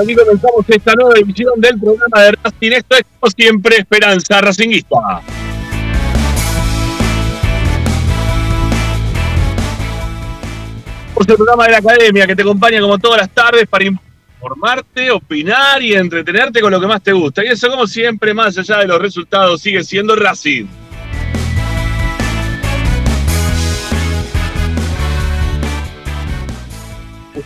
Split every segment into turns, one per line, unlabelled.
Aquí comenzamos esta nueva edición del programa de Racing. Esto es como siempre Esperanza Racinguista. el programa de la academia que te acompaña como todas las tardes para informarte, opinar y entretenerte con lo que más te gusta. Y eso, como siempre, más allá de los resultados, sigue siendo Racing.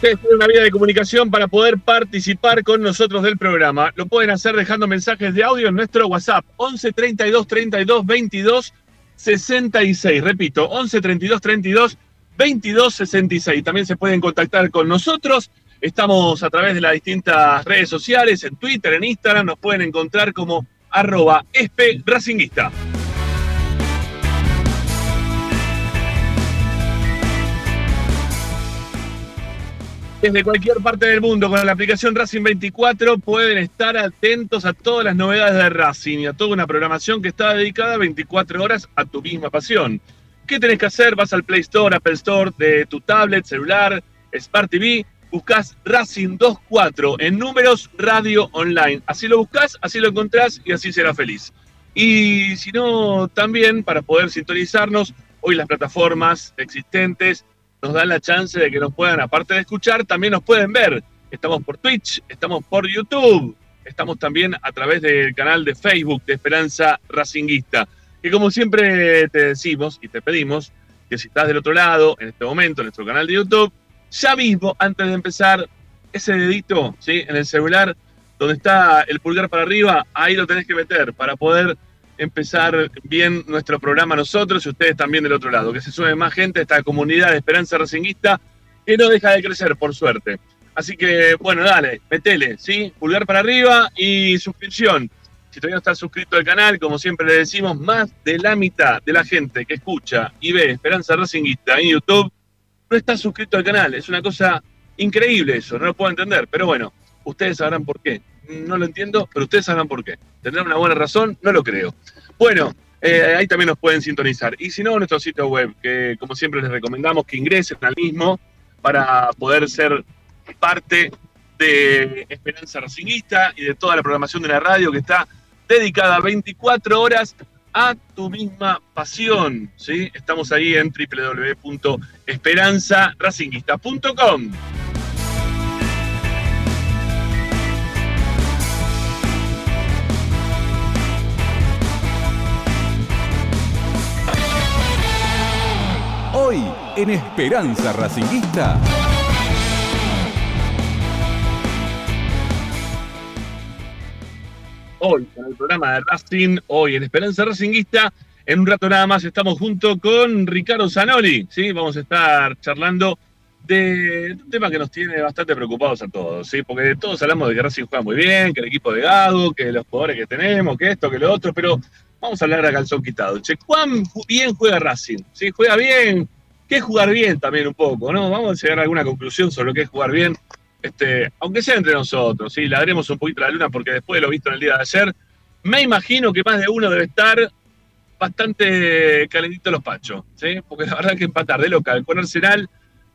Ustedes tienen una vía de comunicación para poder participar con nosotros del programa. Lo pueden hacer dejando mensajes de audio en nuestro WhatsApp 11 32 32 22 66. Repito, 11 32 32 22 66. También se pueden contactar con nosotros. Estamos a través de las distintas redes sociales, en Twitter, en Instagram. Nos pueden encontrar como arroba Racinguista. Desde cualquier parte del mundo, con la aplicación Racing 24, pueden estar atentos a todas las novedades de Racing y a toda una programación que está dedicada 24 horas a tu misma pasión. ¿Qué tenés que hacer? Vas al Play Store, Apple Store de tu tablet, celular, Smart TV, buscas Racing 24 en números radio online. Así lo buscas, así lo encontrás y así será feliz. Y si no, también para poder sintonizarnos, hoy las plataformas existentes nos dan la chance de que nos puedan, aparte de escuchar, también nos pueden ver. Estamos por Twitch, estamos por YouTube, estamos también a través del canal de Facebook de Esperanza Racinguista. Y como siempre te decimos y te pedimos que si estás del otro lado, en este momento, en nuestro canal de YouTube, ya mismo, antes de empezar, ese dedito ¿sí? en el celular, donde está el pulgar para arriba, ahí lo tenés que meter para poder empezar bien nuestro programa nosotros y ustedes también del otro lado, que se sume más gente a esta comunidad de Esperanza Racinguista que no deja de crecer, por suerte. Así que, bueno, dale, metele, ¿sí? Pulgar para arriba y suscripción. Si todavía no estás suscrito al canal, como siempre le decimos, más de la mitad de la gente que escucha y ve Esperanza Racinguista en YouTube no está suscrito al canal. Es una cosa increíble eso, no lo puedo entender. Pero bueno, ustedes sabrán por qué no lo entiendo, pero ustedes sabrán por qué. ¿Tendrán una buena razón? No lo creo. Bueno, eh, ahí también nos pueden sintonizar. Y si no, nuestro sitio web, que como siempre les recomendamos que ingresen al mismo para poder ser parte de Esperanza Racingista y de toda la programación de la radio que está dedicada 24 horas a tu misma pasión. ¿sí? Estamos ahí en www.esperanzaracinguista.com.
en Esperanza Racinguista.
Hoy en el programa de Racing, hoy en Esperanza Racinguista. En un rato nada más estamos junto con Ricardo Zanoli. ¿sí? Vamos a estar charlando de un tema que nos tiene bastante preocupados a todos, ¿sí? porque todos hablamos de que Racing juega muy bien, que el equipo de Gago, que los jugadores que tenemos, que esto, que lo otro, pero vamos a hablar a calzón quitado. Che, ¿cuán bien juega Racing? ¿Sí? ¿Juega bien? ¿Qué es jugar bien también un poco? ¿no? Vamos a llegar alguna conclusión sobre lo que es jugar bien, este, aunque sea entre nosotros, ¿sí? Le daremos un poquito la luna porque después de lo visto en el día de ayer, me imagino que más de uno debe estar bastante calentito los pachos, ¿sí? Porque la verdad que empatar de local con Arsenal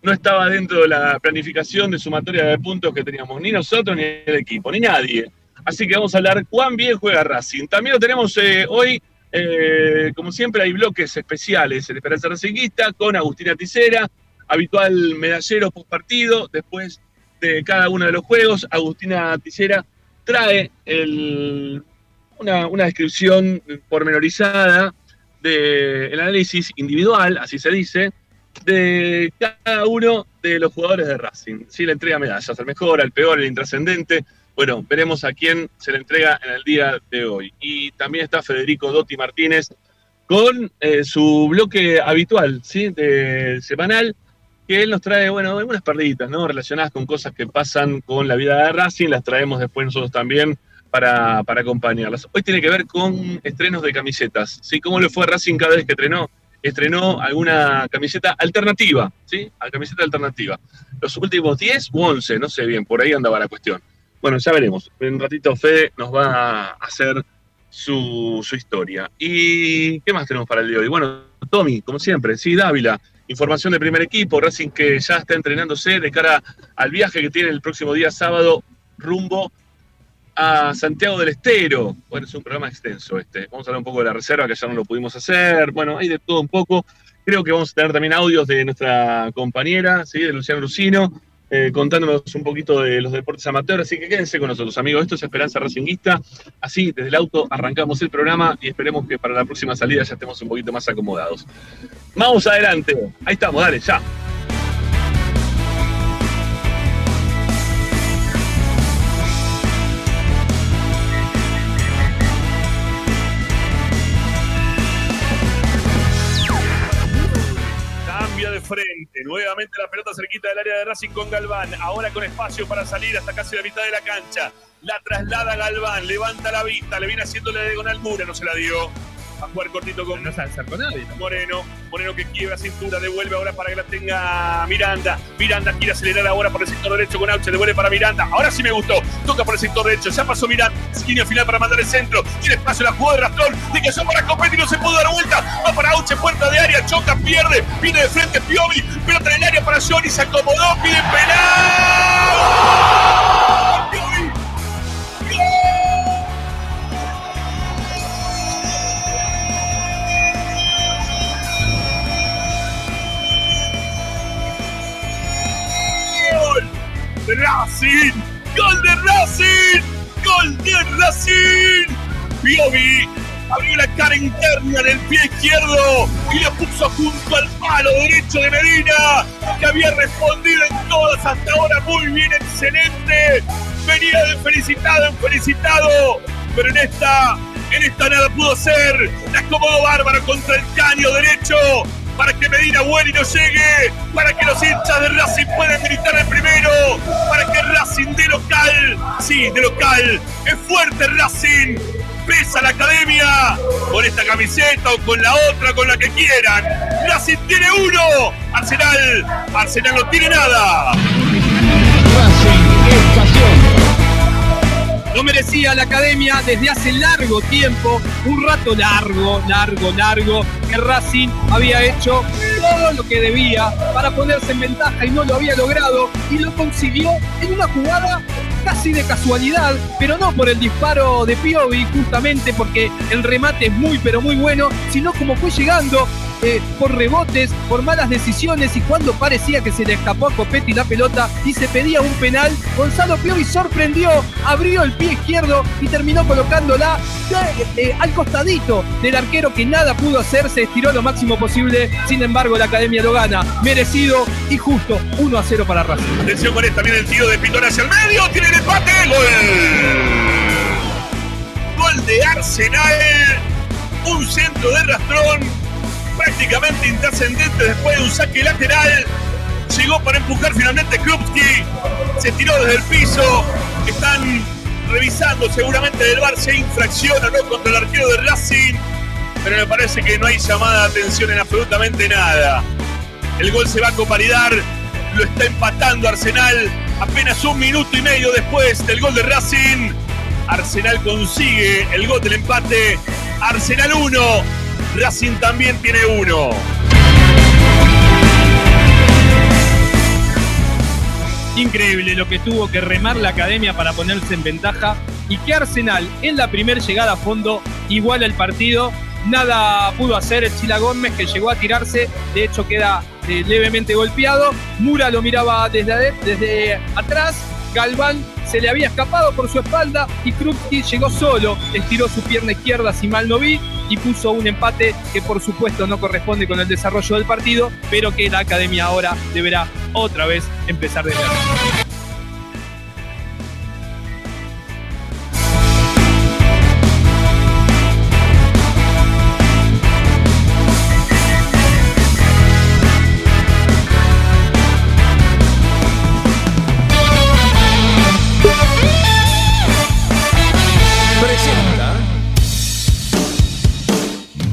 no estaba dentro de la planificación de sumatoria de puntos que teníamos ni nosotros, ni el equipo, ni nadie. Así que vamos a hablar cuán bien juega Racing. También lo tenemos eh, hoy, eh, como siempre, hay bloques especiales en Esperanza Racinguista con Agustina Ticera, habitual medallero post partido. Después de cada uno de los juegos, Agustina Ticera trae una, descripción pormenorizada del análisis individual, así se dice, de cada uno de los jugadores de Racing. Sí, le entrega medallas, al mejor, al peor, al intrascendente. Bueno, veremos a quién se le entrega en el día de hoy. Y también está Federico Dotti Martínez con eh, su bloque habitual, ¿sí? De semanal, que él nos trae, bueno, algunas perditas, ¿no? Relacionadas con cosas que pasan con la vida de Racing, las traemos después nosotros también para, para acompañarlas. Hoy tiene que ver con estrenos de camisetas, ¿sí? ¿Cómo le fue a Racing cada vez que estrenó? Estrenó alguna camiseta alternativa, ¿sí? A camiseta alternativa. Los últimos 10 u 11, no sé bien, por ahí andaba la cuestión. Bueno, ya veremos. En un ratito Fede nos va a hacer su, historia. ¿Y qué más tenemos para el día de hoy? Bueno, Tommy, como siempre, sí, Dávila. Información de primer equipo, Racing que ya está entrenándose de cara al viaje que tiene el próximo día sábado rumbo a Santiago del Estero. Bueno, es un programa extenso este. Vamos a hablar un poco de la reserva, que ya no lo pudimos hacer. Bueno, hay de todo un poco. Creo que vamos a tener también audios de nuestra compañera, ¿sí? de Luciano Lucino, eh, contándonos un poquito de los deportes amateurs. Así que quédense con nosotros, amigos. Esto es Esperanza Racinguista. Así, desde el auto arrancamos el programa y esperemos que para la próxima salida ya estemos un poquito más acomodados. Vamos adelante. Ahí estamos, dale, ya. Frente. Nuevamente la pelota cerquita del área de Racing con Galván. Ahora con espacio para salir hasta casi la mitad de la cancha. La traslada Galván, levanta la vista, le viene haciéndole diagonal Mura, no se la dio a jugar cortito con,
no con nadie.
Moreno. Moreno que quiebra cintura, devuelve ahora para que la tenga Miranda. Miranda quiere acelerar ahora por el sector derecho con Auche, devuelve para Miranda. Ahora sí me gustó. Toca por el sector derecho, ya pasó Miranda. Esquina final para mandar el centro. Tiene espacio la jugada de Rastrón. De que son para competir, no se pudo dar vuelta. Va para Auche, puerta de área, choca, pierde. Viene de frente Piovi. Pelota en el área para Johnny, se acomodó, pide penal. Piovi. Racing, gol de Racing, gol de Racing. Piovi abrió la cara interna del pie izquierdo y le puso junto al palo derecho de Medina, que había respondido en todas hasta ahora muy bien, excelente. Venía de felicitado en felicitado, pero en esta, en esta nada pudo ser. La acomodó bárbaro contra el caño derecho para que Medina vuele y no llegue, para que los hinchas de Racing puedan gritar el primero, para que Racing de local, sí, de local, es fuerte Racing, pesa la academia, con esta camiseta o con la otra, con la que quieran. Racing tiene uno, Arsenal, Arsenal no tiene nada.
No merecía la academia desde hace largo tiempo, un rato largo, largo, largo, que Racing había hecho todo lo que debía para ponerse en ventaja y no lo había logrado y lo consiguió en una jugada casi de casualidad, pero no por el disparo de Piovi, justamente porque el remate es muy pero muy bueno, sino como fue llegando eh, por rebotes, por malas decisiones y cuando parecía que se le escapó a Copetti la pelota y se pedía un penal, Gonzalo Piovi sorprendió, abrió el pie izquierdo y terminó colocándola eh, al costadito del arquero que nada pudo hacer, se estiró lo máximo posible, sin embargo la academia lo gana, merecido y justo, 1 a 0 para Racing.
Atención con esta, viene el tiro de Pitón hacia el medio, tiene el empate, gol. Gol de Arsenal, un centro de Rastrón prácticamente intrascendente después de un saque lateral. Llegó para empujar finalmente Krupski. Se tiró desde el piso. Están revisando seguramente del bar si hay infracción o no contra el arquero de Racing. Pero me parece que no hay llamada de atención en absolutamente nada. El gol se va a convalidar. Lo está empatando Arsenal apenas un minuto y medio después del gol de Racing. Arsenal consigue el gol del empate. Arsenal 1, Racing también tiene uno.
Increíble lo que tuvo que remar la academia para ponerse en ventaja y que Arsenal en la primera llegada a fondo iguala el partido. Nada pudo hacer el Chila Gómez que llegó a tirarse, de hecho queda eh, levemente golpeado. Mura lo miraba desde, desde atrás, Galván se le había escapado por su espalda y Krupski llegó solo, estiró su pierna izquierda si mal no vi y puso un empate que por supuesto no corresponde con el desarrollo del partido, pero que la academia ahora deberá otra vez empezar de nuevo.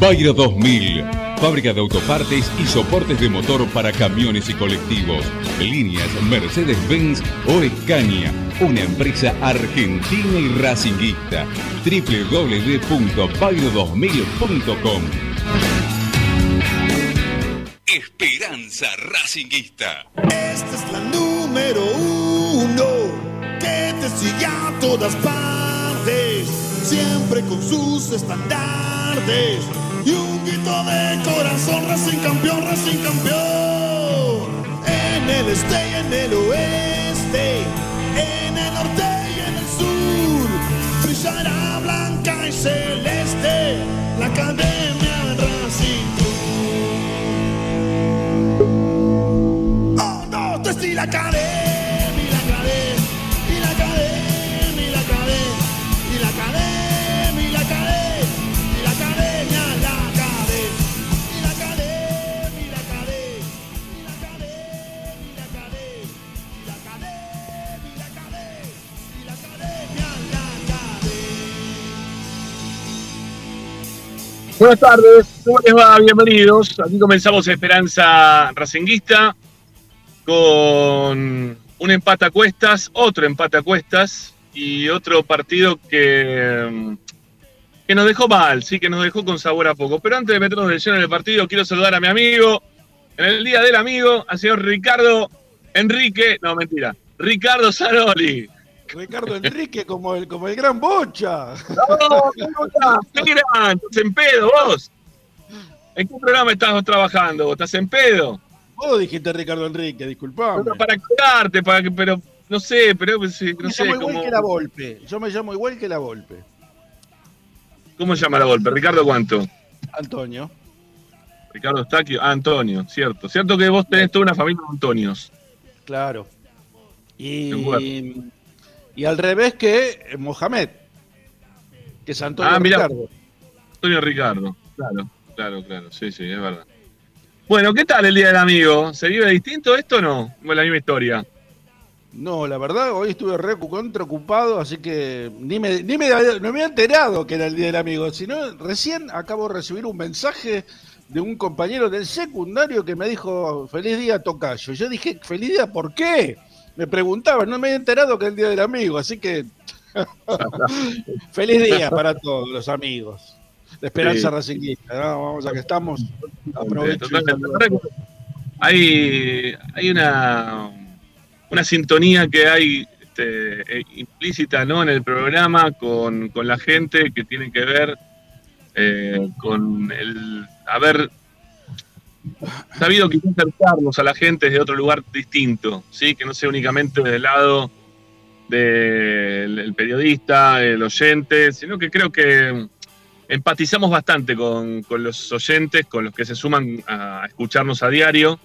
Bayro 2000, fábrica de autopartes y soportes de motor para camiones y colectivos. Líneas Mercedes-Benz o Escaña, una empresa argentina y racinguista. www.bayro2000.com Esperanza Racinguista.
Esta es la número uno que te sigue a todas partes, siempre con sus estandartes. Y un grito de corazón, Racing campeón, Racing campeón. En el este y en el oeste, en el norte y en el sur, brillará blanca y celeste la academia Racing. Oh, no, te la cadena.
Buenas tardes, ¿cómo les va? Bienvenidos. Aquí comenzamos Esperanza Racinguista con un empate a cuestas, otro empate a cuestas y otro partido que, que nos dejó mal, sí, que nos dejó con sabor a poco. Pero antes de meternos de lleno en el partido, quiero saludar a mi amigo, en el Día del Amigo, al señor Ricardo Enrique, no, mentira, Ricardo Saroli.
Ricardo Enrique como el, como el gran bocha.
No, ¿qué gran? ¿Estás en pedo vos? ¿En qué programa estás trabajando? ¿Estás en pedo?
Vos dijiste Ricardo Enrique, disculpame.
No, para cuidarte, para que, pero no sé, pero no sé.
me llamo igual que la Volpe. Yo me llamo igual que la Volpe.
¿Cómo se llama la Volpe? ¿Ricardo cuánto?
Antonio.
Ricardo Staquio. Ah, Antonio, cierto. Cierto que vos tenés toda una familia de Antonios.
Claro. Y, y al revés que Mohamed, que es Antonio ah, Ricardo.
Antonio Ricardo, claro, claro, claro, sí, sí, es verdad. Bueno, ¿qué tal el Día del Amigo? ¿Se vive distinto esto o no? ¿O es la misma historia?
No, la verdad, hoy estuve re contra ocupado, así que ni me, ni me, no me había enterado que era el Día del Amigo, sino recién acabo de recibir un mensaje de un compañero del secundario que me dijo, feliz día, Tocayo. Yo dije, feliz día, ¿por qué? Me preguntaba, no me he enterado que es el Día del Amigo, así que feliz día para todos los amigos. De Esperanza sí. Vamos a que estamos.
Hay, hay una, una sintonía que hay este, eh, implícita ¿no? en el programa con, con, la gente que tiene que ver eh, con el haber sabido que acercarnos a la gente desde otro lugar distinto, ¿sí? que no sea únicamente del lado del periodista, el oyente, sino que creo que empatizamos bastante con, los oyentes, con los que se suman a escucharnos a diario,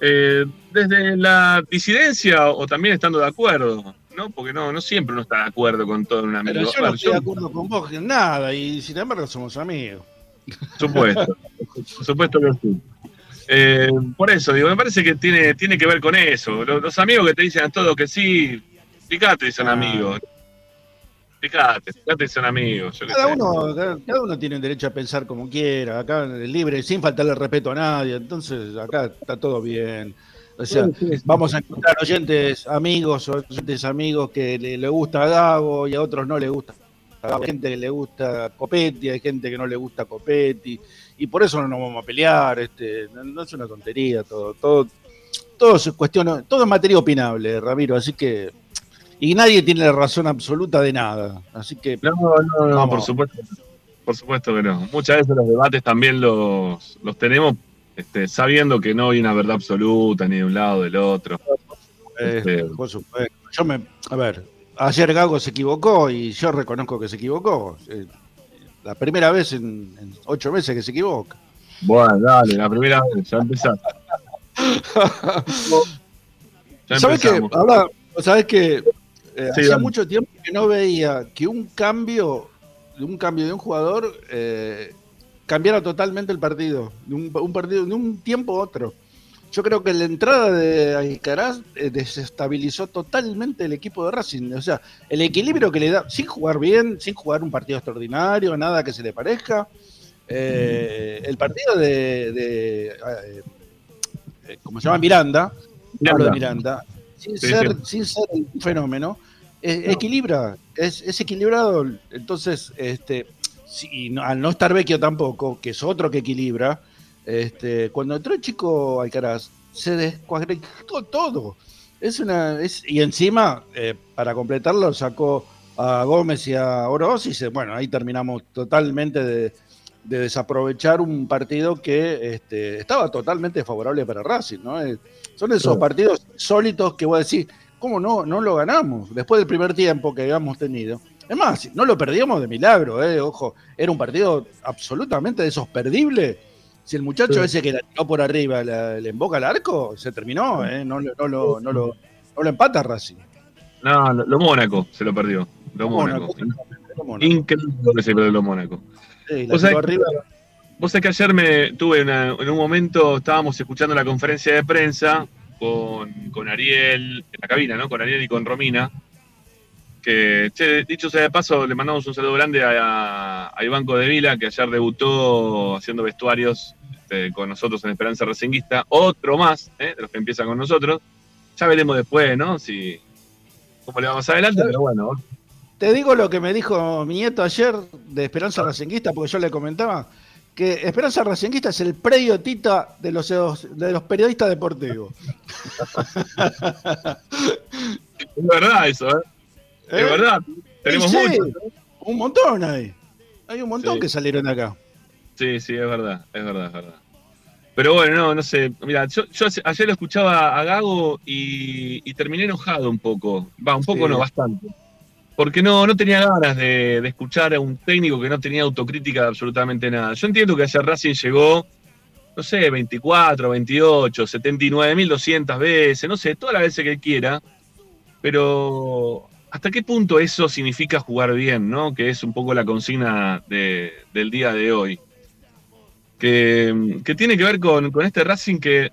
eh, desde la disidencia o también estando de acuerdo. ¿no? Porque no, no siempre uno está de acuerdo con todo un amigo.
Pero yo no estoy de acuerdo con vos en nada, y sin embargo somos amigos.
Por supuesto, por supuesto que sí. Eh, por eso, digo, me parece que tiene, tiene que ver con eso. Los, amigos que te dicen a todos que sí, fíjate, son ah. amigos. Fíjate, fíjate, son amigos.
cada, uno, cada, uno tiene derecho a pensar como quiera, acá libre, sin faltarle respeto a nadie. Entonces, acá está todo bien. O sea, vamos a encontrar oyentes amigos, oyentes amigos que le, gusta a Gago y a otros no le gusta. Hay gente que le gusta Copetti, hay gente que no le gusta Copetti y por eso no nos vamos a pelear, este, no, es una tontería, todo, todo, todo es cuestión, todo es materia opinable, Ramiro, así que y nadie tiene la razón absoluta de nada, así que
no, no, no, por supuesto, por supuesto que no. Muchas veces los debates también los, los tenemos este, sabiendo que no hay una verdad absoluta ni de un lado del otro.
Este, por supuesto. Yo me, a ver, ayer Gago se equivocó y yo reconozco que se equivocó. Eh, la primera vez en, ocho meses que se equivoca.
Bueno, dale, la primera vez, ya empezaste.
¿Sabes qué? Ahora, ¿sabes que eh, hacía mucho tiempo que no veía que un cambio, un cambio de un jugador eh, cambiara totalmente el partido, de un, un, partido de un tiempo a otro. Yo creo que la entrada de Alcaraz eh, desestabilizó totalmente el equipo de Racing. O sea, el equilibrio que le da, sin jugar bien, sin jugar un partido extraordinario, nada que se le parezca. Eh, el partido de, eh, ¿cómo se llama? Miranda, Miranda. Miranda sin, ser, sin ser un fenómeno, equilibra, es, equilibrado. Entonces, este, al no estar Vecchio tampoco, que es otro que equilibra, este, cuando entró el chico Alcaraz, se descuadrió todo. Es una, y encima, eh, para completarlo, sacó a Gómez y a Oroz y bueno, ahí terminamos totalmente de, desaprovechar un partido que este, estaba totalmente favorable para Racing, ¿no? Eh, son esos partidos sólitos que voy a decir, ¿cómo no, no lo ganamos? Después del primer tiempo que habíamos tenido. Es más, no lo perdíamos de milagro, eh, ojo, era un partido absolutamente desosperdible. Si el muchacho ese que la tiró por arriba le emboca al arco, se terminó, eh, no, no, lo, no, lo, no lo empata Racing.
No, lo, Mónaco se lo perdió. Lo Mónaco. Increíble que se perdió lo Mónaco. Sí, la arriba. Vos sabés que ayer me tuve en un momento, estábamos escuchando la conferencia de prensa con, con, Ariel, en la cabina, ¿no? Con Ariel y con Romina. Que, dicho sea de paso, le mandamos un saludo grande a, a Iván Codevila, que ayer debutó haciendo vestuarios este, con nosotros en Esperanza Racinguista. Otro más, ¿eh? de los que empiezan con nosotros. Ya veremos después, ¿no? Si, cómo le vamos adelante, pero bueno.
Te digo lo que me dijo mi nieto ayer de Esperanza Racinguista, porque yo le comentaba que Esperanza Racinguista es el predio Tita de los, de los periodistas deportivos.
es verdad eso, ¿eh? Es ¿Eh? verdad. Tenemos muchos.
Un montón ahí. Hay un montón que salieron acá.
Sí, sí, es verdad, es verdad, es verdad. Pero bueno, no, no sé. Mira, yo, ayer lo escuchaba a Gago y, terminé enojado un poco. Va, un poco no, bastante porque no, no tenía ganas de, escuchar a un técnico que no tenía autocrítica de absolutamente nada. Yo entiendo que ayer Racing llegó, no sé, 24, 28, 79.200 veces, no sé, todas las veces que quiera, pero ¿hasta qué punto eso significa jugar bien, no? Que es un poco la consigna del día de hoy. Que, tiene que ver con, este Racing que,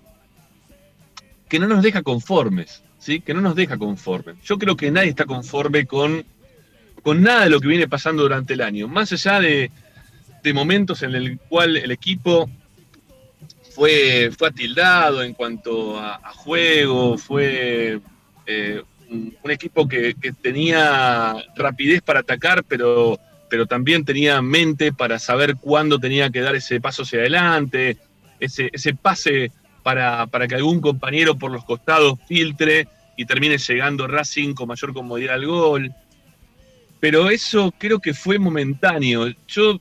que no nos deja conformes. ¿sí? que no nos deja conforme. Yo creo que nadie está conforme con, con nada de lo que viene pasando durante el año, más allá de, momentos en el cual el equipo fue, fue atildado en cuanto a, juego, fue eh, un, equipo que, tenía rapidez para atacar, pero, pero también tenía mente para saber cuándo tenía que dar ese paso hacia adelante, ese, ese pase para, que algún compañero por los costados filtre y termine llegando Racing con mayor comodidad al gol. Pero eso creo que fue momentáneo. Yo,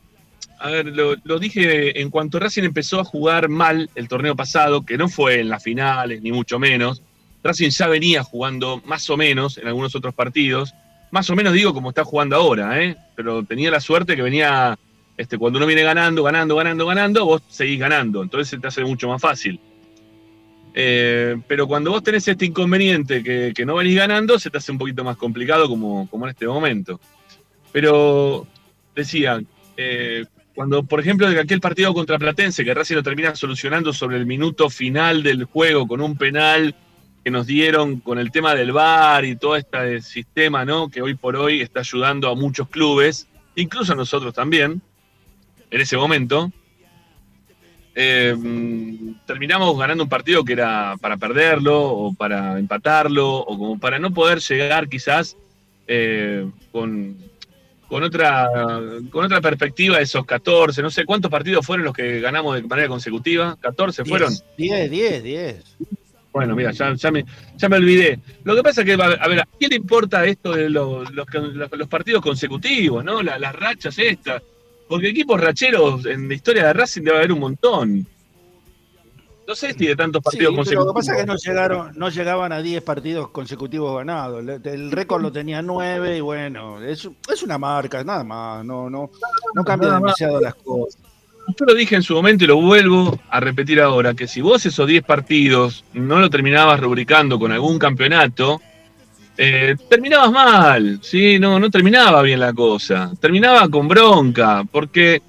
a ver, lo, dije en cuanto Racing empezó a jugar mal el torneo pasado, que no fue en las finales, ni mucho menos. Racing ya venía jugando más o menos en algunos otros partidos. Más o menos digo como está jugando ahora, ¿eh? pero tenía la suerte que venía, este, cuando uno viene ganando, ganando, ganando, ganando, vos seguís ganando. Entonces se te hace mucho más fácil. Eh, pero cuando vos tenés este inconveniente que, no venís ganando, se te hace un poquito más complicado como, como en este momento. Pero decía, eh, cuando por ejemplo de aquel partido contra Platense, que Racing lo termina solucionando sobre el minuto final del juego con un penal que nos dieron con el tema del VAR y todo este sistema ¿no? que hoy por hoy está ayudando a muchos clubes, incluso a nosotros también, en ese momento. Eh, terminamos ganando un partido que era para perderlo o para empatarlo o como para no poder llegar quizás eh, con, con, otra, con otra perspectiva de esos 14, no sé cuántos partidos fueron los que ganamos de manera consecutiva, 14 fueron.
10, 10, 10.
Bueno, mira, ya, me, ya me olvidé. Lo que pasa es que, a ver, ¿a quién le importa esto de los, los, partidos consecutivos, ¿no? las rachas estas. Porque equipos racheros en la historia de Racing debe haber un montón. No sé si de tantos partidos consecutivos.
lo que pasa es que no, llegaron, no llegaban a 10 partidos consecutivos ganados. El récord lo tenía 9 y bueno, es, es una marca, nada más. No, no, no cambia demasiado las cosas.
Yo lo dije en su momento y lo vuelvo a repetir ahora, que si vos esos 10 partidos no lo terminabas rubricando con algún campeonato, eh, terminabas mal, ¿sí? No, no terminaba bien la cosa. Terminaba con bronca, porque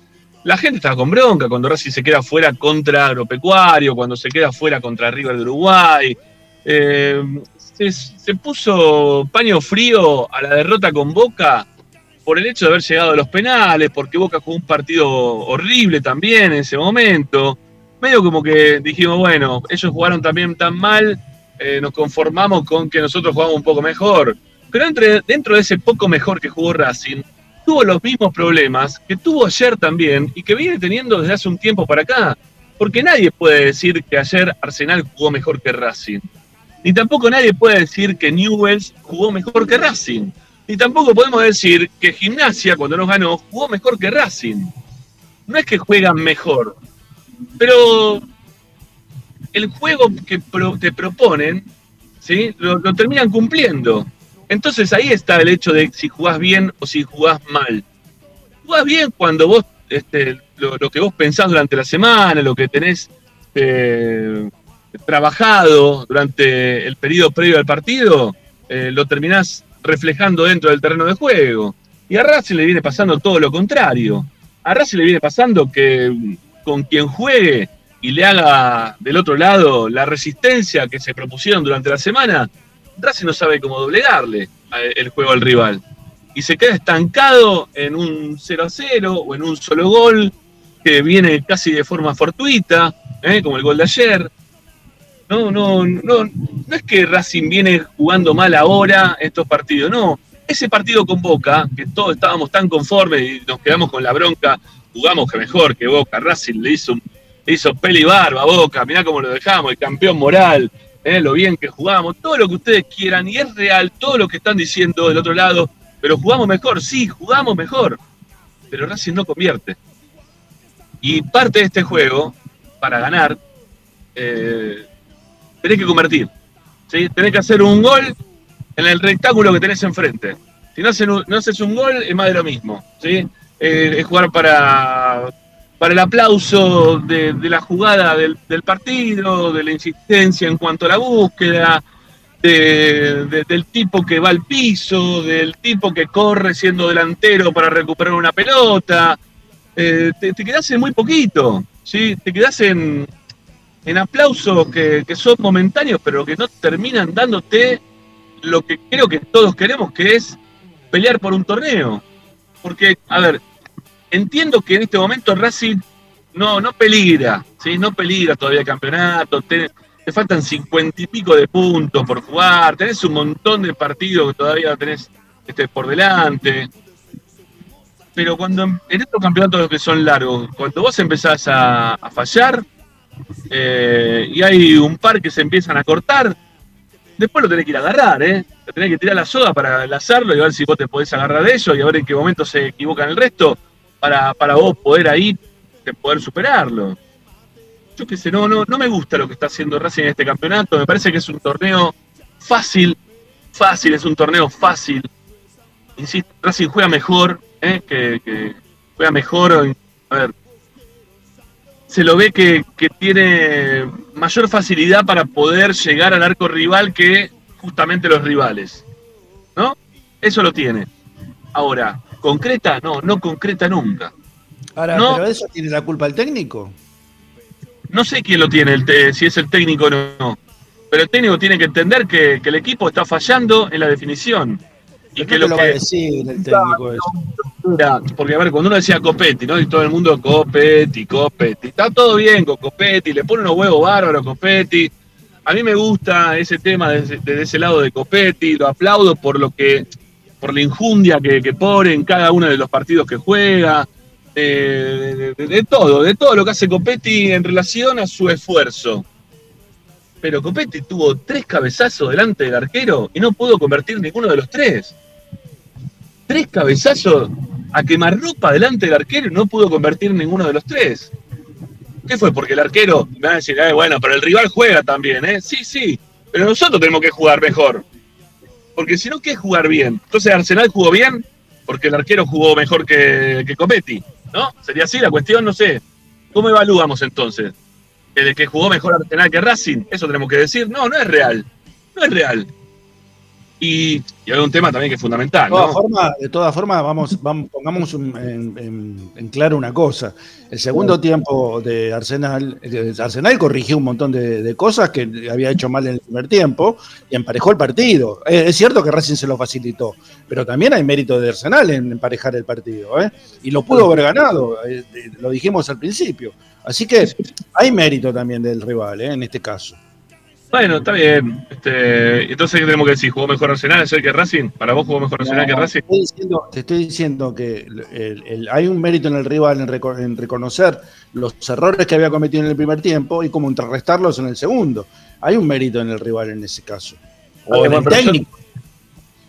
la gente estaba con bronca cuando Racing se queda fuera contra Agropecuario, cuando se queda fuera contra River de Uruguay. Eh, se, puso paño frío a la derrota con Boca por el hecho de haber llegado a los penales, porque Boca jugó un partido horrible también en ese momento. Medio como que dijimos, bueno, ellos jugaron también tan mal eh, nos conformamos con que nosotros jugamos un poco mejor. Pero dentro de ese poco mejor que jugó Racing, tuvo los mismos problemas que tuvo ayer también y que viene teniendo desde hace un tiempo para acá. Porque nadie puede decir que ayer Arsenal jugó mejor que Racing. Ni tampoco nadie puede decir que Newells jugó mejor que Racing. Ni tampoco podemos decir que Gimnasia, cuando nos ganó, jugó mejor que Racing. No es que juegan mejor, pero el juego que te proponen, ¿sí? Lo, terminan cumpliendo. Entonces ahí está el hecho de si jugás bien o si jugás mal. Jugás bien cuando vos, este, lo, que vos pensás durante la semana, lo que tenés eh, trabajado durante el periodo previo al partido, eh, lo terminás reflejando dentro del terreno de juego. Y a Racing le viene pasando todo lo contrario. A Racing le viene pasando que con quien juegue y le haga del otro lado la resistencia que se propusieron durante la semana, Racing no sabe cómo doblegarle el juego al rival. Y se queda estancado en un 0 a 0 o en un solo gol que viene casi de forma fortuita, ¿eh? como el gol de ayer. No, no, no, no es que Racing viene jugando mal ahora estos partidos, no. Ese partido con Boca, que todos estábamos tan conformes y nos quedamos con la bronca, jugamos que mejor que Boca, Racing le hizo un hizo peli barba, boca, mirá cómo lo dejamos, el campeón moral, eh, lo bien que jugamos, todo lo que ustedes quieran, y es real todo lo que están diciendo del otro lado, pero jugamos mejor, sí, jugamos mejor, pero Racing no convierte. Y parte de este juego, para ganar, eh, tenés que convertir, ¿sí? tenés que hacer un gol en el rectángulo que tenés enfrente. Si no haces un, no haces un gol, es más de lo mismo. ¿sí? Eh, es jugar para para el aplauso de, la jugada del, partido, de la insistencia en cuanto a la búsqueda, del tipo que va al piso, del tipo que corre siendo delantero para recuperar una pelota. Eh, te, te, quedás en muy poquito, ¿sí? te quedás en, aplausos que, son momentáneos, pero que no terminan dándote lo que creo que todos queremos, que es pelear por un torneo. Porque, a ver, entiendo que en este momento Racing no, no peligra, ¿sí? no peligra todavía el campeonato, te, faltan cincuenta y pico de puntos por jugar, tenés un montón de partidos que todavía tenés este, por delante. Pero cuando en estos campeonatos que son largos, cuando vos empezás a, fallar eh, y hay un par que se empiezan a cortar, después lo tenés que ir a agarrar, ¿eh? Tenés que tirar la soda para enlazarlo y a ver si vos te podés agarrar de eso y a ver en qué momento se equivocan el resto para, para vos poder ahí poder superarlo. Yo qué sé, no, no, no me gusta lo que está haciendo Racing en este campeonato. Me parece que es un torneo fácil, fácil, es un torneo fácil. Insisto, Racing juega mejor, ¿eh? que, juega mejor. A ver, se lo ve que, que, tiene mayor facilidad para poder llegar al arco rival que justamente los rivales. ¿No? Eso lo tiene. Ahora, ¿concreta? No, no concreta nunca.
Ahora, ¿pero eso tiene la culpa el técnico?
No sé quién lo tiene, el si es el técnico o no. Pero el técnico tiene que entender que, el equipo está fallando en la definición.
Y que lo, que... va a decir el técnico
eso? porque a ver, cuando uno decía Copetti, ¿no? Y todo el mundo Copetti, Copetti. Está todo bien con Copetti, le pone unos huevos bárbaros a Copetti. A mí me gusta ese tema desde, ese lado de Copetti, lo aplaudo por lo que, por la injundia que, que pone en cada uno de los partidos que juega de, todo, de todo lo que hace Copetti en relación a su esfuerzo. Pero Copetti tuvo tres cabezazos delante del arquero y no pudo convertir ninguno de los tres. Tres cabezazos a quemarropa delante del arquero y no pudo convertir ninguno de los tres. ¿Qué fue? Porque el arquero, me van a decir, bueno, pero el rival juega también, ¿eh? Sí, sí, pero nosotros tenemos que jugar mejor. Porque si no, ¿qué es jugar bien? Entonces Arsenal jugó bien porque el arquero jugó mejor que, que Copetti. ¿no? Sería así la cuestión, no sé. ¿Cómo evaluamos entonces? ¿El que jugó mejor Arsenal que Racing? ¿Eso tenemos que decir? No, no es real. No es real. Y, hay un tema también que es fundamental.
De todas formas, vamos, pongamos en, claro una cosa. El segundo tiempo de Arsenal, Arsenal corrigió un montón de, cosas que había hecho mal en el primer tiempo y emparejó el partido. Es, cierto que Racing se lo facilitó, pero también hay mérito de Arsenal en emparejar el partido. ¿eh? Y lo pudo haber ganado, eh, lo dijimos al principio. Así que hay mérito también del rival ¿eh? en este caso.
Bueno, está bien. Este, entonces, ¿qué tenemos que decir? ¿Jugó mejor Arsenal ayer que Racing? ¿Para vos jugó mejor Arsenal que Racing?
te estoy diciendo que hay un mérito en el rival en, reconocer los errores que había cometido en el primer tiempo y como contrarrestarlos en el segundo. Hay un mérito en el rival en ese caso.
O en el técnico.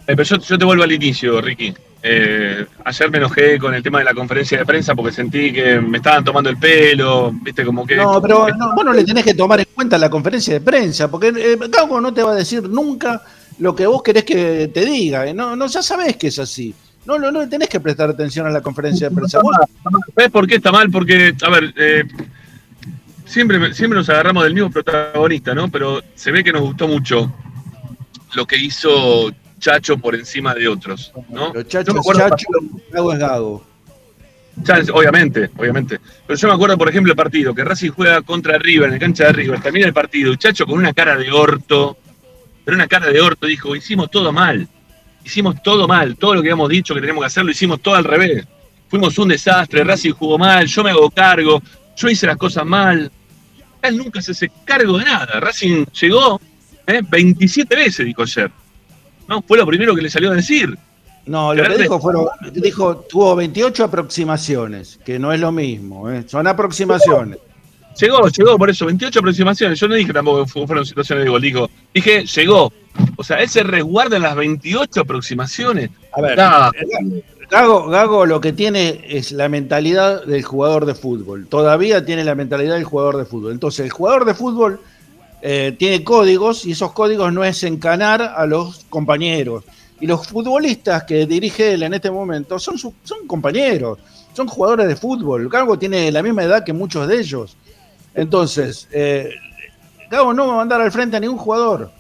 Eh, pero yo, te vuelvo al inicio, Ricky. Eh, ayer me enojé con el tema de la conferencia de prensa porque sentí que me estaban tomando el pelo, viste, como que...
No, pero no, vos no le tenés que tomar en cuenta la conferencia de prensa, porque eh, no te va a decir nunca lo que vos querés que te diga, eh. no, no ya sabés que es así. No, no, no tenés que prestar atención a la conferencia de prensa.
¿Ves por qué está mal? Porque, a ver, eh, siempre, siempre nos agarramos del mismo protagonista, ¿no? Pero se ve que nos gustó mucho lo que hizo Chacho por encima de otros, ¿no?
Pero Chacho es Chacho, Gago es Gago.
obviamente, obviamente. Pero yo me acuerdo, por ejemplo, el partido, que Racing juega contra River, en el cancha de River, termina el partido, y Chacho con una cara de orto, pero una cara de orto, dijo, hicimos todo mal, hicimos todo mal, todo lo que habíamos dicho que teníamos que hacer, lo hicimos todo al revés. Fuimos un desastre, Racing jugó mal, yo me hago cargo, yo hice las cosas mal. Él nunca se hace cargo de nada. Racing llegó ¿eh? 27 veces, dijo ayer. No, fue lo primero que le salió a decir.
No, lo que dijo fueron, dijo, tuvo 28 aproximaciones, que no es lo mismo, ¿eh? son aproximaciones.
Llegó, llegó, por eso, 28 aproximaciones. Yo no dije tampoco que fueron situaciones de gol, digo, dije, llegó. O sea, él se resguarda en las 28 aproximaciones.
A ver, Gago, Gago lo que tiene es la mentalidad del jugador de fútbol. Todavía tiene la mentalidad del jugador de fútbol. Entonces, el jugador de fútbol eh, tiene códigos y esos códigos no es encanar a los compañeros. Y los futbolistas que dirige él en este momento son, son compañeros, son jugadores de fútbol. Gago tiene la misma edad que muchos de ellos. Entonces, eh, no va a mandar al frente a ningún jugador.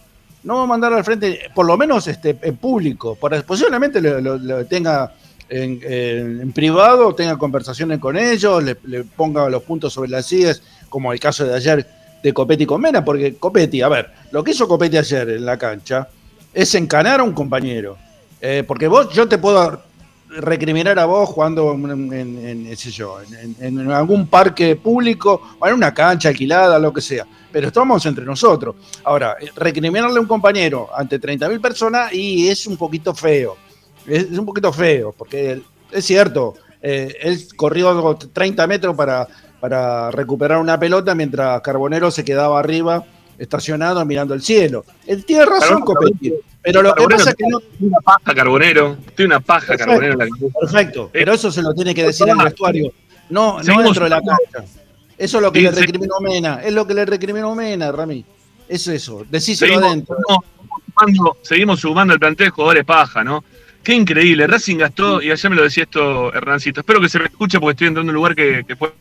No va a mandar al frente, por lo menos este, en público. posiblemente lo, tenga en, privado, tenga conversaciones con ellos, le, le, ponga los puntos sobre las sillas, como el caso de ayer de Copetti con Mena, porque Copetti, a ver, lo que hizo Copetti ayer en la cancha es encanar a un compañero. Eh, porque vos, yo te puedo recriminar a vos jugando en, en, yo, en, algún parque público o en una cancha alquilada, lo que sea. Pero estamos entre nosotros. Ahora, eh, recriminarle a un compañero ante 30.000 personas y es un poquito feo. Es, un poquito feo, porque es cierto, eh, él corrió 30 metros para para recuperar una pelota mientras Carbonero se quedaba arriba estacionado mirando el cielo. Él tiene razón, Copetti. Pero lo que pasa es que no.
Una paja Carbonero. Tiene una paja Carbonero en la
Perfecto. Pero eso se lo tiene que decir en el vestuario. No, no dentro de la cancha. Eso es lo que le recriminó Mena. Es lo que le recriminó Mena, Rami. Es eso. Decíselo adentro.
seguimos sumando el plantel de jugadores paja, ¿no? Qué increíble. Racing gastó, y ayer me lo decía esto Hernancito. Espero que se me escuche porque estoy entrando en un lugar que, que fue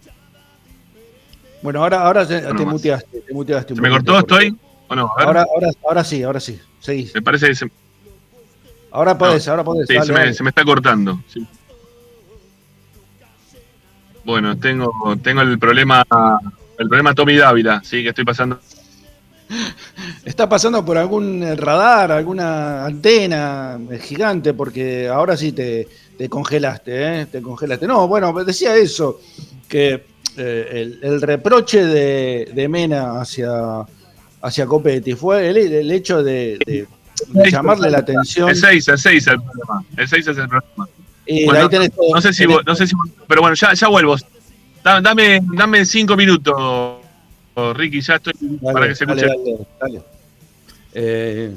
bueno, ahora, ahora te, muteaste, te muteaste.
¿Se me cortó? ¿Estoy? ¿O no?
Ahora, ahora, ahora sí, ahora sí. Seguís.
Me parece que se.
Ahora podés, ahora podés.
Sí, se, me, se, me, está cortando. Sí. Bueno, tengo, tengo el problema, el problema Tommy Dávila, sí, que estoy pasando.
Está pasando por algún radar, alguna antena gigante, porque ahora sí te, te congelaste, ¿eh? Te congelaste. No, bueno, decía eso, que eh, el, reproche de, Mena hacia, hacia Copetti fue el, hecho de, llamarle la atención.
El 6, el 6 el problema. El 6 es el problema. ahí tenés todo, no, sé si, no sé si, pero bueno, ya, ya vuelvo. Dame, dame cinco minutos, Ricky, ya estoy para que se escuche.
Eh,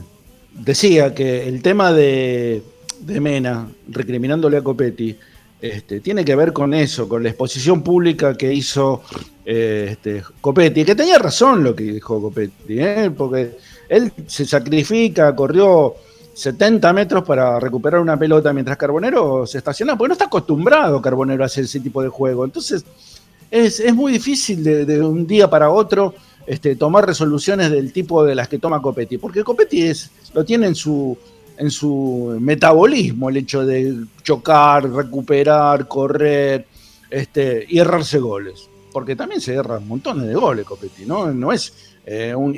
decía que el tema de, de Mena, recriminándole a Copetti, este, tiene que ver con eso, con la exposición pública que hizo eh, este, Copetti, que tenía razón lo que dijo Copetti, ¿eh? porque él se sacrifica, corrió 70 metros para recuperar una pelota mientras Carbonero se estaciona, porque no está acostumbrado Carbonero a hacer ese tipo de juego. Entonces, es, muy difícil de, un día para otro este, tomar resoluciones del tipo de las que toma Copetti, porque Copetti es, lo tiene en su, en su metabolismo el hecho de chocar, recuperar, correr este, y errarse goles. Porque también se erran montones de goles, Copetti, ¿no? No es eh, un,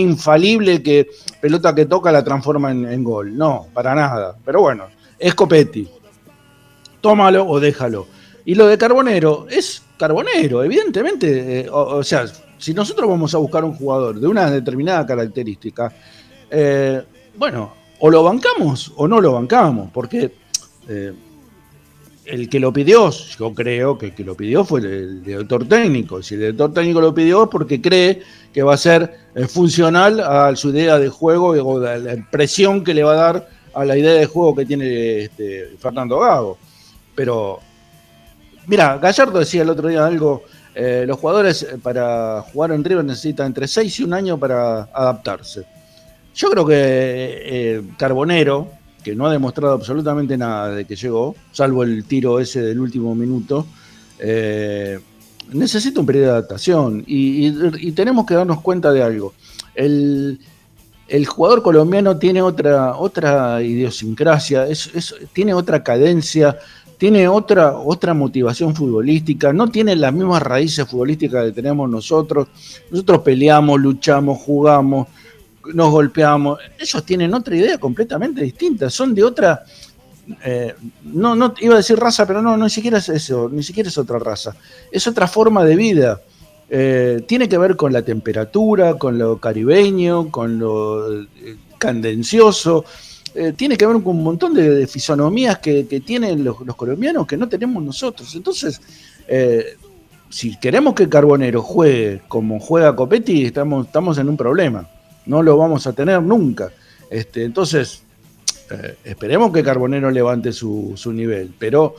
infalible que pelota que toca la transforma en, gol. No, para nada. Pero bueno, es Copetti. Tómalo o déjalo. Y lo de Carbonero es Carbonero, evidentemente. Eh, o, sea, si nosotros vamos a buscar un jugador de una determinada característica, eh, bueno, o lo bancamos o no lo bancamos, porque eh, el que lo pidió, yo creo que el que lo pidió fue el, director técnico. Si el director técnico lo pidió es porque cree que va a ser eh, funcional a su idea de juego o a la impresión que le va a dar a la idea de juego que tiene este, Fernando Gago. Pero, mira, Gallardo decía el otro día algo, eh, los jugadores para jugar en River necesitan entre 6 y un año para adaptarse. Yo creo que Carbonero, que no ha demostrado absolutamente nada de que llegó, salvo el tiro ese del último minuto, eh, necesita un periodo de adaptación y, tenemos que darnos cuenta de algo. El, jugador colombiano tiene otra, otra idiosincrasia, tiene otra cadencia, tiene otra, otra motivación futbolística, no tiene las mismas raíces futbolísticas que tenemos nosotros. Nosotros peleamos, luchamos, jugamos, nos golpeamos. Ellos tienen otra idea completamente distinta, son de otra. Eh, no, no iba a decir raza, pero no, no, ni siquiera es eso, ni siquiera es otra raza. Es otra forma de vida. Eh, tiene que ver con la temperatura, con lo caribeño, con lo eh, candencioso. tiene que ver con un montón de, fisonomías que, tienen los, colombianos que no tenemos nosotros. Entonces, si queremos que Carbonero juegue como juega Copetti, estamos, estamos en un problema no lo vamos a tener nunca. Este, entonces, eh, esperemos que Carbonero levante su, nivel, pero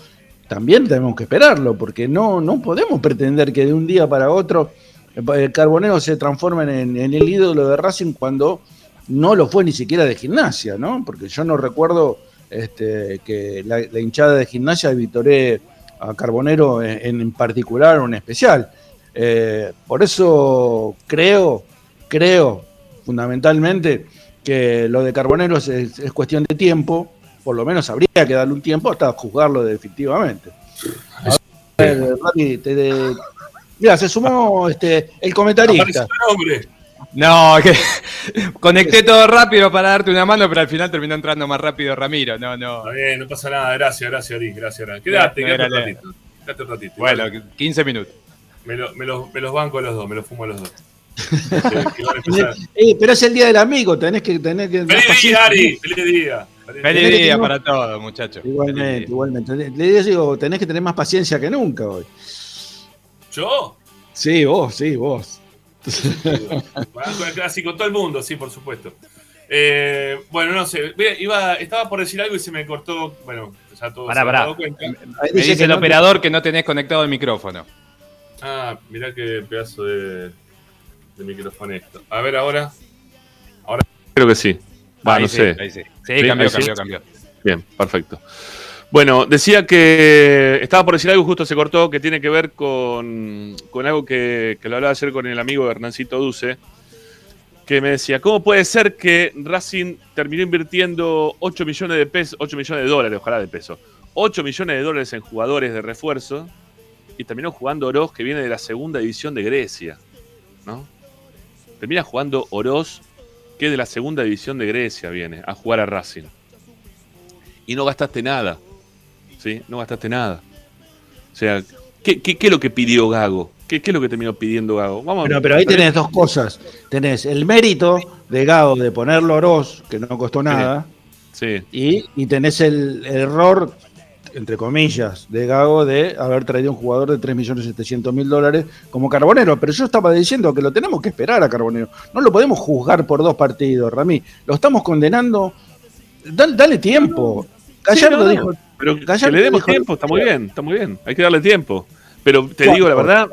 también tenemos que esperarlo, porque no, no podemos pretender que de un día para otro el eh, Carbonero se transforme en, el ídolo de Racing cuando no lo fue ni siquiera de gimnasia, ¿no? Porque yo no recuerdo este, que la, hinchada de gimnasia vitoré a Carbonero en, particular o en especial. Eh, por eso creo, creo fundamentalmente que lo de Carboneros es, cuestión de tiempo, por lo menos habría que darle un tiempo hasta juzgarlo definitivamente. mira, se sumó este, el comentarista.
No, que conecté todo rápido para darte una mano, pero al final terminó entrando más rápido Ramiro. No, no.
Está bien, no pasa nada. Gracias, gracias, Ari. Gracias, Quédate, quédate, un ratito.
Quédate un ratito. Bueno, 15 minutos.
Me, me, los, me los banco los dos, me los fumo los dos.
Eh, pero es el día del amigo, tenés que tener que.
¡Feliz día, Ari! ¡Feliz día!
Feliz día para todos, muchachos.
Igualmente, igualmente. Le digo, tenés que tener más paciencia que nunca hoy.
¿Yo?
Sí, vos, sí, vos.
Casi con todo el mundo, sí, por supuesto. Eh, bueno, no sé, iba, estaba por decir algo y se me cortó. Bueno, ya todo
pará, pará. Me dice el operador que no tenés conectado el micrófono.
Ah, mirá qué pedazo de de micrófono esto. A ver ahora. Ahora creo que sí. Va, no sé.
sí. sí, cambió, cambió, cambió.
Bien, perfecto. Bueno, decía que estaba por decir algo, justo se cortó, que tiene que ver con, con algo que, que, lo hablaba ayer con el amigo Hernancito Duce, que me decía, ¿cómo puede ser que Racing terminó invirtiendo 8 millones de pesos, 8 millones de dólares, ojalá de pesos, 8 millones de dólares en jugadores de refuerzo y terminó jugando Oroz, que viene de la segunda división de Grecia, ¿no? Termina jugando Oroz, que de la segunda división de Grecia viene, a jugar a Racing. Y no gastaste nada. ¿Sí? No gastaste nada. O sea, ¿qué, es lo que pidió Gago? ¿Qué, es lo que terminó pidiendo Gago?
Vamos pero ahí tenés dos cosas. Tenés el mérito de Gago de ponerlo Oroz, que no costó nada.
Sí.
Y, y tenés el error entre comillas, de Gago de haber traído un jugador de 3.700.000 dólares como Carbonero. Pero yo estaba diciendo que lo tenemos que esperar a Carbonero. No lo podemos juzgar por dos partidos, Ramí. Lo estamos condenando. Dale, tiempo.
Gallardo dijo. Pero que le demos tiempo, está muy bien, está muy bien. Hay que darle tiempo. Pero te digo la verdad.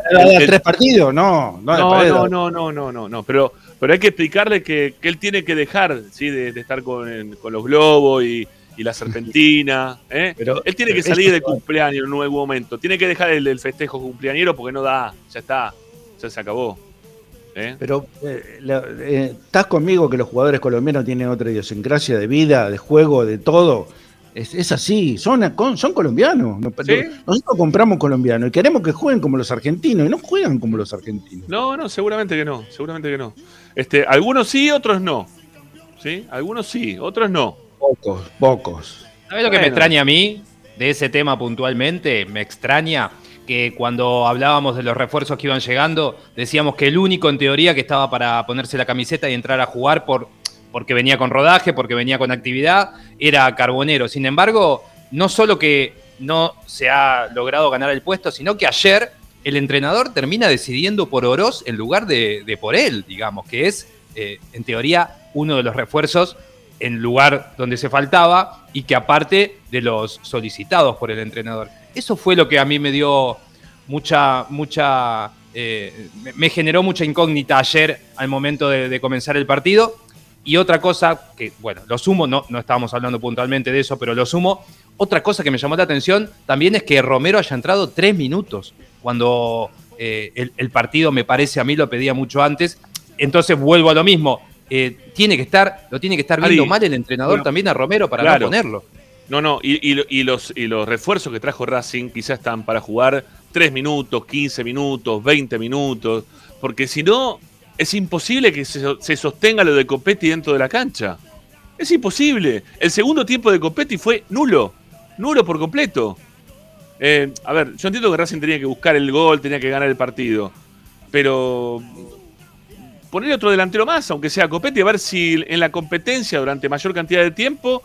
¿Tres partidos? No,
no, no, no, no, no, no, no, Pero, pero hay que explicarle que, él tiene que dejar ¿sí? de, estar con, con los globos y y la serpentina. ¿eh? Pero, Él tiene que salir de cumpleaños en un nuevo momento. Tiene que dejar el, festejo cumpleañero porque no da. Ya está. Ya se acabó.
¿eh? Pero eh, estás conmigo que los jugadores colombianos tienen otra idiosincrasia de vida, de juego, de todo. Es, así, son, son colombianos. Nosotros compramos colombianos y queremos que jueguen como los argentinos y no juegan como los argentinos.
No, no, seguramente que no, seguramente que no. Este, algunos sí, otros no. ¿Sí? Algunos sí, otros no.
Pocos, pocos.
¿Sabes lo que me extraña a mí de ese tema puntualmente? Me extraña
que cuando hablábamos de los refuerzos que iban llegando, decíamos que el único en teoría que estaba para ponerse la camiseta y entrar a jugar por, porque venía con rodaje, porque venía con actividad, era Carbonero. Sin embargo, no solo que no se ha logrado ganar el puesto, sino que ayer el entrenador termina decidiendo por Oroz en lugar de, por él, digamos, que es, eh, en teoría, uno de los refuerzos en lugar donde se faltaba y que aparte de los solicitados por el entrenador. Eso fue lo que a mí me dio mucha, mucha, eh, me generó mucha incógnita ayer al momento de, comenzar el partido. Y otra cosa, que bueno, lo sumo, no, no estábamos hablando puntualmente de eso, pero lo sumo, otra cosa que me llamó la atención también es que Romero haya entrado tres minutos, cuando eh, el, partido me parece a mí lo pedía mucho antes. Entonces vuelvo a lo mismo. Eh, tiene que estar, lo tiene que estar viendo mal el entrenador también a Romero para no ponerlo.
No, no, y, los, y los refuerzos que trajo Racing quizás están para jugar 3 minutos, 15 minutos, 20 minutos, porque si no, es imposible que se, sostenga lo de Copetti dentro de la cancha. Es imposible. El segundo tiempo de Copetti fue nulo, nulo por completo. Eh, a ver, yo entiendo que Racing tenía que buscar el gol, tenía que ganar el partido, pero poner otro delantero más, aunque sea Copetti, a ver si en la competencia durante mayor cantidad de tiempo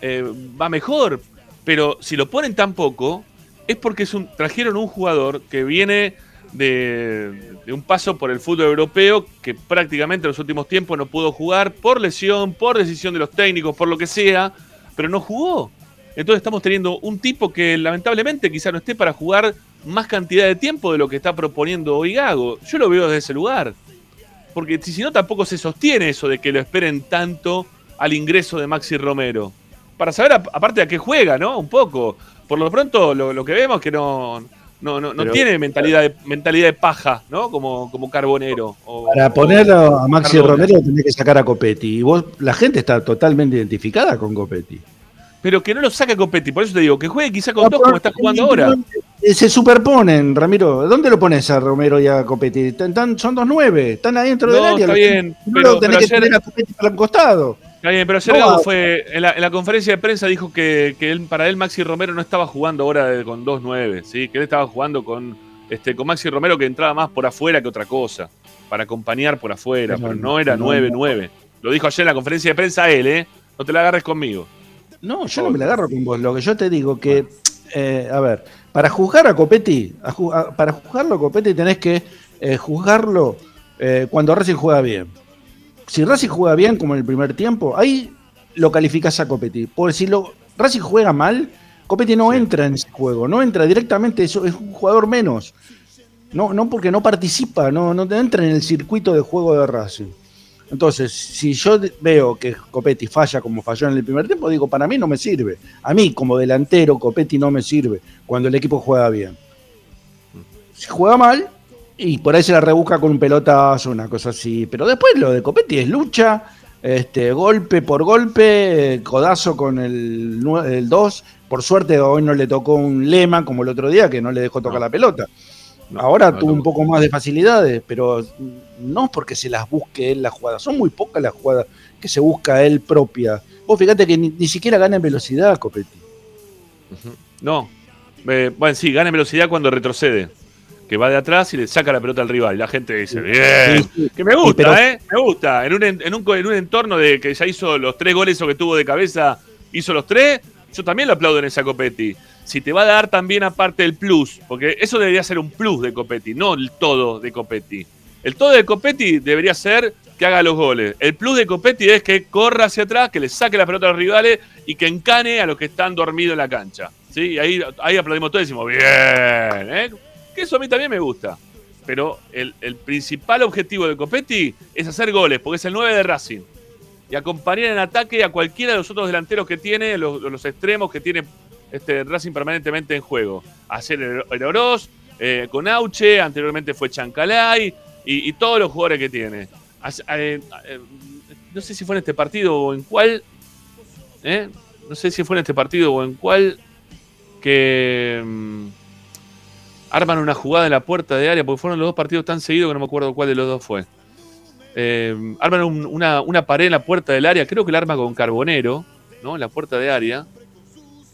eh, va mejor. Pero si lo ponen tan poco, es porque es un, trajeron un jugador que viene de, un paso por el fútbol europeo, que prácticamente en los últimos tiempos no pudo jugar por lesión, por decisión de los técnicos, por lo que sea, pero no jugó. Entonces estamos teniendo un tipo que lamentablemente quizá no esté para jugar más cantidad de tiempo de lo que está proponiendo hoy Gago. Yo lo veo desde ese lugar. Porque si no tampoco se sostiene eso de que lo esperen tanto al ingreso de Maxi Romero para saber aparte a qué juega, ¿no? Un poco. Por lo pronto lo, que vemos es que no, no, no, tiene mentalidad de, mentalidad de paja, ¿no? Como, como carbonero.
para ponerlo a Maxi Romero tenés que sacar a Copetti. Y vos, la gente está totalmente identificada con Copetti.
Pero que no lo saque Copetti, por eso te digo, que juegue quizá con dos como está jugando ahora.
Se superponen, Ramiro. ¿Dónde lo pones a Romero y a Copetti? son dos nueve, están adentro del área.
Está bien, pero,
tenés que tener a Copetti para un costado.
Está bien, pero ayer no, fue, en la, conferencia de prensa dijo que, él, para él Maxi Romero no estaba jugando ahora con 2-9, ¿sí? que él estaba jugando con, este, con Maxi Romero que entraba más por afuera que otra cosa, para acompañar por afuera, pero no era 9-9. Lo dijo ayer en la conferencia de prensa él, ¿eh? No te la agarres conmigo.
No, yo no me la agarro con vos. Lo que yo te digo que, eh, a ver, para juzgar a Copetti, para juzgarlo a Copetti tenés que eh, juzgarlo eh, cuando Racing juega bien si Racing juega bien, como en el primer tiempo, ahí lo calificas a Copetti. Porque si lo, Racing juega mal, Copetti no entra en ese juego, no entra directamente, eso es un jugador menos. No, no porque no participa, no, no entra en el circuito de juego de Racing. Entonces, si yo veo que Copetti falla como falló en el primer tiempo, digo, para mí no me sirve. A mí, como delantero, Copetti no me sirve cuando el equipo juega bien. Si juega mal, y por ahí se la rebusca con un pelotazo, una cosa así. Pero después lo de Copetti es lucha, este, golpe por golpe, codazo con el 2. Por suerte hoy no le tocó un lema como el otro día que no le dejó tocar la pelota. Ahora tuvo un poco más de facilidades, pero no porque se las busque él la jugada. Son muy pocas las jugadas que se busca él propia. Vos fíjate que ni, siquiera gana en velocidad Copetti.
No. Eh, bueno, sí, gana en velocidad cuando retrocede que va de atrás y le saca la pelota al rival. Y la gente dice, bien, que me gusta, ¿eh? Me gusta. En un, en, un, en un entorno de que ya hizo los tres goles o que tuvo de cabeza, hizo los tres, yo también lo aplaudo en esa Copetti. Si te va a dar también aparte el plus, porque eso debería ser un plus de Copetti, no el todo de Copetti. El todo de Copetti debería ser que haga los goles. El plus de Copetti es que corra hacia atrás, que le saque la pelota a los rivales y que encane a los que están dormidos en la cancha. ¿sí? Y ahí, ahí aplaudimos todos y decimos, bien, ¿eh? Que eso a mí también me gusta. Pero el, principal objetivo de Copetti es hacer goles, porque es el 9 de Racing. Y acompañar en ataque a cualquiera de los otros delanteros que tiene, los, extremos que tiene este Racing permanentemente en juego. Hacer el, Oroz, eh, con Auche, anteriormente fue Chancalay y, todos los jugadores que tiene. Eh, eh, no sé si fue en este partido o en cuál. No sé si fue en este partido o en cuál. Que. Mm, arman una jugada en la puerta de área, porque fueron los dos partidos tan seguidos que no me acuerdo cuál de los dos fue. Arman una, pared en la puerta del área, creo que la arma con carbonero, ¿no? En la puerta de área,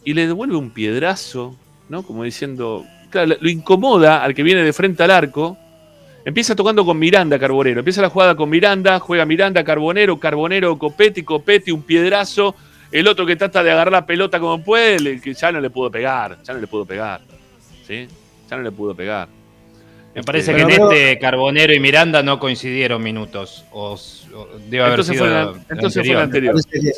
y le devuelve un piedrazo, ¿no? Como diciendo, lo incomoda al que viene de frente al arco. Empieza tocando con Miranda Carbonero. Empieza la jugada con Miranda, juega Miranda Carbonero, Carbonero Copetti, Copetti, un piedrazo. El otro que trata de agarrar la pelota como puede, que ya no le pudo pegar, ya no le pudo pegar. ¿Sí? Ya no le pudo pegar.
Me parece que en este Carbonero y Miranda no coincidieron minutos. O,
debe haber entonces sido fue entonces fue el anterior.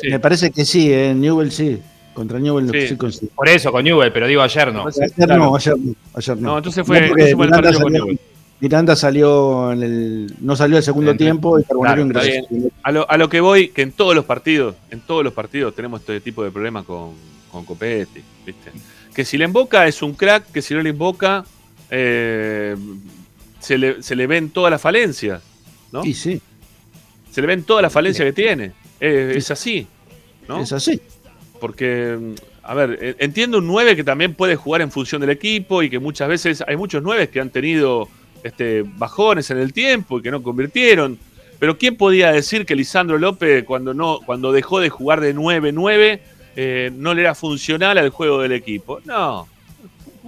Me parece que, sí. en Newell sí. Contra Newell sí.
sí Por eso, con Newell, pero digo ayer no.
Ayer no, ayer no. Ayer no. no entonces fue, entonces fue el partido con Newell. Miranda salió en el, no salió el segundo tiempo y Carbonero
ingresó. A lo, a lo, que voy, que en todos los partidos, en todos los partidos tenemos este tipo de problemas con, con Copetti, ¿viste? Que si le invoca es un crack, que si no le invoca eh, se, le, se, le, ven todas las falencias, ¿no?
Sí, sí.
Se le ven todas las falencias que tiene. es así, ¿no?
Es así.
Porque, a ver, e, entiendo un 9 que también puede jugar en función del equipo y que muchas veces hay muchos 9 que han tenido este, bajones en el tiempo y que no convirtieron. Pero ¿quién podía decir que Lisandro López, cuando, no, cuando dejó de jugar de 9-9, eh, no le era funcional al juego del equipo? No.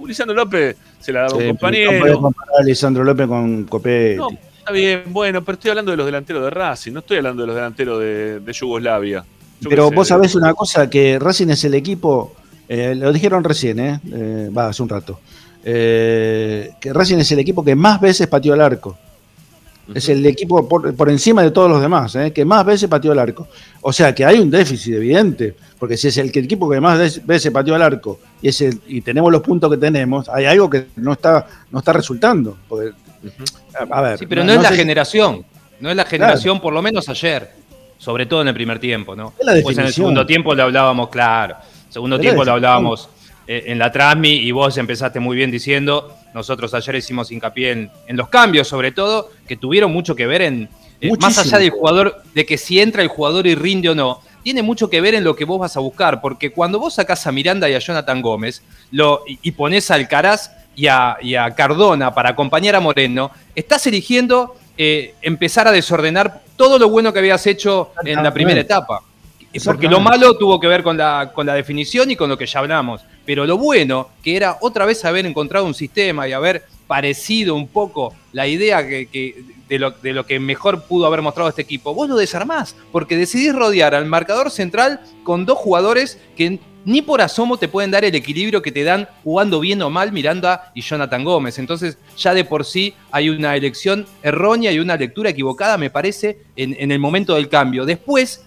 Lisandro López se la daba un compañero. No
comparar a Lisandro López con Copetti. No,
está bien, bueno, pero estoy hablando de los delanteros de Racing, no estoy hablando de los delanteros de, Yugoslavia.
Pero vos sabés una cosa, que Racing es el equipo, eh, lo dijeron recién, eh, eh, va, hace un rato, que Racing es el equipo que más veces pateó al arco. Es el equipo por, encima de todos los demás, ¿eh? que más veces pateó el arco. O sea que hay un déficit evidente, porque si es el, equipo que más veces pateó el arco y, es y tenemos los puntos que tenemos, hay algo que no está, no está resultando.
a ver, sí, pero no, es la generación, no es la generación, por lo menos ayer, sobre todo en el primer tiempo. ¿no? Pues en el segundo tiempo lo hablábamos, claro, segundo tiempo lo hablábamos eh, en la Transmi y vos empezaste muy bien diciendo nosotros ayer hicimos hincapié en, los cambios, sobre todo, que tuvieron mucho que ver en, eh, más allá del jugador, de que si entra el jugador y rinde o no, tiene mucho que ver en lo que vos vas a buscar, porque cuando vos sacás a Miranda y a Jonathan Gómez lo, y, pones a Alcaraz y a, Cardona para acompañar a Moreno, estás eligiendo eh, empezar a desordenar todo lo bueno que habías hecho en la primera etapa. Porque lo malo tuvo que ver con la, con la definición y con lo que ya hablamos. Pero lo bueno, que era otra vez haber encontrado un sistema y haber parecido un poco la idea que, de, lo, de, lo, que mejor pudo haber mostrado este equipo, vos lo desarmás, porque decidís rodear al marcador central con dos jugadores que ni por asomo te pueden dar el equilibrio que te dan jugando bien o mal Miranda y Jonathan Gómez. Entonces ya de por sí hay una elección errónea y una lectura equivocada, me parece, en, en el momento del cambio. Después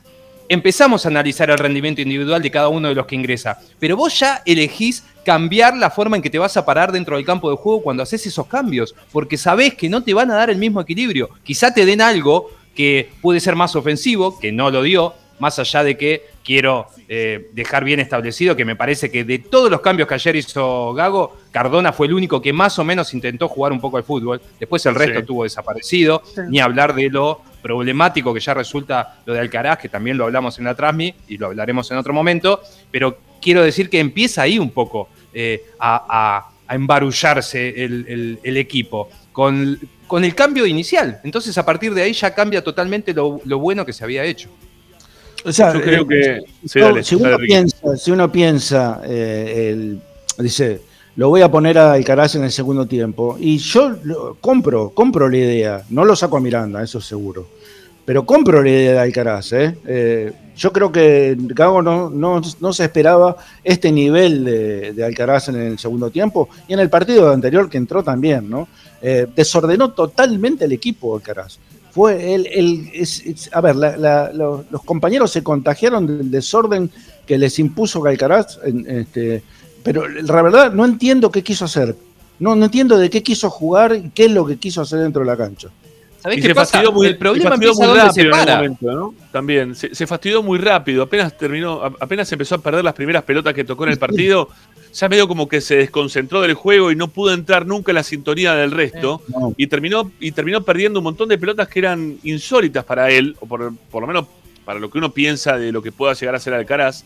empezamos a analizar el rendimiento individual de cada uno de los que ingresa. Pero vos ya elegís cambiar la forma en que te vas a parar dentro del campo de juego cuando haces esos cambios, porque sabés que no te van a dar el mismo equilibrio. Quizá te den algo que puede ser más ofensivo, que no lo dio, más allá de que quiero eh, dejar bien establecido que me parece que de todos los cambios que ayer hizo Gago, Cardona fue el único que más o menos intentó jugar un poco al fútbol. Después el resto estuvo desaparecido, ni hablar de lo problemático que ya resulta lo de Alcaraz, que también lo hablamos en la Trasmi y lo hablaremos en otro momento, pero quiero decir que empieza ahí un poco eh, a, embarullarse el, equipo con, con, el cambio inicial. Entonces a partir de ahí ya cambia totalmente lo, bueno que se había hecho.
O sea, Yo creo que si, uno piensa, si, uno piensa, el, dice, lo voy a poner a Alcaraz en el segundo tiempo. Y yo compro, compro la idea. No lo saco a Miranda, eso seguro. Pero compro la idea de Alcaraz. ¿eh? eh yo creo que Gago no, no, se esperaba este nivel de, Alcaraz en el segundo tiempo. Y en el partido anterior que entró también, ¿no? Eh, desordenó totalmente el equipo Alcaraz. Fue el, el a ver, los, compañeros se contagiaron del desorden que les impuso Alcaraz en, este, pero la verdad no entiendo qué quiso hacer. No, no entiendo de qué quiso jugar y qué es lo que quiso hacer dentro de la cancha.
¿Sabés qué pasa? Muy, el problema muy rápido en el momento, ¿no? También, se, fastidió muy rápido. Apenas terminó, apenas empezó a perder las primeras pelotas que tocó en el partido, ya medio como que se desconcentró del juego y no pudo entrar nunca en la sintonía del resto. Y terminó, y terminó perdiendo un montón de pelotas que eran insólitas para él, o por, por lo menos para lo que uno piensa de lo que pueda llegar a ser Alcaraz.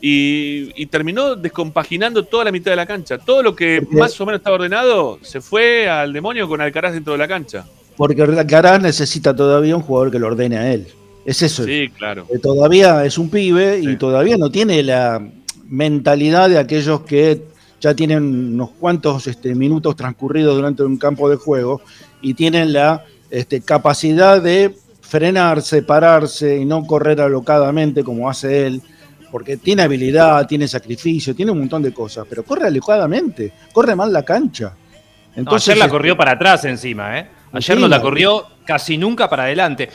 Y, terminó descompaginando toda la mitad de la cancha. Todo lo que más o menos estaba ordenado se fue al demonio con Alcaraz dentro de la cancha.
Porque Alcaraz necesita todavía un jugador que lo ordene a él. Es eso.
Sí, claro.
todavía es un pibe y todavía no tiene la mentalidad de aquellos que ya tienen unos cuantos este, minutos transcurridos durante un campo de juego y tienen la este, capacidad de frenarse, pararse y no correr alocadamente como hace él, porque tiene habilidad, tiene sacrificio, tiene un montón de cosas, pero corre alocadamente, corre mal la cancha.
Entonces, ayer la corrió este, para atrás encima, ¿eh? Ayer no la corrió casi nunca para adelante.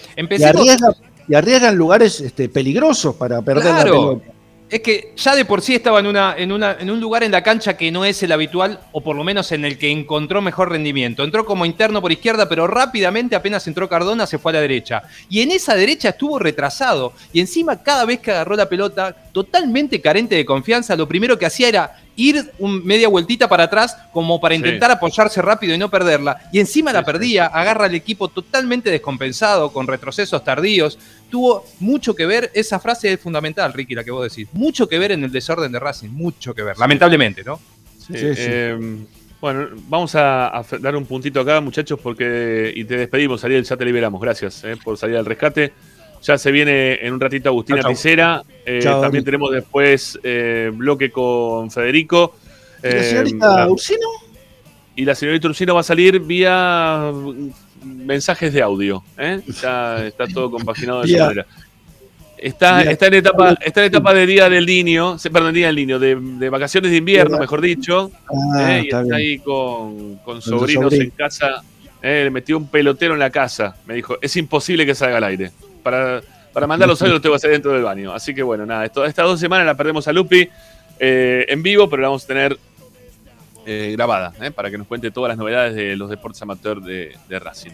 Y arriesga, en lugares este, peligrosos para perder la pelota
es que ya de por sí estaba en, una, en, una, en, un lugar en la cancha que no es el habitual, o por lo menos en el que encontró mejor rendimiento. Entró como interno por izquierda, pero rápidamente apenas entró Cardona se fue a la derecha. Y en esa derecha estuvo retrasado. Y encima cada vez que agarró la pelota, totalmente carente de confianza, lo primero que hacía era ir un, media vueltita para atrás como para intentar apoyarse rápido y no perderla. Y encima la perdía, agarra al equipo totalmente descompensado, con retrocesos tardíos. Tuvo mucho que ver, esa frase es fundamental, Ricky, la que vos decís. Mucho que ver en el desorden de Racing, mucho que ver, lamentablemente, ¿no?
Sí, eh, bueno, vamos a, dar un puntito acá, muchachos, porque y te despedimos, Ariel, ya te liberamos. Gracias eh, por salir al rescate. Ya se viene en un ratito Agustina Picera. Eh, también tenemos después eh, bloque con Federico.
¿Y la señorita Ursino?
Y la señorita Ursino va a salir vía mensajes de audio. Ya está todo compaginado de esa manera. Está, está, en etapa, está en etapa de Día del Niño, perdón, Día del Niño, de, vacaciones de invierno, mejor dicho. Ah, y está, ahí con, con sobrinos en casa. le metió un pelotero en la casa. Me dijo, es imposible que salga al aire para, para mandar los audios lo tengo que hacer dentro del baño. Así que bueno, nada, estas dos semanas la perdemos a Lupi eh, en vivo, pero la vamos a tener eh, grabada, eh, para que nos cuente todas las novedades de los deportes amateur de, Racing.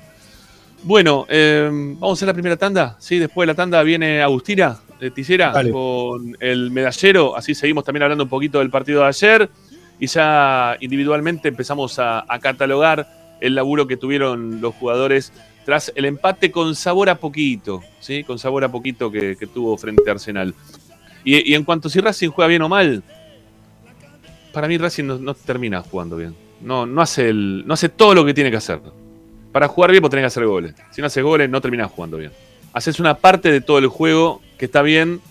Bueno, vamos a hacer la primera tanda. Sí, después de la tanda viene Agustina de Ticera con el medallero. Así seguimos también hablando un poquito del partido de ayer. Y ya individualmente empezamos a, a catalogar el laburo que tuvieron los jugadores tras el empate con sabor a poquito, ¿sí? Con sabor a poquito que, tuvo frente a Arsenal. Y, en cuanto a si Racing juega bien o mal, para mí Racing no, termina jugando bien. No, no, hace el, no hace todo lo que tiene que hacer. Para jugar bien, vos tenés que hacer goles. Si no haces goles, no terminás jugando bien. Haces una parte de todo el juego que está bien,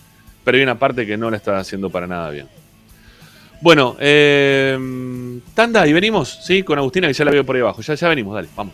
pero hay una parte que no la está haciendo para nada bien. Bueno, eh, tanda y venimos, ¿sí? Con Agustina, que ya la veo por ahí abajo. Ya, ya venimos, dale, vamos.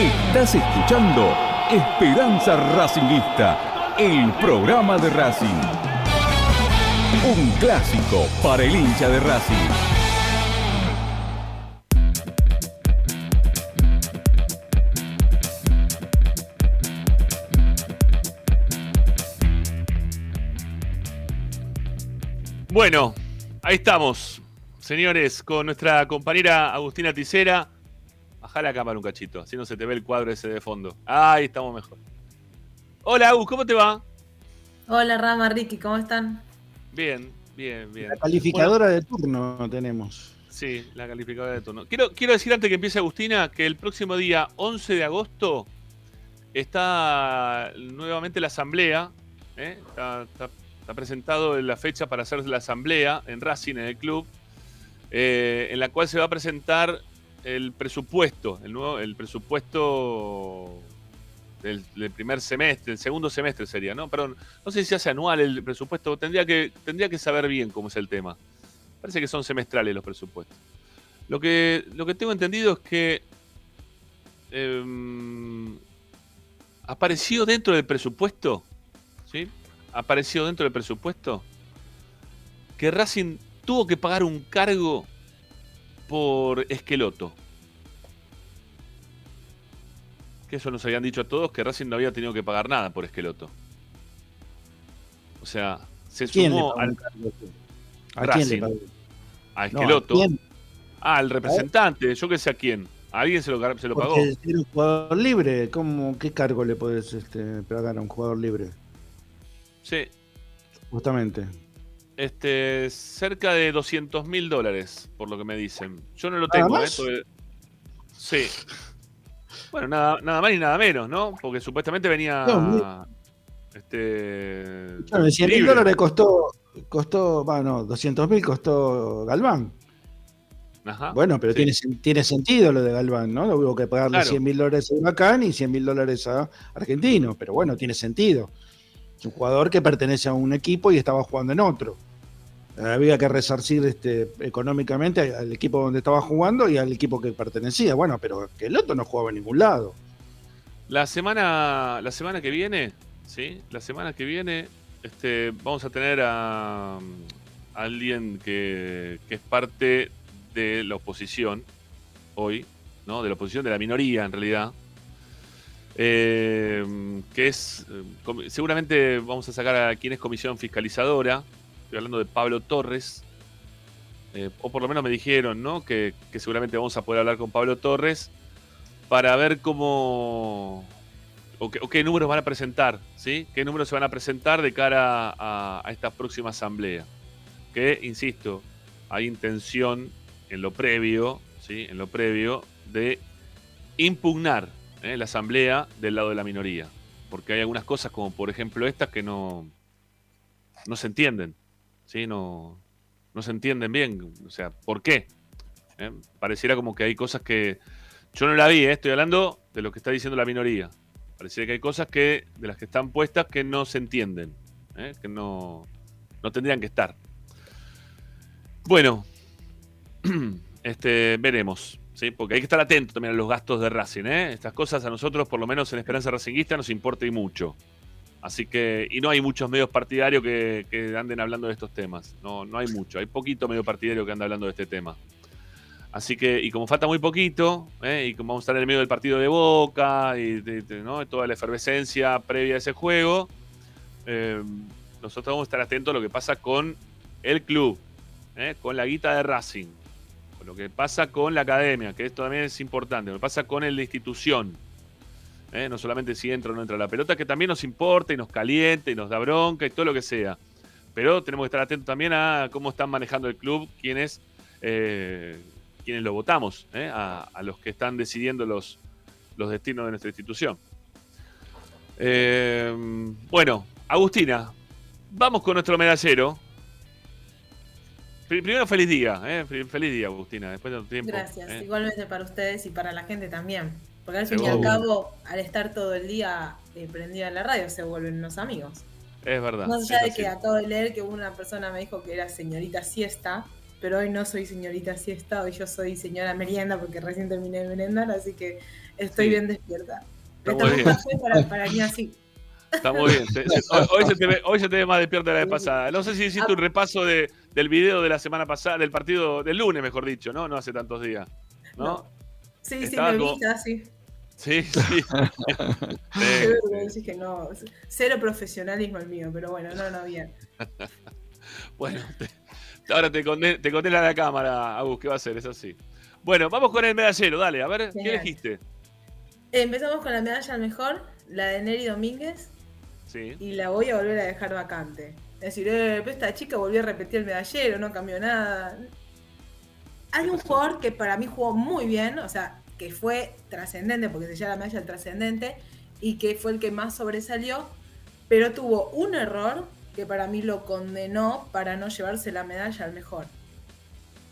Estás escuchando Esperanza Racingista, el programa de Racing. Un clásico para el hincha de Racing.
Bueno, ahí estamos, señores, con nuestra compañera Agustina Ticera Bajá la cámara un cachito, así no se te ve el cuadro ese de fondo. Ahí estamos mejor. Hola, Agus, ¿cómo te va?
Hola, Rama, Ricky, ¿cómo están?
Bien, bien, bien.
La calificadora de turno tenemos.
Sí, la calificadora de turno. Quiero, quiero decir antes que empiece Agustina que el próximo día 11 de agosto está nuevamente la asamblea. ¿eh? Está, presentado la fecha para hacer la asamblea en Racing, en el club, eh, en la cual se va a presentar el presupuesto, el nuevo, el presupuesto del, primer semestre, el segundo semestre sería, ¿no? Perdón, no sé si se hace anual el presupuesto, tendría que, tendría que saber bien cómo es el tema. Parece que son semestrales los presupuestos. Lo que, lo que tengo entendido es que em, apareció dentro del presupuesto, ¿sí? Apareció dentro del presupuesto que Racing tuvo que pagar un cargo por Esqueloto. Que eso nos habían dicho a todos que Racing no había tenido que pagar nada por Esqueloto. O sea, se sumó al
¿A Racing,
a Esqueloto. ah, al representante, yo que sé a quién. ¿A alguien se lo, se lo pagó?
Era un jugador libre. ¿Cómo, ¿Qué cargo le puedes este, pagar a un jugador libre?
Sí.
Justamente.
Este, cerca de 200 mil dólares, por lo que me dicen. Yo no lo tengo, ¿eh? Sí. Bueno, nada, nada más ni nada menos, ¿no? Porque supuestamente venía. este.
Claro, 100 mil dólares costó. Costó. Bueno, 200 mil costó Galván. Ajá, bueno, pero tiene, tiene sentido lo de Galván, ¿no? Lo hubo que pagarle 100 mil dólares a Huracán y 100 mil dólares a Argentino, pero bueno, tiene sentido. Es un jugador que pertenece a un equipo y estaba jugando en otro había que resarcir este, económicamente al equipo donde estaba jugando y al equipo que pertenecía. Bueno, pero que el otro no jugaba en ningún lado.
La semana, la semana que viene, ¿sí? La semana que viene este, vamos a tener a, alguien que, es parte de la oposición hoy, ¿no? De la oposición, de la minoría en realidad. Eh, que es, eh, seguramente vamos a sacar a quien es comisión fiscalizadora, Estoy hablando de Pablo Torres. Eh, o por lo menos me dijeron, ¿no? Que, seguramente vamos a poder hablar con Pablo Torres para ver cómo. O, qué números van a presentar, ¿sí? ¿Qué números se van a presentar de cara a, esta próxima asamblea? Que, insisto, hay intención en lo previo, ¿sí? En lo previo de impugnar ¿eh? la asamblea del lado de la minoría. Porque hay algunas cosas, como por ejemplo estas, que no, no se entienden. ¿Sí? No, no se entienden bien. O sea, ¿por qué? ¿Eh? Pareciera como que hay cosas que. Yo no la vi, ¿eh? estoy hablando de lo que está diciendo la minoría. Pareciera que hay cosas que, de las que están puestas que no se entienden, ¿eh? que no, no tendrían que estar. Bueno, este, veremos. ¿sí? Porque hay que estar atento también a los gastos de Racing. Estas cosas a nosotros, por lo menos en Esperanza Racingista, nos importa y mucho. Así que, y no hay muchos medios partidarios que, anden hablando de estos temas. No, no hay mucho. Hay poquito medio partidario que anda hablando de este tema. Así que, y como falta muy poquito, ¿eh? y como vamos a estar en el medio del partido de Boca y de, toda la efervescencia previa a ese juego, eh, nosotros vamos a estar atentos a lo que pasa con el club, ¿eh? con la guita de Racing, con lo que pasa con la academia, que esto también es importante, lo que pasa con de institución. ¿Eh? no solamente si entra o no entra la pelota, que también nos importa y nos calienta y nos da bronca y todo lo que sea. Pero tenemos que estar atentos también a cómo están manejando el club quienes, eh, quienes lo votamos, ¿eh? a, los que están decidiendo los, los destinos de nuestra institución. bueno, Agustina, vamos con nuestro medallero. Primero, feliz día, feliz día, Agustina, después de un tiempo.
Gracias, igualmente para ustedes y para la gente también. Porque al fin y al cabo, al estar todo el día eh, prendida en la radio, se vuelven unos amigos.
Es verdad.
Más allá de que acabo de leer que una persona me dijo que era señorita siesta, pero hoy no soy señorita siesta, hoy yo soy señora merienda porque recién terminé de merendar, así que estoy bien despierta. Está muy bien. Para, para mí así.
Está muy bien. Hoy, se te ve, hoy, se te ve, más despierta de la vez pasada. No sé si hiciste un repaso de, del video de la semana pasada, del partido del lunes, mejor dicho, ¿no? No hace tantos días. ¿no?
Sí, sí, me viste así.
Sí, sí.
que no, cero profesionalismo el mío, pero bueno, no, no, bien.
bueno, ahora te conté, te conté la, cámara, Agus, ¿qué va a hacer? Es así. Bueno, vamos con el medallero, dale, a ver, ¿qué elegiste?
Empezamos con la medalla al mejor, la de Neri Domínguez.
Sí.
Y la voy a volver a dejar vacante. Es decir, eh, esta chica volvió a repetir el medallero, no cambió nada. Hay un jugador que para mí jugó muy bien, o sea, que fue trascendente, porque se llama la medalla trascendente, y que fue el que más sobresalió, pero tuvo un error que para mí lo condenó para no llevarse la medalla al mejor.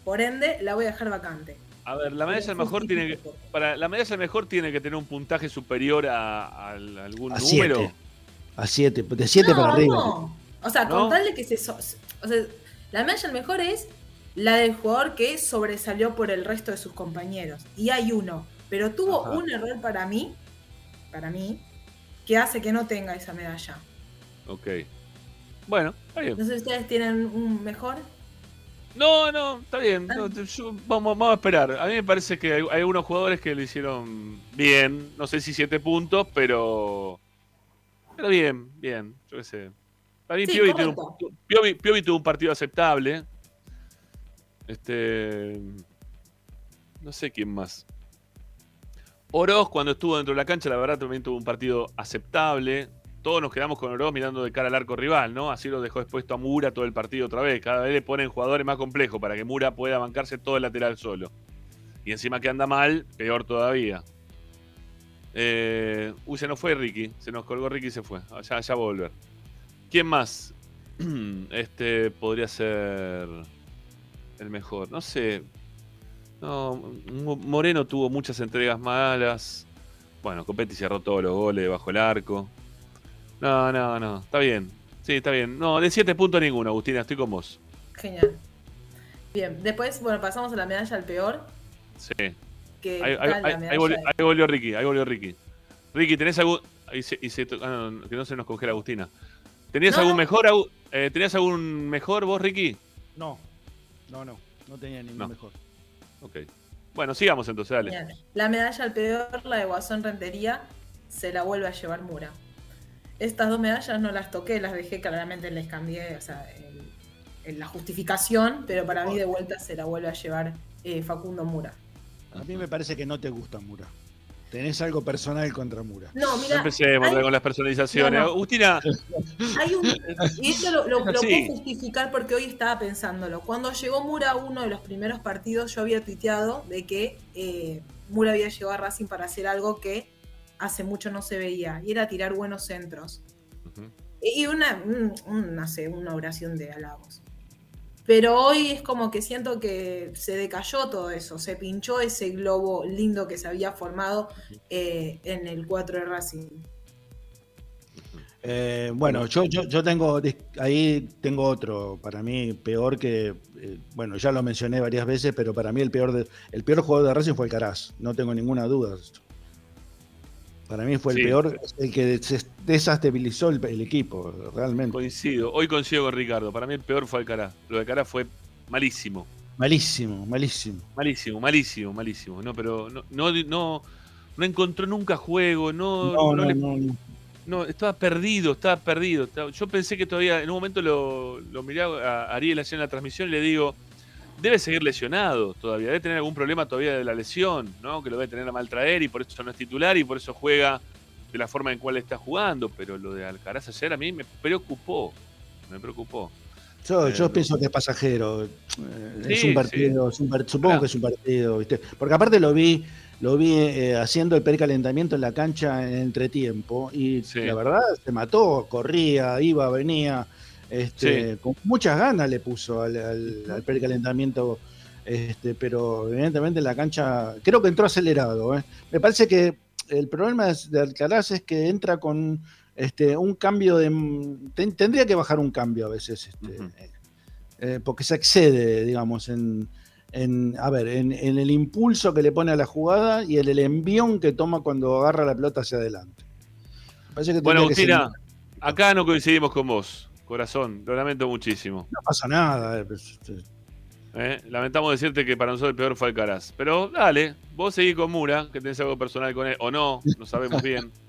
Por ende, la voy a dejar vacante.
A ver, la medalla al mejor tiene que, para la medalla al mejor tiale que tener un puntaje superior a, algún número.
A 7, de 7 para arriba.
No. O sea, con tal de que se o sea, la medalla al mejor es la del jugador que sobresalió por el resto de sus compañeros. Y hay uno, pero tuvo un error para mí, para mí, que hace que no tenga esa medalla.
Ok. Bueno, está bien.
No sé si ustedes tienen un mejor.
No, no, está bien. Ah. vamos, vamos, a esperar. A mí me parece que hay, algunos jugadores que lo hicieron bien. No sé si siete puntos, pero. Pero bien, bien. Yo qué sé. Para mí Piovi tuvo un partido aceptable. Este. No sé quién más. Oroz, cuando estuvo dentro de la cancha, la verdad también tuvo un partido aceptable. Todos nos quedamos con Oroz mirando de cara al arco rival, ¿no? Así lo dejó expuesto a Mura todo el partido otra vez. Cada vez le ponen jugadores más complejos para que Mura pueda bancarse todo el lateral solo. Y encima que anda mal, peor todavía. Eh, uy, se nos fue Ricky. Se nos colgó Ricky y se fue. Ya, ya va a volver. ¿Quién más? este podría ser el mejor. No sé. No, Moreno tuvo muchas entregas malas. Bueno, Copetti cerró todos los goles bajo el arco. No, no, no. Está bien. Sí, está bien. No, de 7 puntos ninguno, Agustina. Estoy con vos.
Genial. Bien, después, bueno, pasamos a la medalla al peor.
Sí. ahí, volvió, Ricky, ahí volvió Ricky. Ricky, ¿tenés algún...? Ahí ah, que no se nos congela Agustina. ¿Tenías algún mejor? Eh, ¿Tenías algún mejor vos, Ricky?
No. No, no, no tenía ningún mejor.
Ok. Bueno, sigamos entonces, dale.
La medalla al peor, la de Guasón Rentería, se la vuelve a llevar Mura. Estas dos medallas no las toqué, las dejé, claramente les cambié, o sea, en, la justificación, pero para mí de vuelta se la vuelve a llevar eh, Facundo Mura.
A mí me parece que no te gusta Mura. Tenés algo personal contra Mura.
No, mira.
empecemos con las personalizaciones. Agustina.
Hay un, y esto lo, lo, puedo justificar porque hoy estaba pensándolo. Cuando llegó Mura a uno de los primeros partidos, yo había tuiteado de que eh, Mura había llegado a Racing para hacer algo que hace mucho no se veía, y era tirar buenos centros. Y una, una oración de halagos. Pero hoy es como que siento que se decayó todo eso, se pinchó ese globo lindo que se había formado eh, en el 4 de Racing.
Eh, bueno, yo, yo, tengo ahí tengo otro, para mí peor que, eh, bueno, ya lo mencioné varias veces, pero para mí el peor, de, el peor jugador de Racing fue el Caraz, no tengo ninguna duda. Para mí fue el peor, el que desestabilizó el, equipo, realmente.
Coincido, hoy coincido con Ricardo. Para mí el peor fue Alcaraz. Lo de Alcaraz fue malísimo.
Malísimo, malísimo.
Malísimo, malísimo, malísimo. No, pero no, no, no, encontró nunca juego, no, no, no, estaba perdido, estaba perdido. Yo pensé que todavía, en un momento lo, lo miré a Ariel haciendo la transmisión y le digo, debe seguir lesionado todavía, debe tener algún problema todavía de la lesión, ¿no? Que lo debe tener a mal traer y por eso no es titular y por eso juega de la forma en cual está jugando. Pero lo de Alcaraz ayer a mí me preocupó, me preocupó.
Yo, yo eh, pienso que es pasajero. Eh, es un partido, supongo que es un partido, ¿viste? Porque aparte lo vi, lo vi eh, haciendo el precalentamiento en la cancha en entretiempo y la verdad se mató, corría, iba, venía. Este, Con muchas ganas le puso al, al, precalentamiento, este, pero evidentemente la cancha, creo que entró acelerado. ¿eh? Me parece que el problema de Alcaraz es que entra con este, un cambio de... tendría que bajar un cambio a veces, este, eh, porque se excede, digamos, en, a ver, en, el impulso que le pone a la jugada y en el envión que toma cuando agarra la pelota hacia adelante.
bueno, Agustina, acá no coincidimos con vos. Corazón, lo lamento muchísimo.
No pasa nada. Eh, pues, este.
eh, lamentamos decirte que para nosotros el peor fue Alcaraz. Pero dale, vos seguís con Mura, que tenés algo personal con él, o no, no sabemos bien.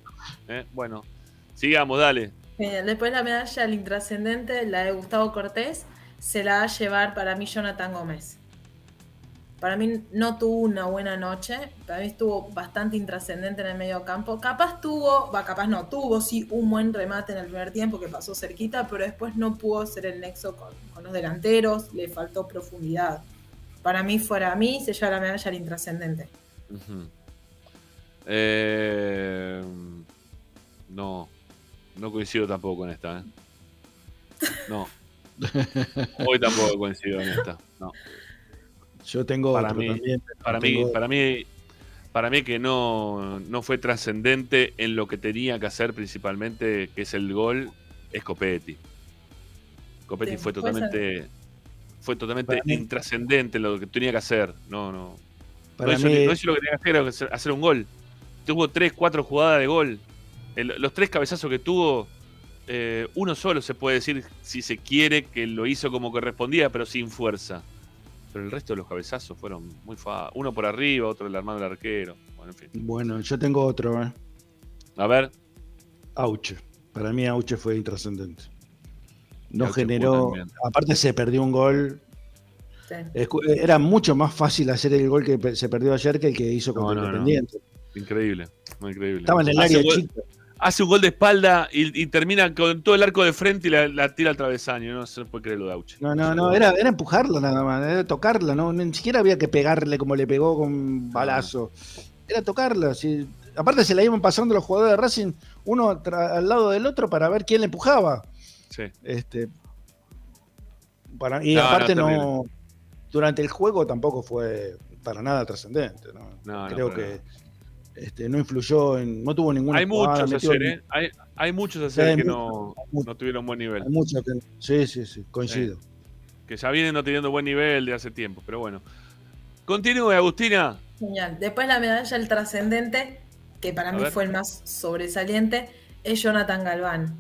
Eh, bueno, sigamos, dale.
después la medalla al intrascendente, la de Gustavo Cortés, se la va a llevar para mí Jonathan Gómez. Para mí no tuvo una buena noche, para mí estuvo bastante intrascendente en el medio campo. Capaz tuvo, va, capaz no, tuvo sí un buen remate en el primer tiempo que pasó cerquita, pero después no pudo ser el nexo con, los delanteros, le faltó profundidad. Para mí, fuera a mí, se lleva la medalla al intrascendente.
Eh, no, no coincido tampoco con esta. ¿eh? No. Hoy tampoco coincido en esta. No.
Yo tengo
para mí, Para, mí, para mí, para mí que no, no fue trascendente en lo que tenía que hacer principalmente, que es el gol, es Copetti. Copetti fue totalmente fue totalmente intrascendente en lo que tenía que hacer. No, no. no, hizo, lo que tenía que hacer, hacer un gol. Tuvo tres, cuatro jugadas de gol. los tres cabezazos que tuvo, eh, uno solo se puede decir, si se quiere, que lo hizo como correspondía, pero sin fuerza. Pero el resto de los cabezazos fueron muy fa Uno por arriba, otro el hermano del arquero. Bueno, en fin.
Bueno, yo tengo otro, ¿eh?
A ver.
Auche. Para mí Auche fue intrascendente. No generó. Aparte se perdió un gol. Era mucho más fácil hacer el gol que se perdió ayer que el que hizo con Independiente.
Increíble, muy increíble.
Estaba en el área chica
hace un gol de espalda y, termina con todo el arco de frente y la, tira al travesaño. No se puede creer lo de Auche.
No, no, no, era, era empujarlo nada más, era tocarla, ¿no? Ni siquiera había que pegarle como le pegó con balazo. Era tocarla. Aparte se la iban pasando los jugadores de Racing uno al lado del otro para ver quién le empujaba.
Sí.
Este, y aparte no, durante el juego tampoco fue para nada trascendente. ¿no? Creo que este, no influyó, en, no tuvo ninguna.
Hay muchos hacer, ¿eh? hay, hay, muchos hacer que no, no, tuvieron buen nivel.
Hay muchos que, sí, sí, sí, coincido.
que ya vienen no teniendo buen nivel de hace tiempo, pero bueno. Continúe, Agustina.
Genial. Después la medalla el trascendente, que para mí fue el más sobresaliente, es Jonathan Galván.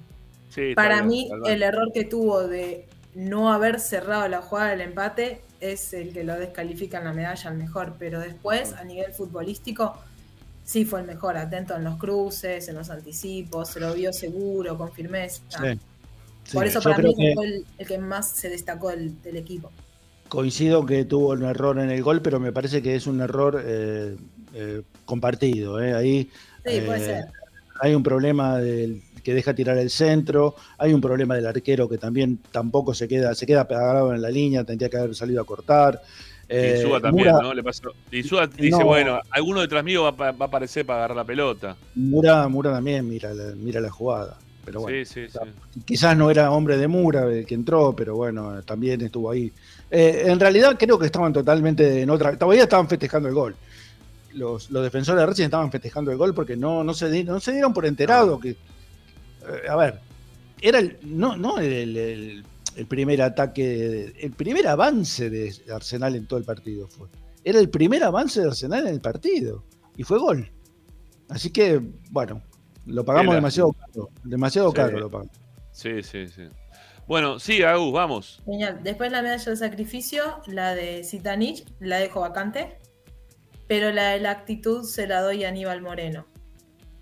Sí, para mí, el error que tuvo de no haber cerrado la jugada del empate es el que lo descalifica en la medalla al mejor, pero después, a nivel futbolístico, sí fue el mejor, atento en los cruces, en los anticipos, se lo vio seguro, con firmeza. Por eso para mí fue el, que más se destacó del, equipo.
Coincido que tuvo un error en el gol, pero me parece que es un error eh, eh, compartido. Eh. Ahí
sí, puede ser.
hay un problema del que deja tirar el centro, hay un problema del arquero que también tampoco se queda, se queda pegado en la línea, tendría que haber salido a cortar.
Eh, Insúa también, ¿no? Le pasó. Insúa dice, bueno, alguno detrás mío va, va, a aparecer para agarrar la pelota.
Mura, Mura también mira la, mira la jugada. pero bueno. Quizás no era hombre de Mura el que entró, pero bueno, también estuvo ahí. Eh, en realidad creo que estaban totalmente en otra. Todavía estaban festejando el gol. Los, defensores de Racing estaban festejando el gol porque no, no, se, no se dieron por enterado que. Eh, a ver, era el, no, no el, primer ataque, el primer avance de Arsenal en todo el partido fue. Era el primer avance de Arsenal en el partido y fue gol. Así que, bueno, lo pagamos demasiado caro. Demasiado caro lo pagamos.
Sí, sí, sí. Bueno, sí, Agus, vamos.
Genial. Después la medalla del sacrificio, la de Zitanich, la dejo vacante. Pero la de la actitud se la doy a Aníbal Moreno.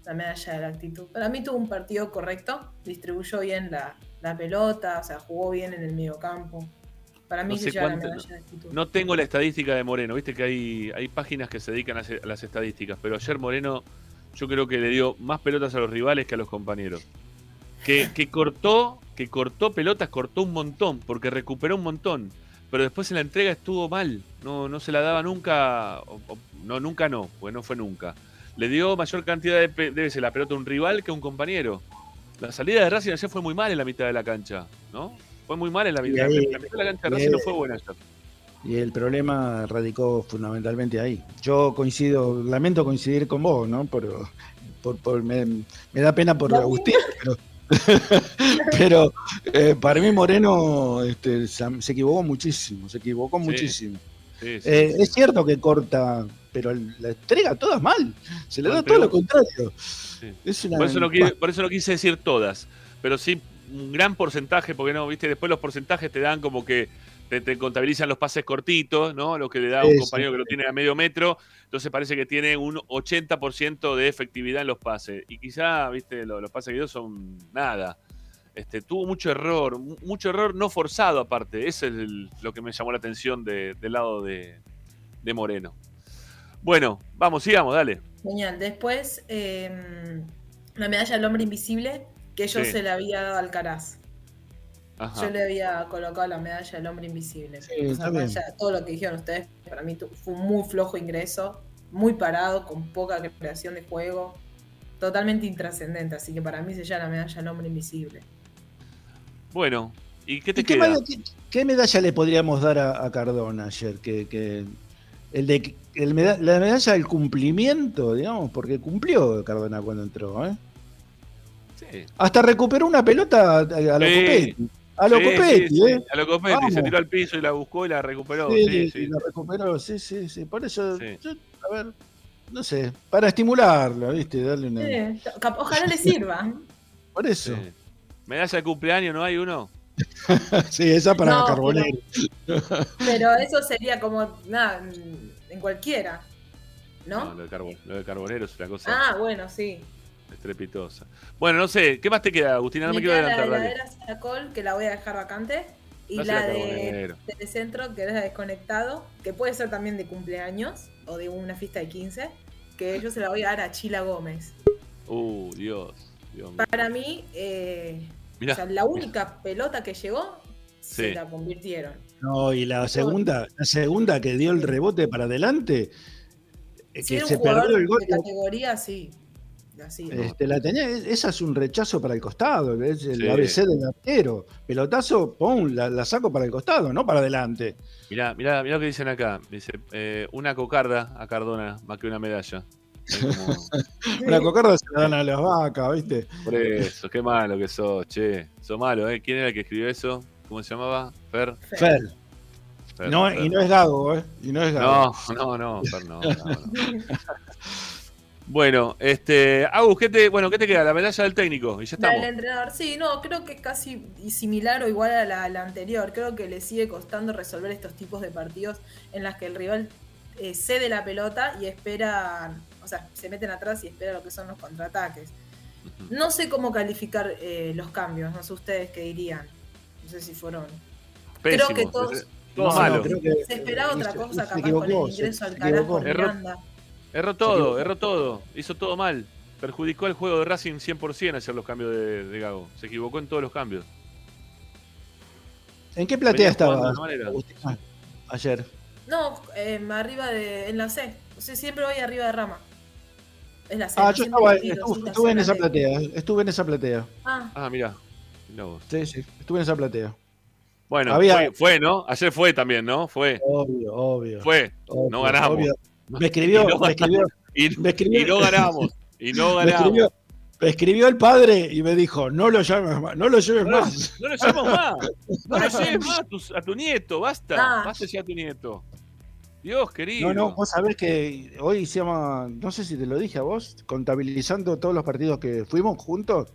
La medalla de la actitud. Para mí tuvo un partido correcto. Distribuyó bien la, pelota, o sea, jugó bien en el medio campo. Para mí se lleva la medalla de actitud.
No tengo la estadística de Moreno. Viste que hay, hay páginas que se dedican a las estadísticas. Pero ayer Moreno yo creo que le dio más pelotas a los rivales que a los compañeros. Que, cortó, que cortó pelotas, cortó un montón, porque recuperó un montón. Pero después en la entrega estuvo mal. No, no se la daba nunca. no, nunca no, pues no fue nunca. Le dio mayor cantidad de debe ser la pelota a un rival que a un compañero. La salida de Racing ayer fue muy mal en la mitad de la cancha, ¿no? Fue muy mal en la mitad, de la cancha de Racing no fue buena ayer.
Y el problema radicó fundamentalmente ahí. Yo coincido, lamento coincidir con vos, ¿no? Por, por, me, da pena por Agustín, pero, pero eh, para mí Moreno este, se equivocó muchísimo, se equivocó muchísimo. Eh, es cierto que corta, pero la entrega todas mal, se le da todo lo contrario.
por, eso no quise, por eso no quise decir todas, pero sí un gran porcentaje, porque no, viste, después los porcentajes te dan como que te, contabilizan los pases cortitos, ¿no? Lo que le da a un compañero que lo tiene a medio metro. Entonces parece que tiene un 80% de efectividad en los pases. Y quizá, viste, los, pases que dio son nada. Este, tuvo mucho error, mucho error no forzado aparte. Eso es lo que me llamó la atención del lado de, Moreno. Bueno, vamos, sigamos, dale.
Genial. Después, em, la medalla del hombre invisible, que yo se la había dado al Caraz. Yo le había colocado la medalla del hombre invisible. todo lo que dijeron ustedes, para mí fue un muy flojo ingreso, muy parado, con poca creación de juego, totalmente intrascendente. Así que para mí se llama la medalla del hombre invisible.
Bueno, ¿y qué te queda?
Qué, medalla le podríamos dar a, Cardona ayer? Que, el de la medalla del cumplimiento, digamos, porque cumplió Cardona cuando entró, ¿eh? Hasta recuperó una pelota a, los sí. A lo Copetti, ¿eh?
A lo Copetti, se tiró al piso y la buscó y la recuperó.
Sí, sí, la recuperó, sí, sí, sí. Por eso, yo, a ver, no sé, para estimularla, ¿viste? Darle una.
ojalá le sirva.
Por eso.
¿Medalla de cumpleaños no hay uno?
sí, esa para no, Carbonero.
Pero, eso sería como, nada, en cualquiera. ¿No?
No, lo de, lo de Carbonero es una cosa.
Ah, bueno, sí.
Estrepitosa. Bueno, no sé, ¿qué más te queda, Agustina? No me, quiero adelantar.
La heladera Saracol, que la voy a dejar vacante. Y la de Telecentro, que es desconectado, que puede ser también de cumpleaños o de una fiesta de 15, que yo se la voy a dar a Chila Gómez.
Uh, Dios.
Para mí, eh, la única pelota que llegó, se la convirtieron.
No, y la segunda, la segunda que dio el rebote para adelante,
eh, que se perdió el gol. De categoría, sí.
Este, la tenía, esa es un rechazo para el costado, es el ABC del arquero. Pelotazo, pum, la, saco para el costado, no para adelante.
Mirá, mirá, mirá lo que dicen acá. Dice, eh, una cocarda a Cardona más que una medalla.
una cocarda se la dan a las vacas, ¿viste?
Por eso, qué malo que sos, che. Sos malo, ¿eh? ¿Quién era el que escribió eso? ¿Cómo se llamaba? Fer.
Fer. no, Y no es Gago, ¿eh? Y no es Gago.
No, no, no, Fer, no. no, no. Bueno, este, Agus, ¿qué te, bueno, ¿qué te queda? La medalla del técnico y ya estamos.
La entrenador, sí, no, creo que es casi similar o igual a la, anterior. Creo que le sigue costando resolver estos tipos de partidos en las que el rival eh, cede la pelota y espera, o sea, se meten atrás y espera lo que son los contraataques. No sé cómo calificar eh, los cambios, no sé ustedes qué dirían. No sé si fueron.
creo
que todos. malo. se esperaba otra cosa capaz con el ingreso al carajo Miranda.
Erró todo, erró todo. Hizo todo mal. Perjudicó el juego de Racing 100% hacer los cambios de, Gago. Se equivocó en todos los cambios.
¿En qué platea estaba ayer?
No, arriba de. en la C. O sea, siempre voy arriba de rama. Es la
ah, yo estaba, estuve, en esa platea. Estuve en esa platea.
Ah, ah mira.
Sí, sí, estuve en esa platea.
Bueno, Había... fue, ¿no? Ayer fue también, ¿no? Fue.
Obvio, obvio.
Fue. no ganamos.
Me escribió,
me
escribió,
y, me escribió. Y no ganamos. Y no ganamos.
Me escribió, el padre y me dijo, no lo llames más, no lo lleves más.
No lo llames más. No lo lleves más a tu, nieto, basta. Ah. Basta ya a tu nieto. Dios querido.
No, no, vos sabés que hoy se llama, no sé si te lo dije a vos, contabilizando todos los partidos que fuimos juntos.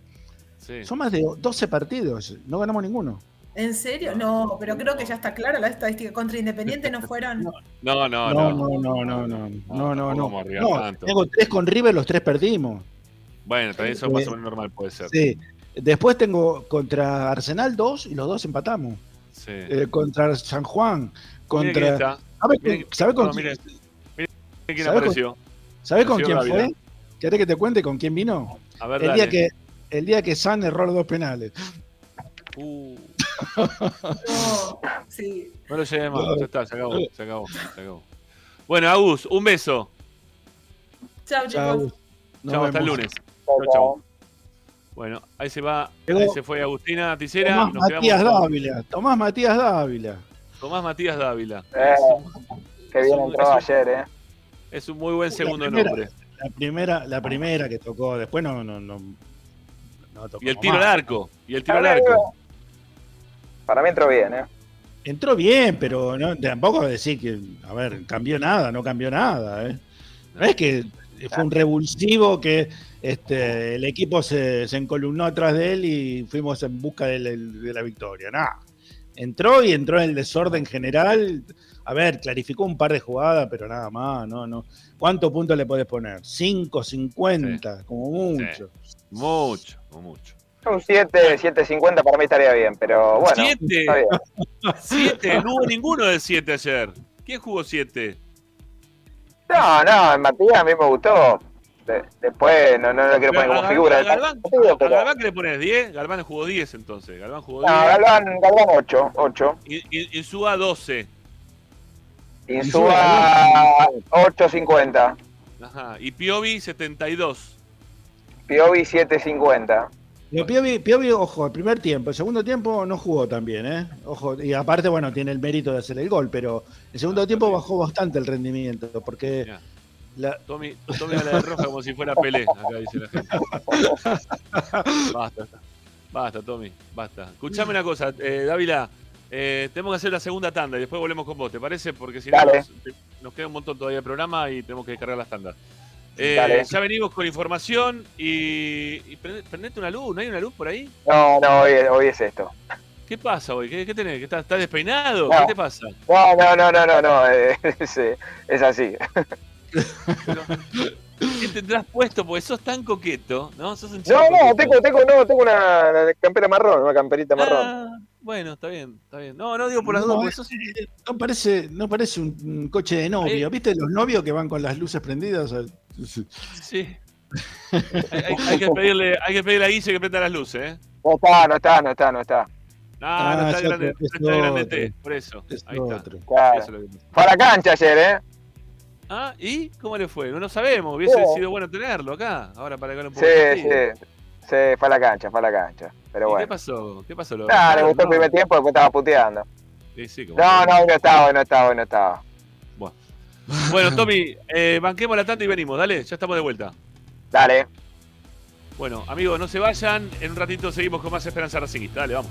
Son más de 12 partidos, no ganamos ninguno.
¿En serio? No, pero creo que ya está clara la estadística. Contra Independiente no fueron.
No, no,
no. No, no, no, no, no. No, no, no. Tengo tres con River, los tres perdimos.
Bueno, también eso es más o menos normal, puede ser.
Sí. Después tengo contra Arsenal dos y los dos empatamos. Sí. Eh, contra San Juan, contra. ¿Sabe con, quién apareció? ¿Sabe con quién fue? ¿Querés que te cuente con quién vino? A ver, el día que el día que San erró los dos penales.
Uh. no, sí. No lo más, ya está, se acabó, se acabó, se acabó. Bueno, Agus, un beso.
Chao, chicos.
Chao, hasta el lunes. Chao, chao. Bueno, ahí se va, ahí se fue Agustina Ticera.
Tomás Matías Dávila, Tomás Matías Dávila.
Tomás Matías Dávila.
Eh, qué bien entró ayer, eh.
Es un muy buen segundo nombre.
La primera, la primera que tocó, después no, no, no,
y el tiro al arco. Y el tiro al arco.
Para mí entró bien, ¿eh?
Entró bien, pero no, tampoco decir que, a ver, cambió nada, no cambió nada, ¿eh? No es que fue un revulsivo que este, el equipo se, se encolumnó atrás de él y fuimos en busca de, la victoria. Nada. Entró y entró en el desorden general. A ver, clarificó un par de jugadas, pero nada más, no, no. ¿Cuántos puntos le podés poner? 5, 50, como mucho.
Mucho, mucho.
Un 7, 7.50 para mí estaría bien, pero bueno. 7.
7, no hubo ninguno de 7 ayer. ¿Quién jugó 7?
No, no, Matías a mí me gustó. después no, no lo quiero poner como figura. ¿A
Galván, ¿A Galván qué le pones 10? Galván jugó 10 entonces. Galván jugó 10.
No, Galván, Galván 8. 8.
Y, y, Suba 12.
Insúa 8.50.
Ajá. Y Piovi 72.
Piovi 7.50.
Piovi, Piovi, ojo, el primer tiempo, el segundo tiempo no jugó tan bien, ¿eh? Ojo, y aparte, bueno, tiene el mérito de hacer el gol, pero el segundo tiempo bajó bastante el rendimiento, porque...
La... Tommy, Tommy a la de roja como si fuera Pelé, acá dice la gente. basta, basta, Tommy, basta. Escuchame una cosa, eh, Dávila, eh, tenemos que hacer la segunda tanda y después volvemos con vos, ¿te parece? Porque si no, nos, queda un montón todavía de programa y tenemos que descargar las tandas. Eh, ya venimos con información y, prendete una luz, ¿no hay una luz por ahí?
No, no, hoy, es esto.
¿Qué pasa hoy? ¿Qué, tenés? ¿Estás, despeinado? ¿Qué te pasa?
No, no, no, no, no, no. Es, es así.
¿Qué tendrás puesto? Porque sos tan coqueto, ¿no? Sos un
no, no, tengo, tengo, no, tengo una campera marrón, una camperita marrón. Ah,
bueno, está bien, está bien. No, no digo por las dudas,
no, no parece, no parece un, coche de novio. ¿Viste los novios que van con las luces prendidas?
Sí. hay, que pedirle, hay que pedirle a Guille que prenda las luces, ¿eh?
No está, no está, no está, no está.
No, ah, no está grande, no está grande T, por eso. Ahí está.
Fue a la cancha ayer, ¿eh?
Ah, ¿y cómo le fue? No lo sabemos, hubiese sido bueno tenerlo acá, ahora para que un
poco. Sí, sí. Sí, fue a la cancha, fue a la cancha. Pero bueno.
¿Qué pasó? ¿Qué pasó?
Ah, le gustó el primer tiempo, después estaba puteando. Sí, sí, como no, no, no estaba, no estaba, no estaba.
Bueno, bueno Tommy, eh, banquemos la tanda y venimos, dale, ya estamos de vuelta.
Dale.
Bueno, amigos, no se vayan, en un ratito seguimos con más Esperanza Racingista, dale, vamos.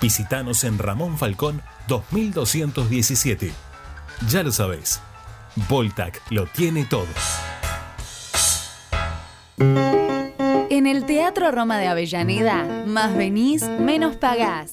Visítanos en Ramón Falcón 2217. Ya lo sabéis, Voltac lo tiene todo.
En el Teatro Roma de Avellaneda, más venís, menos pagás.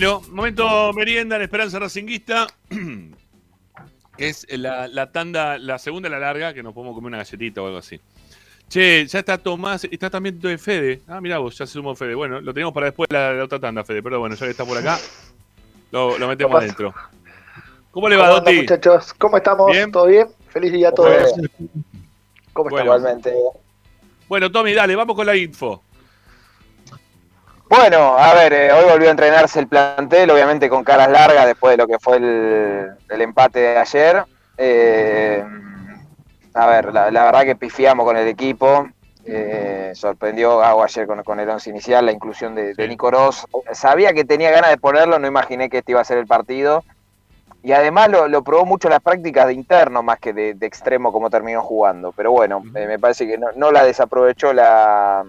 Bueno, momento merienda en Esperanza Racinguista. que es la, tanda, la segunda la larga, que nos podemos comer una galletita o algo así. Che, ya está Tomás, está también de Fede. Ah, mira vos, ya se sumó Fede. Bueno, lo tenemos para después la, la otra tanda, Fede, pero bueno, ya que está por acá, lo, metemos adentro. ¿Cómo le va,
¿Cómo Doti? muchachos? ¿Cómo estamos? ¿Todo bien? Feliz día a todos. ¿Cómo está igualmente?
Bueno, Tommy, dale, vamos con la info.
Bueno, a ver, eh, hoy volvió a entrenarse el plantel, obviamente con caras largas después de lo que fue el, empate de ayer. Eh, a ver, la, verdad que pifiamos con el equipo. Eh, sorprendió Gago ayer con, el once inicial, la inclusión de, de Nico Ross. Sabía que tenía ganas de ponerlo, no imaginé que este iba a ser el partido. Y además lo, probó mucho en las prácticas de interno más que de, extremo como terminó jugando. Pero bueno, eh, me parece que no, la desaprovechó la,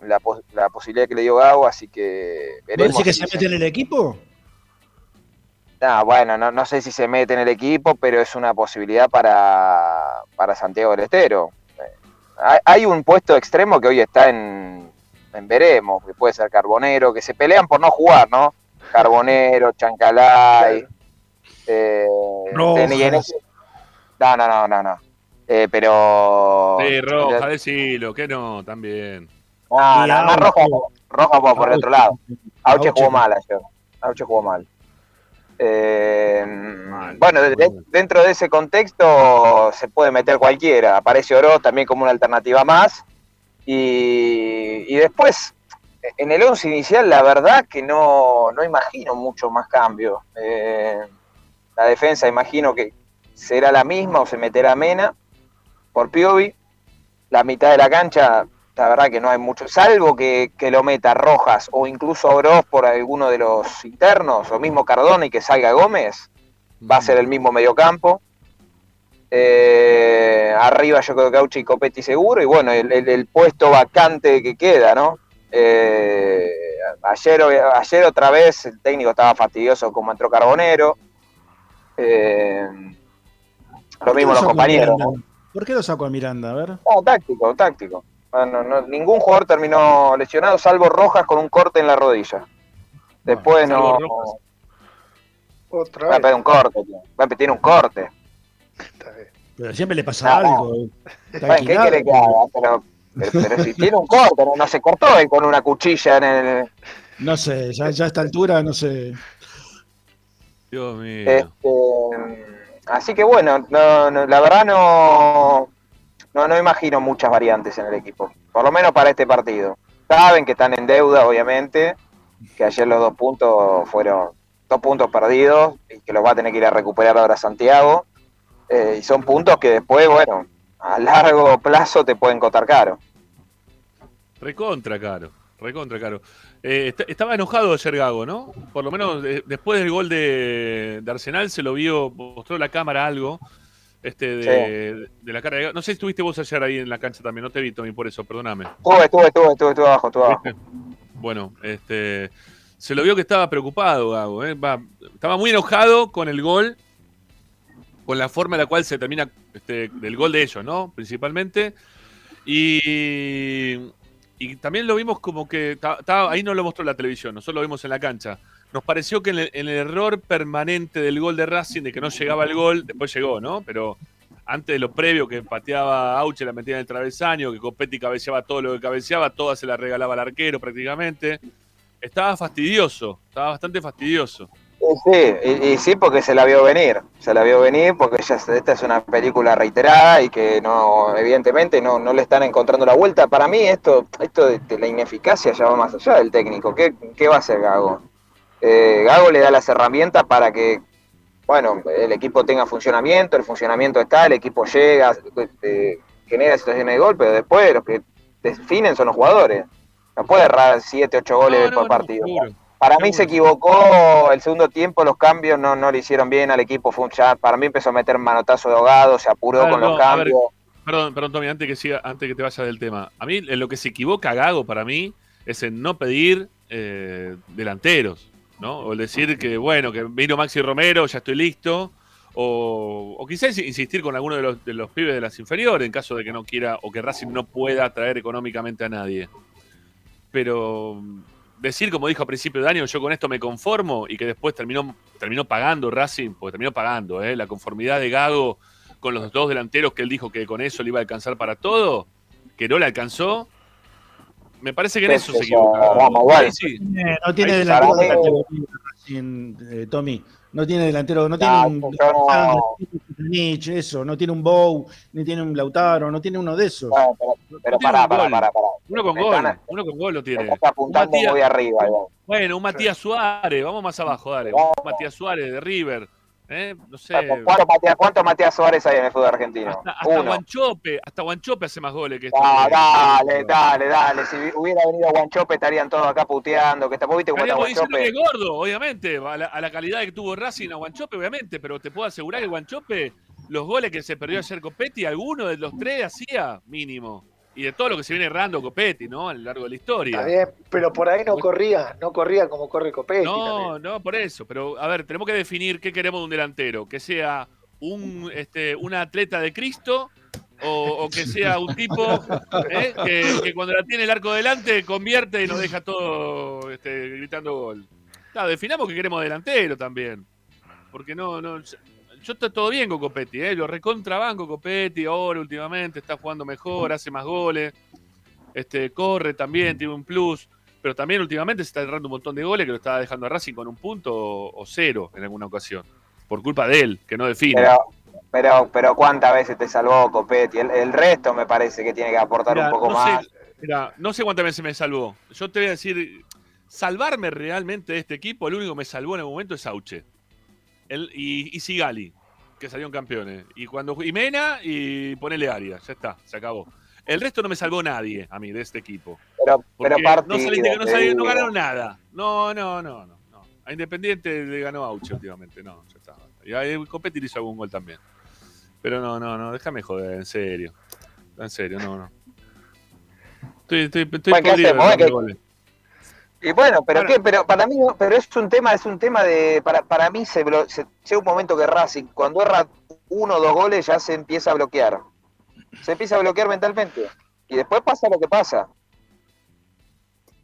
la, posibilidad que le dio Gago, así que
veremos. que se mete en el equipo?
No, bueno, no, sé si se mete en el equipo, pero es una posibilidad para, para Santiago del Estero. Eh, hay, un puesto extremo que hoy está en, en Veremos, que puede ser Carbonero, que se pelean por no jugar, ¿no? Carbonero, Chancalay. Eh, no, no, no, no, no. Eh, pero.
Sí, roja, decilo, que no, también.
No, no, más roja, roja por, el otro lado. Auche jugó mal ayer. Auche jugó mal. Eh, bueno, dentro de ese contexto se puede meter cualquiera. Aparece Oro también como una alternativa más. Y, y después, en el 11 inicial, la verdad que no, no imagino mucho más cambio. Eh, la defensa imagino que será la misma o se meterá Mena por Piovi. La mitad de la cancha, la verdad que no hay mucho, salvo que, lo meta Rojas o incluso Oroz por alguno de los internos, o mismo Cardona y que salga Gómez, va a ser el mismo mediocampo. Eh, arriba yo creo que Auchi y Copetti seguro, y bueno, el, puesto vacante que queda, ¿no? Eh, ayer, ayer otra vez el técnico estaba fastidioso como entró Carbonero. Eh, lo mismo los compañeros.
¿Por qué lo sacó a Miranda? A ver.
No, táctico, táctico. Ningún jugador terminó lesionado, salvo Rojas con un corte en la rodilla. Después no. Otra vez. Va a un corte, Va a pedir un corte.
Pero siempre le pasa algo.
¿Qué quiere que haga? Pero, pero, si tiene un corte, no, se cortó con una cuchilla en el.
No sé, ya, ya a esta altura no sé.
Dios mío. Este, así que bueno, no, la verdad no, no, no imagino muchas variantes en el equipo, por lo menos para este partido. Saben que están en deuda, obviamente, que ayer los dos puntos fueron dos puntos perdidos y que los va a tener que ir a recuperar ahora Santiago. Eh, y son puntos que después, bueno, a largo plazo te pueden costar caro.
Recontra caro, recontra caro. Eh, estaba enojado ayer Gago, ¿no? Por lo menos después del gol de, Arsenal se lo vio, mostró la cámara algo este de, la cara de. No sé si estuviste vos ayer ahí en la cancha también, no te vi, Tommy, por eso, perdóname.
Estuve, estuve, estuve, estuve, estuve abajo, estuve abajo.
Bueno, este, se lo vio que estaba preocupado Gago, ¿eh? estaba muy enojado con el gol, con la forma en la cual se termina este, del gol de ellos, ¿no? Principalmente. Y y también lo vimos como que ahí no lo mostró la televisión, nosotros lo vimos en la cancha. Nos pareció que en el, error permanente del gol de Racing, de que no llegaba el gol, después llegó, ¿no? Pero antes de lo previo, que pateaba Auche, la metía en el travesaño, que Copetti cabeceaba todo lo que cabeceaba, toda se la regalaba al arquero prácticamente. Estaba fastidioso, estaba bastante fastidioso.
Sí, y, sí, porque se la vio venir, se la vio venir porque esta es una película reiterada y que no, evidentemente no, no le están encontrando la vuelta. Para mí esto, esto de, la ineficacia ya va más allá del técnico. ¿Qué, va a hacer Gago? Eh, Gago le da las herramientas para que, bueno, el equipo tenga funcionamiento, el funcionamiento está, el equipo llega, eh, genera situaciones de gol, pero después los que definen son los jugadores. No puede errar 7, 8 goles por partido. Para mí se equivocó el segundo tiempo, los cambios no, no le hicieron bien al equipo. Fue un chat. Para mí empezó a meter manotazo de ahogado, se apuró con los cambios.
perdón, perdón, Tommy, antes que, siga, antes que te vaya del tema. A mí, en lo que se equivoca Gago para mí es en no pedir eh, delanteros, ¿no? O el decir que, bueno, que vino Maxi Romero, ya estoy listo. O, o quizás insistir con alguno de los, de los pibes de las inferiores en caso de que no quiera o que Racing no pueda traer económicamente a nadie. Pero decir, como dijo a principio de año, yo con esto me conformo y que después terminó, terminó pagando Racing, porque terminó pagando, ¿eh? la conformidad de Gago con los dos delanteros que él dijo que con eso le iba a alcanzar para todo, que no le alcanzó. Me parece que en eso se equivoca.
no tiene delantero de eh, Tommy. No tiene delantero, no tiene un eso, no tiene un Bow, ni tiene un Lautaro, no tiene uno de esos.
pero, pará, pará, pará,
Uno con gol, uno con gol lo tiene.
Está apuntando muy arriba.
Bueno, un Matías Suárez, vamos más abajo, dale. Un Matías Suárez de River. ¿Eh? No sé.
¿Cuánto Matías, Suárez hay en el fútbol argentino?
Hasta, hasta Guanchope, hasta Guanchope hace más goles que
este. Ah, dale, dale, dale. Si hubiera venido Guanchope estarían todos acá puteando. Que está, ¿viste
Guanchope? Que es gordo, obviamente. A la, a la, calidad que tuvo Racing a Guanchope, obviamente. Pero te puedo asegurar que Guanchope, los goles que se perdió ayer Copetti, alguno de los tres hacía mínimo y de todo lo que se viene errando Copetti, ¿no? A lo largo de la historia.
Está bien, pero por ahí no corría, no corría como corre Copetti.
No, no, por eso. Pero, a ver, tenemos que definir qué queremos de un delantero. Que sea un, este, un atleta de Cristo o, que sea un tipo ¿eh? que, cuando la tiene el arco delante convierte y nos deja todo este, gritando gol. Claro, definamos que queremos delantero también. Porque no, no, yo estoy todo bien con Copetti, ¿eh? lo recontrabanco Copetti ahora últimamente, está jugando mejor, hace más goles, este, corre también, tiene un plus, pero también últimamente se está errando un montón de goles que lo estaba dejando a Racing con un punto o, cero en alguna ocasión, por culpa de él, que no define.
Pero, pero, pero ¿cuántas veces te salvó Copetti? El, resto me parece que tiene que aportar un poco más.
no sé cuántas veces me salvó. Yo te voy a decir, salvarme realmente de este equipo, el único que me salvó en el momento es Sauche y, y Sigali, que salieron campeones. Y cuando y Mena y ponele Arias, ya está, se acabó. El resto no me salvó nadie a mí de este equipo.
Pero, pero
no, no, ganaron nada. No, no, no, no, A Independiente le ganó Auche últimamente, no, ya está. Y a Copetti hizo algún gol también. Pero no, no, no, déjame joder, en serio. En serio, no, no. Estoy, estoy, estoy
podrido y bueno, pero qué, pero para mí, pero es un tema, es un tema de, para, para mí se, llega un momento que Racing, cuando erra uno o dos goles ya se empieza a bloquear. Se empieza a bloquear mentalmente. Y después pasa lo que pasa.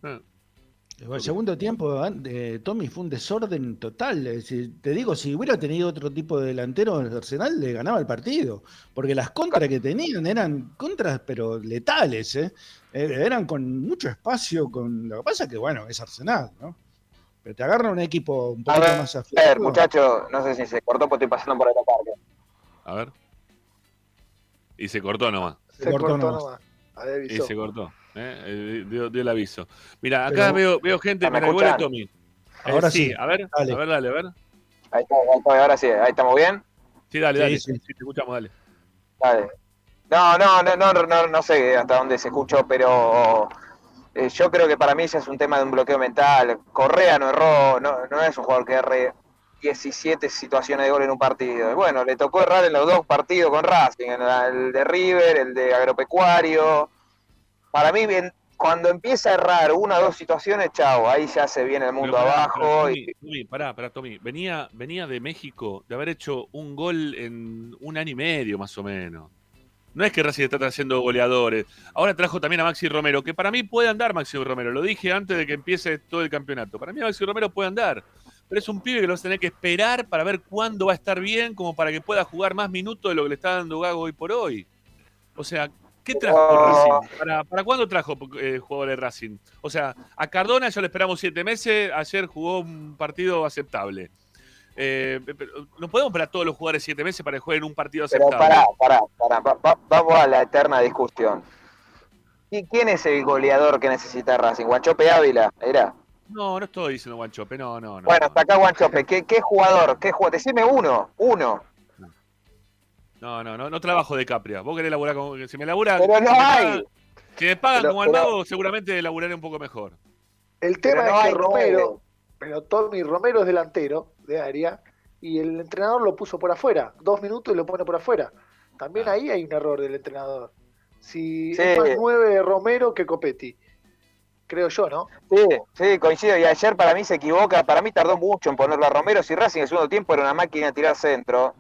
El segundo tiempo, de Tommy fue un desorden total. te digo, si hubiera tenido otro tipo de delantero en el Arsenal, le ganaba el partido. Porque las contras que tenían eran contras, pero letales. ¿eh? Eh, eran con mucho espacio. con Lo que pasa es que, bueno, es Arsenal, ¿no? Pero te agarra un equipo un poco más
A ver, muchacho, no sé si se cortó porque estoy pasando por el parque.
A ver. Y se cortó nomás.
Se, cortó, nomás.
Y se cortó. ¿eh? dio, el aviso. Mira, acá veo, veo gente, me igual Tommy.
Ahora sí,
a ver, a ver, dale, a ver.
Ahí está, ahora sí, ahí estamos bien.
Sí, dale, dale, sí, te escuchamos, dale.
Dale. No, no, no, no, no, no sé hasta dónde se escuchó, pero eh, yo creo que para mí ya es un tema de un bloqueo mental. Correa no erró, no, no es un jugador que erre 17 situaciones de gol en un partido. Y bueno, le tocó errar en los dos partidos con Racing, en el de River, el de Agropecuario, para mí, cuando empieza a errar una o dos situaciones, chao, ahí ya se viene el mundo abajo.
Tommy, pará, pará, Tommy. Venía, venía de México de haber hecho un gol en un año y medio, más o menos. No es que Racing está trayendo goleadores. Ahora trajo también a Maxi Romero, que para mí puede andar Maxi Romero. Lo dije antes de que empiece todo el campeonato. Para mí Maxi Romero puede andar. Pero es un pibe que lo vas a tener que esperar para ver cuándo va a estar bien, como para que pueda jugar más minutos de lo que le está dando Gago hoy por hoy. O sea, ¿Qué trajo Racing? ¿Para, ¿Para, cuándo trajo eh, jugadores Racing? O sea, a Cardona ya le esperamos siete meses, ayer jugó un partido aceptable. Eh, no podemos esperar todos los jugadores siete meses para que jueguen un partido aceptable.
Pero pará, pará, pará, vamos a la eterna discusión. ¿Y quién es el goleador que necesita Racing? ¿Guanchope Ávila? ¿Era?
No, no estoy diciendo Guanchope, no, no, no.
Bueno, hasta acá Guanchope. ¿Qué, qué jugador? ¿Qué jugador? Decime uno, uno.
No, no, no, no trabajo de Capria. Vos querés laburar con. Si me labura.
Pero no hay.
si me pagan como al mago, seguramente laburaré un poco mejor.
El tema es que Romero, pero Tommy Romero es delantero de área y el entrenador lo puso por afuera. Dos minutos y lo pone por afuera. También ah. ahí hay un error del entrenador. Si es más nueve Romero que Copetti. Creo yo, ¿no?
Sí, sí, coincido. Y ayer para mí se equivoca. Para mí tardó mucho en ponerlo a Romero. Si Racing en el segundo tiempo era una máquina de tirar centro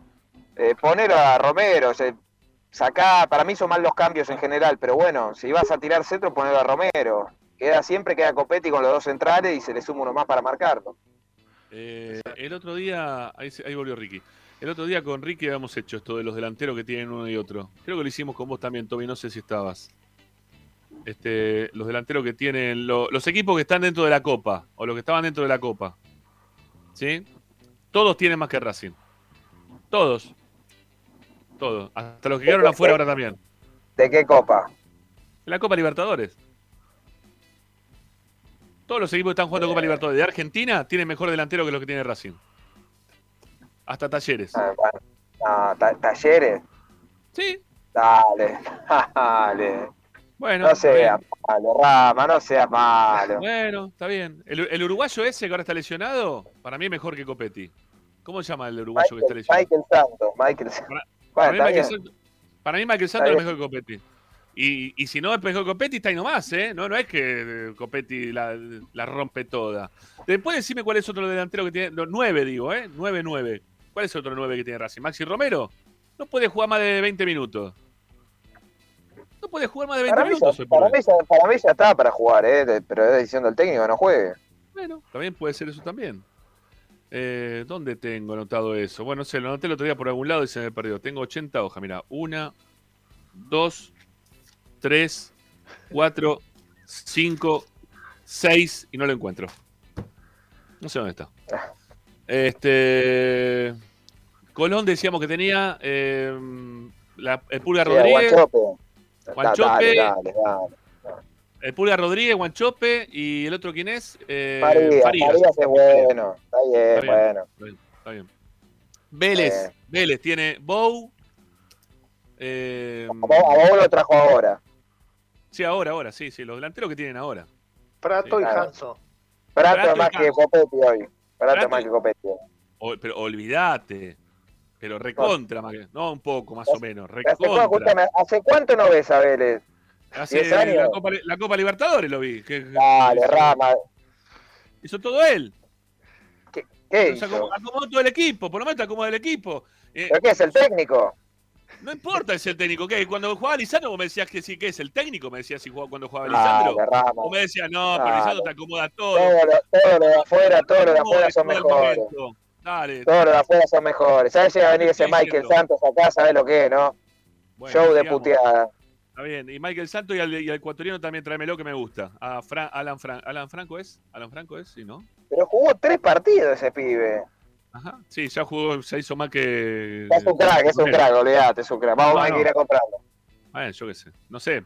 eh, poner a Romero, o sacá, para mí son mal los cambios en general, pero bueno, si vas a tirar centro, poner a Romero. Queda siempre, queda Copetti con los dos centrales y se le suma uno más para marcarlo.
Eh, el otro día, ahí, volvió Ricky. El otro día con Ricky habíamos hecho esto de los delanteros que tienen uno y otro. Creo que lo hicimos con vos también, Toby, no sé si estabas. Este, los delanteros que tienen, los equipos que están dentro de la Copa, o los que estaban dentro de la Copa. ¿Sí? Todos tienen más que Racing. Todos. Todo. Hasta los que quedaron afuera ahora también.
¿De qué copa?
La Copa Libertadores. Todos los equipos que están jugando Copa Libertadores de Argentina tienen mejor delantero que los que tiene Racing. Hasta talleres.
Ah, talleres.
Sí.
Dale, dale. Bueno, no seas malo, Rama, no seas malo.
Bueno, está bien. El, uruguayo ese que ahora está lesionado, para mí es mejor que Copetti. ¿Cómo se llama el uruguayo que está lesionado?
Michael Santos. Michael Santos.
Para, mí, Michael Santos, para mí Michael Santos es mejor que Copetti. Y, y, si no que Copetti, está ahí nomás, ¿eh? No, no es que eh, Copetti la, la rompe toda. Después decime cuál es otro delantero que tiene. No, nueve, digo, ¿eh? Nueve, nueve. ¿Cuál es otro nueve que tiene Racing? ¿Maxi Romero? No puede jugar más de 20 minutos. No puede jugar más de 20 minutos.
para, mí, para, mí, ya está para jugar, ¿eh? pero es decisión del técnico no juegue.
Bueno, también puede ser eso también. Eh, ¿Dónde tengo anotado eso? Bueno, no sé, lo anoté el otro día por algún lado y se me perdió. Tengo 80 hojas, mira. Una, dos, tres, cuatro, cinco, seis y no lo encuentro. No sé dónde está. Este. Colón decíamos que tenía eh, la, el Pulga Rodríguez. Guanchope. El Pulga Rodríguez, Guanchope y el otro quién es?
Eh, Farías. es bueno. Está bien, bueno. Está bien.
Vélez. Vélez tiene Bow.
Eh, a Bow lo trajo ahora.
Sí, ahora, ahora, sí, sí, los delanteros que tienen ahora.
Prato y Hanso.
Prato, más que Copetti hoy. Prato, más que Copetti.
pero olvídate. Pero recontra, más que, no un poco más o menos. Recontra.
¿Hace, cuánto no ves a Vélez?
Hace la Copa, la Copa, Libertadores lo vi.
Dale, Rama.
Hizo todo él.
¿Qué, qué hizo?
Acomodó todo el equipo, por lo menos acomodó el equipo.
Eh, ¿Pero qué es el técnico?
No importa si el técnico, ¿qué? Cuando jugaba Lisandro vos me decías que sí, que es el técnico, me decías si jugaba, cuando jugaba Lisandro. o me decías, no, pero Lisandro te acomoda todo.
Todo lo, todo lo de afuera, todo lo de afuera son mejores. Dale. Todo lo de afuera son mejores. ¿Sabes si va a venir ese Michael Santos acá? ¿Sabes lo que es, no? Show de puteada.
Está bien. Y Michael Santos y al, y ecuatoriano también tráemelo que me gusta. A Alan, Alan Franco es. Alan Franco es, sí, ¿no?
Pero jugó tres partidos ese pibe.
Ajá. Sí, ya jugó, se hizo más que.
Es un crack, es un crack, olvídate, es un crack. Vamos a ir a comprarlo.
Bueno, yo qué sé. No sé.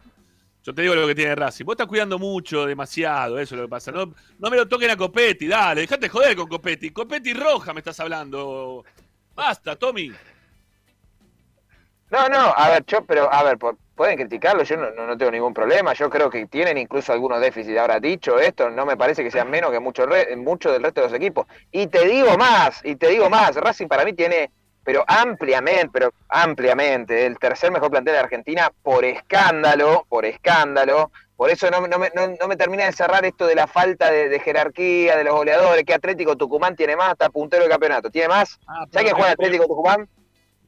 Yo te digo lo que tiene Racing. Vos estás cuidando mucho, demasiado, eso es lo que pasa. No, no me lo toquen a Copetti, dale, dejate joder con Copetti. Copetti roja me estás hablando. Basta, Tommy.
No, no, a ver, yo, pero, a ver, pueden criticarlo, yo no, no, tengo ningún problema. Yo creo que tienen incluso algunos déficits. Ahora, dicho esto, no me parece que sean menos que muchos mucho del resto de los equipos. Y te digo más, y te digo más, Racing para mí tiene, pero ampliamente, pero ampliamente, el tercer mejor plantel de Argentina por escándalo, por escándalo. Por eso no, no, me, no, me termina de cerrar esto de la falta de, jerarquía de los goleadores, que Atlético Tucumán tiene más, está puntero del campeonato. ¿Tiene más? Ah, ¿Sabes que juega Atlético Tucumán?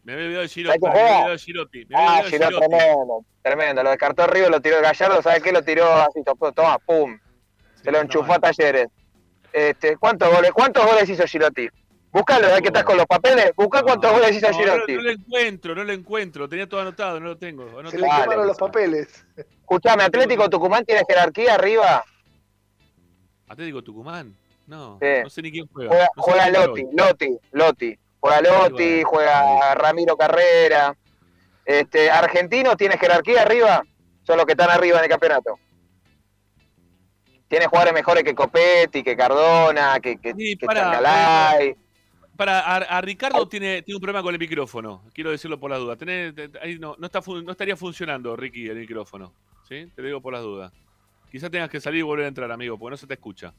Me había olvidado de Girotti. Me había olvidado de Girotti.
ah, Girotti, tremendo. Tremendo. Lo descartó Río, lo tiró el Gallardo. ¿Sabes qué? Lo tiró así, toma, pum. Se lo enchufó a Talleres. Este, ¿cuántos, goles, ¿Cuántos goles hizo Girotti? Búscalo, ya que estás con los papeles. Busca cuántos goles hizo Girotti.
No, lo encuentro, no lo encuentro. Tenía todo anotado, no lo tengo.
No Se le quemaron los papeles.
Escuchame, ¿Atlético Tucumán tiene jerarquía arriba?
¿Atlético Tucumán? No, no sé ni quién juega.
Juega, Lotti, Lotti, Lotti. Juega Lotti, juega Ramiro Carrera. Este, ¿Argentino tiene jerarquía arriba? Son los que están arriba en el campeonato. Tiene jugadores mejores que Copetti, que Cardona, que, que,
para, Para, a, Ricardo tiene, tiene un problema con el micrófono, quiero decirlo por las dudas. ahí no, no, está, no estaría funcionando, Ricky, el micrófono. ¿sí? Te digo por las dudas. Quizás tengas que salir y volver a entrar, amigo, porque no se te escucha.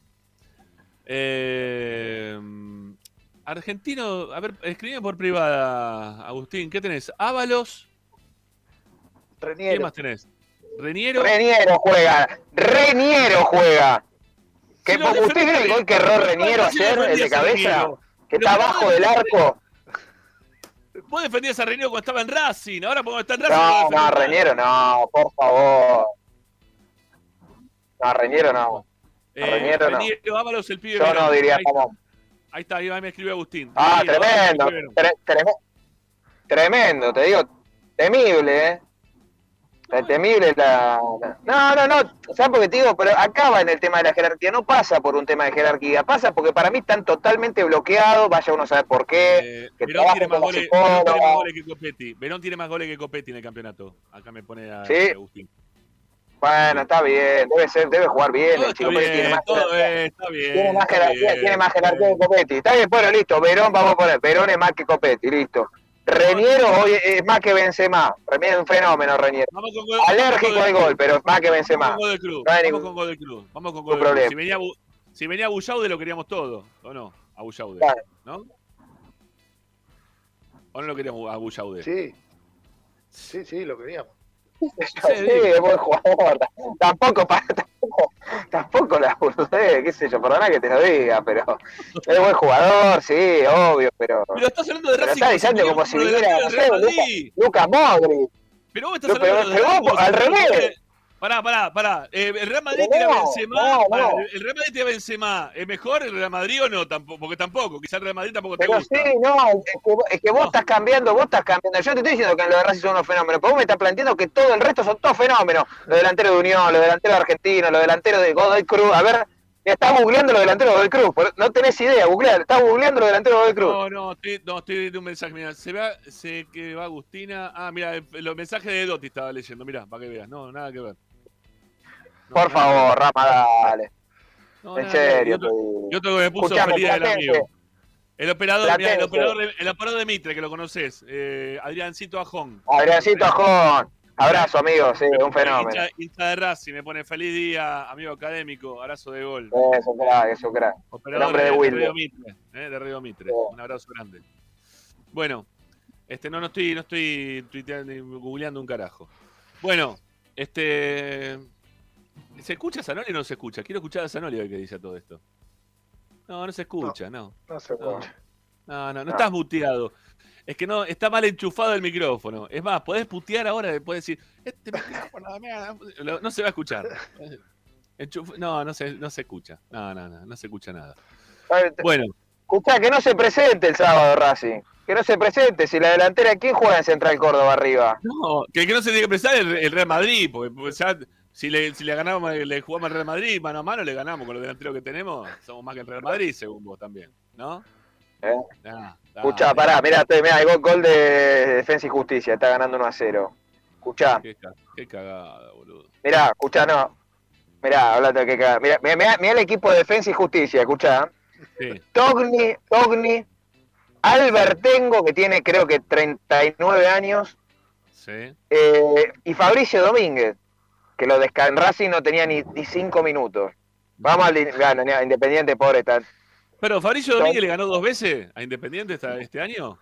Eh, Argentino, a ver, escribime por privada, Agustín, ¿qué tenés? Ábalos.
Reniero.
¿Qué más tenés? Reniero.
Reniero juega. Reniero juega. Que sí, ¿Usted vio el gol que erró Reniero ayer, el de cabeza? Que está abajo del arco.
Vos defendías a Reniero cuando estaba en Racing, ahora podemos estar en Racing.
No, no, Reniero no, por favor. No, Reniero no.
Eh, Reniero, no. Ábalos, el pibe.
Yo no diría como.
Ahí está, ahí me escribe Agustín.
Ah, tremendo, tremendo, te digo, temible, ¿eh? Temible la, No, no, no, ¿sabes por qué te digo? Pero acaba en el tema de la jerarquía, no pasa por un tema de jerarquía, pasa porque para mí están totalmente bloqueados, vaya uno a saber por qué.
Eh, Verón, tiene más goles, Verón tiene más goles que Copetti, Verón tiene más goles que Copetti en el campeonato, acá me pone a,
¿Sí?
Agustín.
Bueno, está bien, debe ser, debe jugar bien. el chico tiene más está bien. Tiene más, jerarquía, tiene más jerarquía que Copetti. Está bien, bueno, listo. Verón, vamos a poner. Verón es más que Copetti, listo. Reniero hoy es más que Benzema. Reniero es un fenómeno, Reniero. Vamos con gol, Alérgico al gol, pero más que Benzema.
Vamos con gol Cruz. vamos con gol de Cruz. Vamos con gol de Cruz. Si venía, si venía Bullaude lo queríamos todo, ¿o no? A Bullaude, ¿no? ¿O no lo queríamos a Bullaude?
Sí. Sí, sí, lo queríamos.
Sí, es buen jugador. Tampoco, tampoco, tampoco la boludez, qué sé yo, perdona que te lo diga, pero es buen jugador, sí, obvio, pero.
Pero estás hablando de Racing.
Está diciendo como si viniera, no sé, Luca, Modric.
Pero vos estás hablando de.
Al revés.
Pará, pará, pará. Eh, ¿El Real Madrid tiene a Benzema? ¿El Real Madrid tiene a Benzema? ¿Es mejor el Real Madrid o no? Tampoco, porque tampoco. Quizás el Real Madrid tampoco te
pero
gusta.
sí, no. Es que, vos estás cambiando, vos estás cambiando. Yo te estoy diciendo que en lo de Racing son unos fenómenos, pero vos me estás planteando que todo el resto son todos fenómenos. Los delanteros de Unión, los delanteros de Argentina, los delanteros de Godoy Cruz. A ver, Estás googleando los delanteros de Godoy Cruz. No tenés idea, googlear. Estás googleando los delanteros de Godoy Cruz.
No, no, estoy, no, estoy viendo un mensaje. Mira, se ve se que va Agustina. Ah, mira, los mensajes de Dotti estaba leyendo. Mira, para que veas. No, nada que ver.
Por favor, Rama, dale. en serio.
Yo, tengo que me puso feliz del amigo. El operador, mira, el operador, de, el operador de Mitre, que lo conoces, eh, Adriancito Ajón.
Adriancito Ajón. Abrazo, amigo, sí, un fenómeno.
Hincha, de Racing, me pone feliz día, amigo académico, abrazo de gol.
Eso, crack, eso, crack.
Operador de, de, de Río Mitre, eh, de Río Mitre. Un abrazo grande. Bueno, este, no, no estoy, no estoy tuiteando, googleando un carajo. Bueno, este ¿Se escucha Zanoli o no se escucha? Quiero escuchar a Zanoli hoy que dice todo esto. No, no se escucha, no.
No, se escucha.
No, no, no, estás muteado. Es que no, está mal enchufado el micrófono. Es más, podés putear ahora, podés decir, este micrófono, no se va a escuchar. no, no se, no se escucha. No, no, no, no se escucha nada. Bueno.
Escucha, que no se presente el sábado, Racing. Que no se presente. Si la delantera, ¿quién juega en Central Córdoba arriba?
No, que, que no se tiene que presentar el, el Real Madrid, porque ya si le, si le ganamos, le jugamos al Real Madrid mano a mano, le ganamos con los delanteros que tenemos. Somos más que el Real Madrid, según vos también, ¿no?
¿Eh? Escuchá, pará, mirá, mirá, hay gol de Defensa y Justicia, está ganando 1 a 0. Escuchá.
Qué, cagada, boludo.
Mirá, escuchá, no. Mirá, hablando de qué cagada. Mirá, mirá, mirá, el equipo de Defensa y Justicia, escuchá. Sí. Togni, Togni, Albertengo, que tiene creo que 39 años.
Sí.
Eh, y Fabricio Domínguez que lo de Racing no tenía ni, cinco minutos. Vamos al Independiente, pobre tal.
Pero Fabricio Domínguez le ganó dos veces a Independiente este año.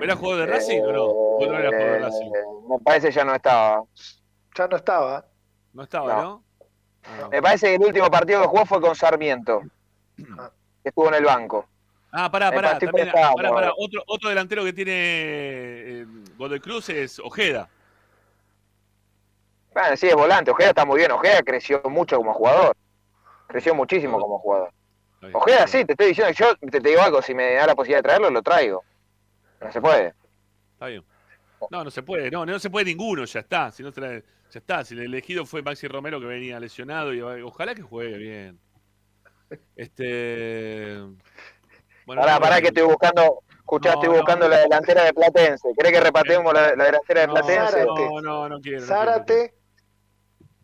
¿Era jugador de Racing o no? ¿O no era jugador de Racing? Eh,
me parece ya no estaba.
Ya no estaba.
No estaba, ¿no?
Me parece que el último partido que jugó fue con Sarmiento. Ah. que estuvo en el banco.
Ah, pará, pará. También, pará, pará. Otro, otro delantero que tiene eh, Godoy Cruz es Ojeda.
Bueno, sí, es volante. Ojeda está muy bien. Ojeda creció mucho como jugador. Creció muchísimo como jugador. Ojeda, sí, te estoy diciendo, yo te, digo algo, si me da la posibilidad de traerlo, lo traigo. No se puede.
Está bien. No, no se puede, no, no se puede ninguno, ya está. Si no ya está. Si el elegido fue Maxi Romero que venía lesionado y ojalá que juegue bien. Este.
Bueno, pará, pará, que estoy buscando. Escuchá, estoy buscando la delantera de Platense. ¿Querés que repatemos la, delantera de Platense?
No, no, no quiero.
Zárate.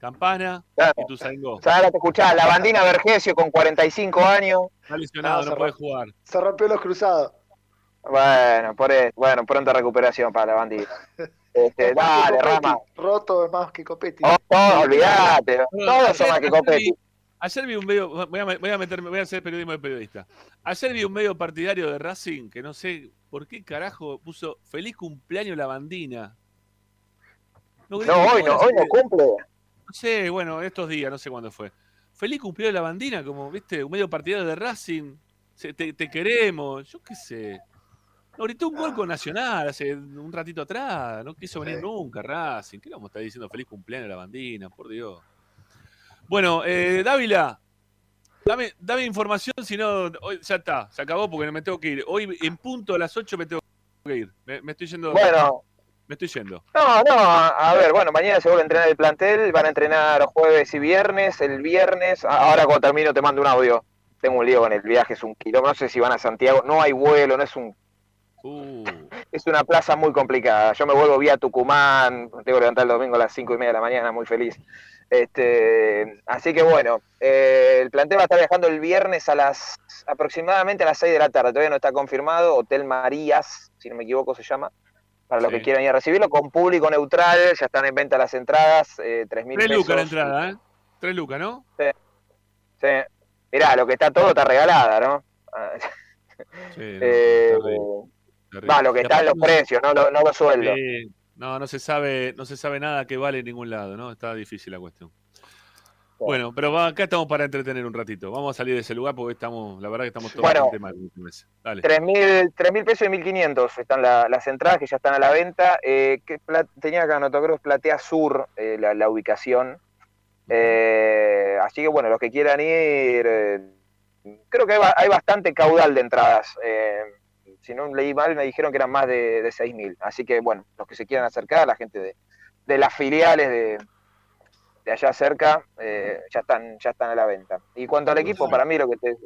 Campana y tu Zaingó.
Ahora te escuchás, la bandina Vergesio con 45 años.
Está lesionado, no, puede jugar.
Se rompió los cruzados.
Bueno, por eso, bueno, pronta recuperación para la bandina. Este, dale, Rama.
Roto es más que Copetti.
Oh, oh olvídate. Todos son más que Copetti.
Ayer vi un medio, voy a, voy a meterme, voy a hacer periodismo de periodista. Ayer vi un medio partidario de Racing que no sé por qué carajo puso feliz cumpleaños la bandina.
No, hoy no, hoy no cumple.
No sé, bueno, estos días, no sé cuándo fue. Feliz cumplió la bandina, como, viste, un medio partidario de Racing. Te, queremos, yo qué sé. No, gritó un gol con Nacional hace un ratito atrás. No quiso venir nunca, Racing. ¿Qué vamos a estar diciendo feliz cumpleaños a la bandina? Por Dios. Bueno, eh, Dávila, dame, dame información, si no, ya está, se acabó porque me tengo que ir. Hoy en punto a las 8 me tengo que ir. Me, me estoy yendo.
Bueno,
me estoy yendo.
No, no, a, ver, bueno, mañana se vuelve a entrenar el plantel, van a entrenar jueves y viernes, el viernes, ahora cuando termino te mando un audio, tengo un lío con el viaje, es un kilómetro, no sé si van a Santiago, no hay vuelo, no es un... Uh. es una plaza muy complicada. Yo me vuelvo vía Tucumán, tengo que levantar el domingo a las 5 y media de la mañana, muy feliz. Este, así que bueno, eh, el plantel va a estar viajando el viernes a las aproximadamente a las 6 de la tarde, todavía no está confirmado, Hotel Marías, si no me equivoco se llama, para los que quieran ir a recibirlo, con público neutral, ya están en venta las entradas, eh, 3 mil pesos. 3
lucas la entrada, ¿eh? 3 lucas, ¿no?
Sí. sí. Mirá, lo que está todo está regalada, ¿no? Sí, eh, Va, lo que está en los precios, no, no, los sueldos.
No, no se sabe, no se sabe nada que vale en ningún lado, ¿no? Está difícil la cuestión. Bueno, pero acá estamos para entretener un ratito. Vamos a salir de ese lugar porque estamos, la verdad que estamos todos
bueno, mal. Dale. 3.000 mil pesos y 1.500 están las entradas que ya están a la venta. Eh, que tenía acá creo Platea Sur eh, la, ubicación. Eh, así que bueno, los que quieran ir, eh, creo que hay, bastante caudal de entradas. si no leí mal, me dijeron que eran más de, de 6.000. Así que bueno, los que se quieran acercar, la gente de, de las filiales de, de allá cerca eh, ya están ya están a la venta. Y cuanto al equipo, para mí lo que te...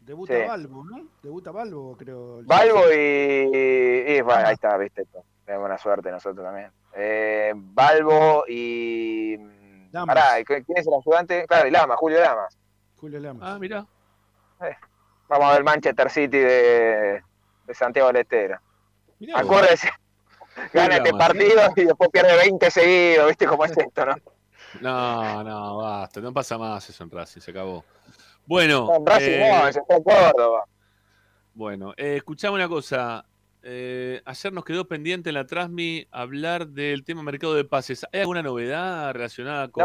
Debuta Balbo, ¿no? Debuta Balbo, creo.
Balbo y... bueno, ahí está, viste. Tenemos buena suerte nosotros también. Eh, Balbo y... Pará, ¿quién es el ayudante? Claro, y Lama, Julio Lamas.
Julio Lamas.
Ah, mira.
Eh, vamos a ver Manchester City de, de Santiago del Estero. Acuérdese, gana este partido y después pierde 20 seguidos, ¿viste cómo es esto, no?
No, no, basta, no pasa más eso en Racing, se acabó. Bueno.
En Racing eh, no, se está en Córdoba.
Bueno, eh, escuchame una cosa. Eh, ayer nos quedó pendiente en la Transmi hablar del tema mercado de pases. ¿Hay alguna novedad relacionada con,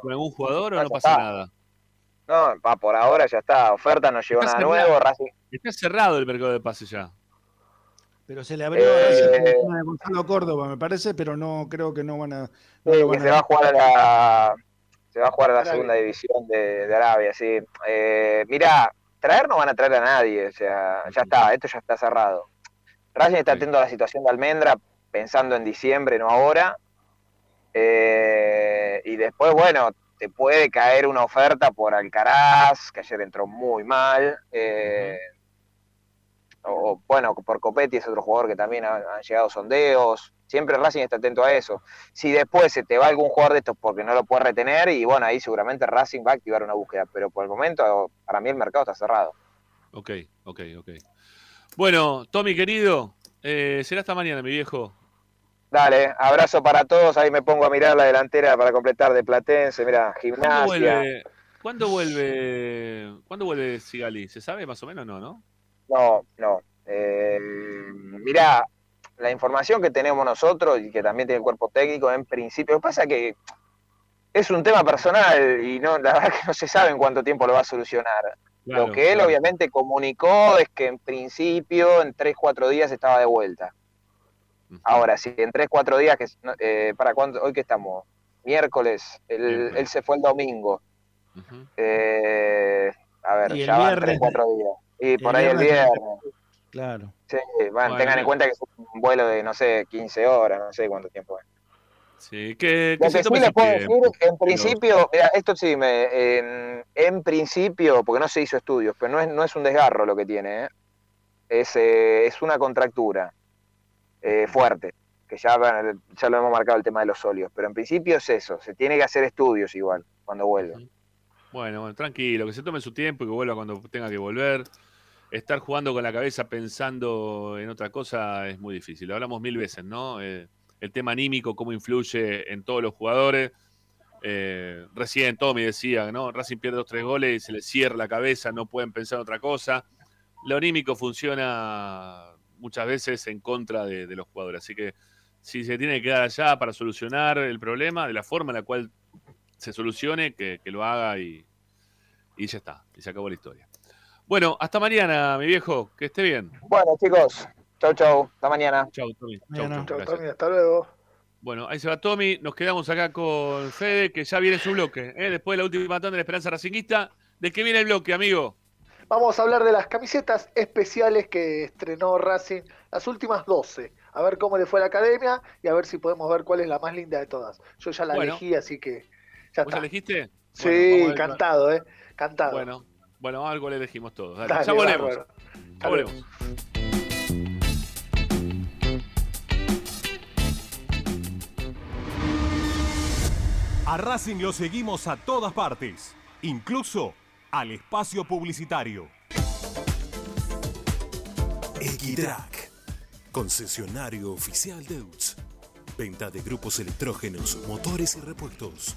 con algún jugador o no pasa nada?
No, por ahora ya está. Oferta no llegó nada nuevo. Racing.
Está cerrado el mercado de pases ya.
Pero se le abrió eh, a Gonzalo Córdoba, me parece, pero no creo que no van a. se
va a jugar a la se va a jugar a la segunda división de, Arabia, sí. Eh, mirá, traer no van a traer a nadie, o sea, ya está, esto ya está cerrado. Racing está atento a la situación de Almendra, pensando en diciembre, no ahora. Eh, y después, bueno, te puede caer una oferta por Alcaraz, que ayer entró muy mal. Eh, o bueno, por Copetti es otro jugador que también han, llegado sondeos. Siempre Racing está atento a eso. Si después se te va algún jugador de estos porque no lo puede retener, y bueno, ahí seguramente Racing va a activar una búsqueda. Pero por el momento, para mí el mercado está cerrado.
Ok, ok, ok. Bueno, Tommy querido, eh, será esta mañana, mi viejo.
Dale, abrazo para todos. Ahí me pongo a mirar la delantera para completar de Platense. Mira, gimnasia.
¿Cuándo vuelve, ¿cuándo vuelve Sigali? ¿Se sabe más o menos no, no?
No, no. Eh, mirá, la información que tenemos nosotros y que también tiene el cuerpo técnico, en principio, lo que pasa es que es un tema personal y no, la verdad que no se sabe en cuánto tiempo lo va a solucionar. lo que él obviamente comunicó es que en principio en 3-4 días estaba de vuelta. Ahora, si en 3-4 días, que, eh, ¿para cuándo? Hoy que estamos, miércoles, él, se fue el domingo. eh, a ver, ya van 3-4 días. Y por ahí el viernes.
Claro.
Sí, bueno, tengan en cuenta que es un vuelo de, no sé, 15 horas, no sé cuánto tiempo es.
Sí, que,
que, sí les puedo decir, en principio, esto sí, me, en, principio, porque no se hizo estudios, pero no es, no es un desgarro lo que tiene, ¿eh? es, eh, es una contractura eh, fuerte, que ya, ya lo hemos marcado el tema de los óleos, pero en principio es eso, se tiene que hacer estudios igual cuando vuelva.
Bueno, tranquilo, que se tome su tiempo y que vuelva cuando tenga que volver. Estar jugando con la cabeza pensando en otra cosa es muy difícil. Lo hablamos mil veces, ¿no? Eh, el tema anímico, cómo influye en todos los jugadores. Eh, recién Tommy decía, ¿no? Racing pierde dos, tres goles y se le cierra la cabeza, no pueden pensar en otra cosa. Lo anímico funciona muchas veces en contra de, los jugadores. Así que si se tiene que quedar allá para solucionar el problema, de la forma en la cual se solucione, que, lo haga y, y ya está, y se acabó la historia. Bueno, hasta mañana, mi viejo, que esté bien.
Bueno, chicos, chau, chau, hasta mañana.
Chau, Tommy.
Chau, chau, Tommy, hasta luego.
Bueno, ahí se va Tommy, nos quedamos acá con Fede, que ya viene su bloque, ¿eh? después de la última tanda de la Esperanza Racinguista. ¿De qué viene el bloque, amigo?
Vamos a hablar de las camisetas especiales que estrenó Racing, las últimas 12. A ver cómo le fue a la academia y a ver si podemos ver cuál es la más linda de todas. Yo ya la elegí, así que
¿Vos elegiste?
Sí, cantado, ¿eh? Cantado.
Bueno, bueno, algo le elegimos todos. Ya volvemos. Ya volvemos.
A Racing lo seguimos a todas partes, incluso al espacio publicitario.
Equitrack, concesionario oficial de UTS. Venta de grupos electrógenos, motores y repuestos.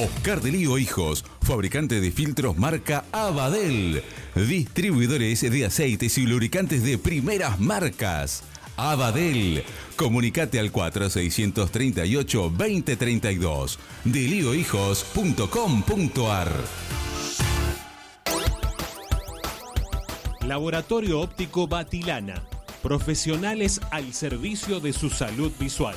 Oscar de Lío Hijos, fabricante de filtros marca Abadel. Distribuidores de aceites y lubricantes de primeras marcas. Abadel. Comunicate al 4638-2032. Deliohijos.com.ar
Laboratorio Óptico Batilana. Profesionales al servicio de su salud visual.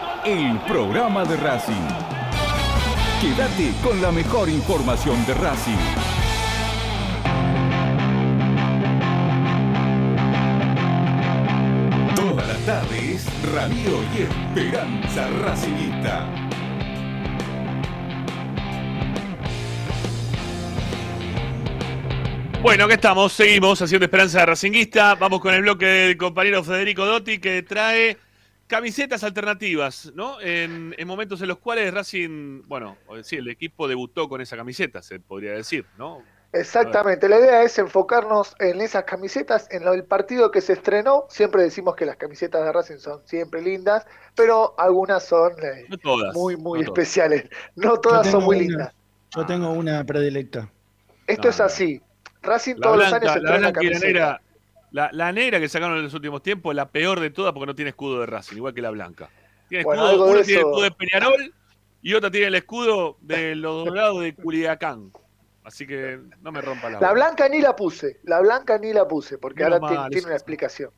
el programa de Racing. Quédate con la mejor información de Racing. Todas las tardes, Radio y Esperanza Racingista.
Bueno, ¿qué estamos, seguimos haciendo Esperanza Racinguista. Vamos con el bloque del compañero Federico Dotti que trae camisetas alternativas, ¿no? En, momentos en los cuales Racing, bueno, sí, el equipo debutó con esa camiseta, se podría decir, ¿no?
Exactamente, la idea es enfocarnos en esas camisetas, en el partido que se estrenó. Siempre decimos que las camisetas de Racing son siempre lindas, pero algunas son eh, muy, muy especiales. No todas son muy lindas.
Yo tengo una predilecta.
Esto es así. Racing todos los años estrena camiseta.
La, la, negra que sacaron en los últimos tiempos, la peor de todas porque no tiene escudo de Racing, igual que la blanca. Tiene escudo, una tiene el escudo de Peñarol y otra tiene el escudo de los dorados de Culiacán. Así que no me rompa la
La blanca ni la puse, la blanca ni la puse, porque ahora tiene, una explicación.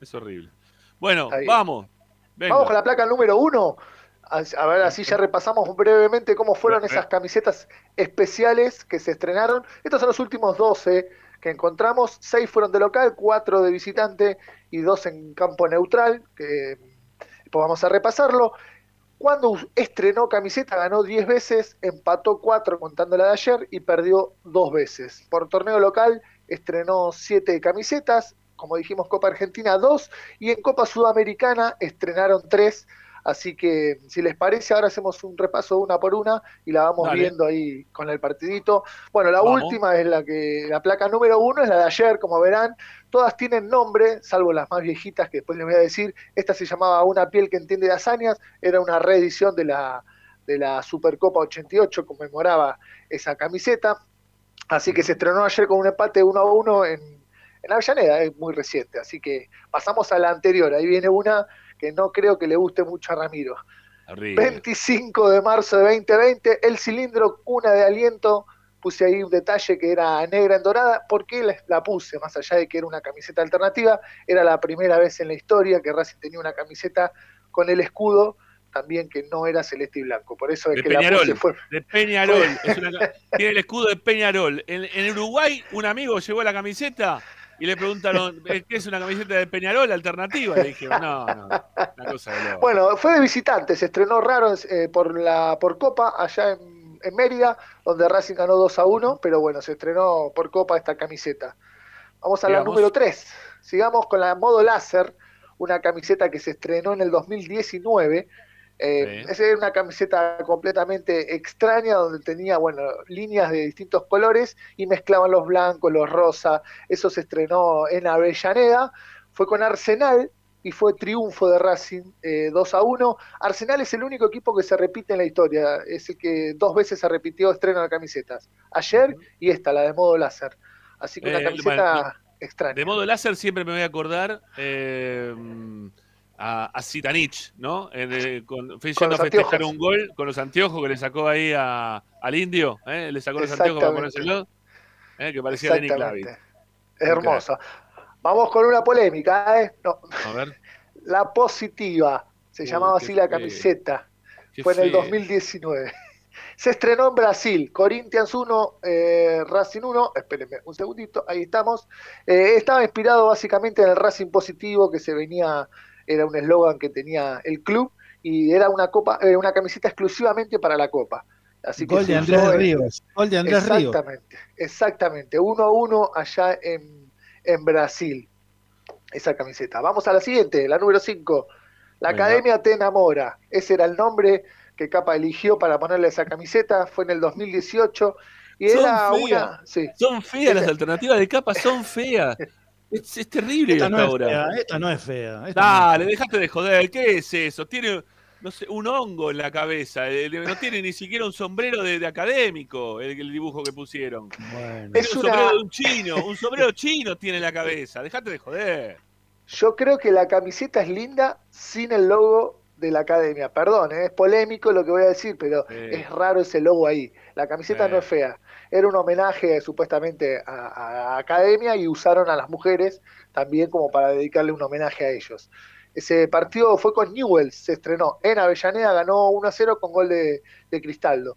Es horrible. Bueno, vamos.
Vamos con la placa número uno. A ver, así ya repasamos brevemente cómo fueron esas camisetas especiales que se estrenaron. Estos son los últimos 12 que encontramos. Seis fueron de local, cuatro de visitante y dos en campo neutral, que pues vamos a repasarlo. Cuando estrenó camiseta ganó 10 veces, empató 4 contando la de ayer y perdió 2 veces. Por torneo local estrenó 7 camisetas, como dijimos Copa Argentina 2 y en Copa Sudamericana estrenaron 3 Así que, si les parece, ahora hacemos un repaso una por una y la vamos viendo ahí con el partidito. Bueno, la última es la que, la placa número uno es la de ayer, como verán. Todas tienen nombre, salvo las más viejitas que después les voy a decir. Esta se llamaba Una piel que entiende de hazañas, era una reedición de la, de la Supercopa 88, conmemoraba esa camiseta. Así que se estrenó ayer con un empate 1 a 1 en, en Avellaneda, es muy reciente. Así que pasamos a la anterior. Ahí viene una que no creo que le guste mucho a Ramiro. 25 de marzo de 2020, el cilindro cuna de aliento. Puse ahí un detalle que era negra en dorada. ¿Por qué la puse? Más allá de que era una camiseta alternativa, era la primera vez en la historia que Racing tenía una camiseta con el escudo también que no era celeste y blanco. Por eso es que
la puse fue. De Peñarol. tiene el escudo de Peñarol. En, en, Uruguay, un amigo llevó la camiseta y le preguntaron, ¿qué es una camiseta de Peñarol alternativa? Le dije, no, no, una cosa de loco.
Bueno, fue de visitante, se estrenó raro eh, por la por Copa allá en, Mérida, donde Racing ganó 2 a 1, pero bueno, se estrenó por Copa esta camiseta. Vamos a la número 3. Sigamos con la modo láser, una camiseta que se estrenó en el 2019 eh, esa era una camiseta completamente extraña donde tenía, bueno, líneas de distintos colores y mezclaban los blancos, los rosas. Eso se estrenó en Avellaneda. Fue con Arsenal y fue triunfo de Racing 2 eh, a 1. Arsenal es el único equipo que se repite en la historia. Es el que dos veces se repitió estreno de camisetas. Ayer y esta, la de modo láser. Así que una eh, camiseta extraña.
De modo láser siempre me voy a acordar a, Zitanich, ¿no? Eh, con, fue yendo a festejar un gol con los anteojos que le sacó ahí a, al indio, ¿eh? le sacó los anteojos para ponérselo, ¿eh? que parecía Lenny Kravitz.
Es hermoso. Vamos con una polémica, ¿eh? No.
A ver.
La positiva, se llamaba así la camiseta. Fue en el 2019. Se estrenó en Brasil, Corinthians 1, eh, Racing 1, espérenme un segundito, ahí estamos. Eh, estaba inspirado básicamente en el Racing positivo que se venía era un eslogan que tenía el club y era una copa, eh, una camiseta exclusivamente para la copa. Así
Gol de Andrés Ríos. Gol de Andrés
exactamente, Exactamente, uno a uno allá en, en, Brasil. Esa camiseta. Vamos a la siguiente, la número 5. La Academia te enamora. Ese era el nombre que Capa eligió para ponerle esa camiseta. Fue en el 2018. Y son era feas. una.
Son feas las alternativas de Capa, son feas. Es, terrible
esta
no
Es fea, esta no es fea.
Dale, dejate de joder. ¿Qué es eso? Tiene, no sé, un hongo en la cabeza. Eh, no tiene ni siquiera un sombrero de, académico, el, dibujo que pusieron. Es un sombrero de un chino. Un sombrero chino tiene en la cabeza. Dejate de joder.
Yo creo que la camiseta es linda sin el logo de la academia. Perdón, eh, es polémico lo que voy a decir, pero es raro ese logo ahí. La camiseta no es fea era un homenaje supuestamente a, Academia y usaron a las mujeres también como para dedicarle un homenaje a ellos. Ese partido fue con Newells, se estrenó en Avellaneda, ganó 1 a 0 con gol de, Cristaldo.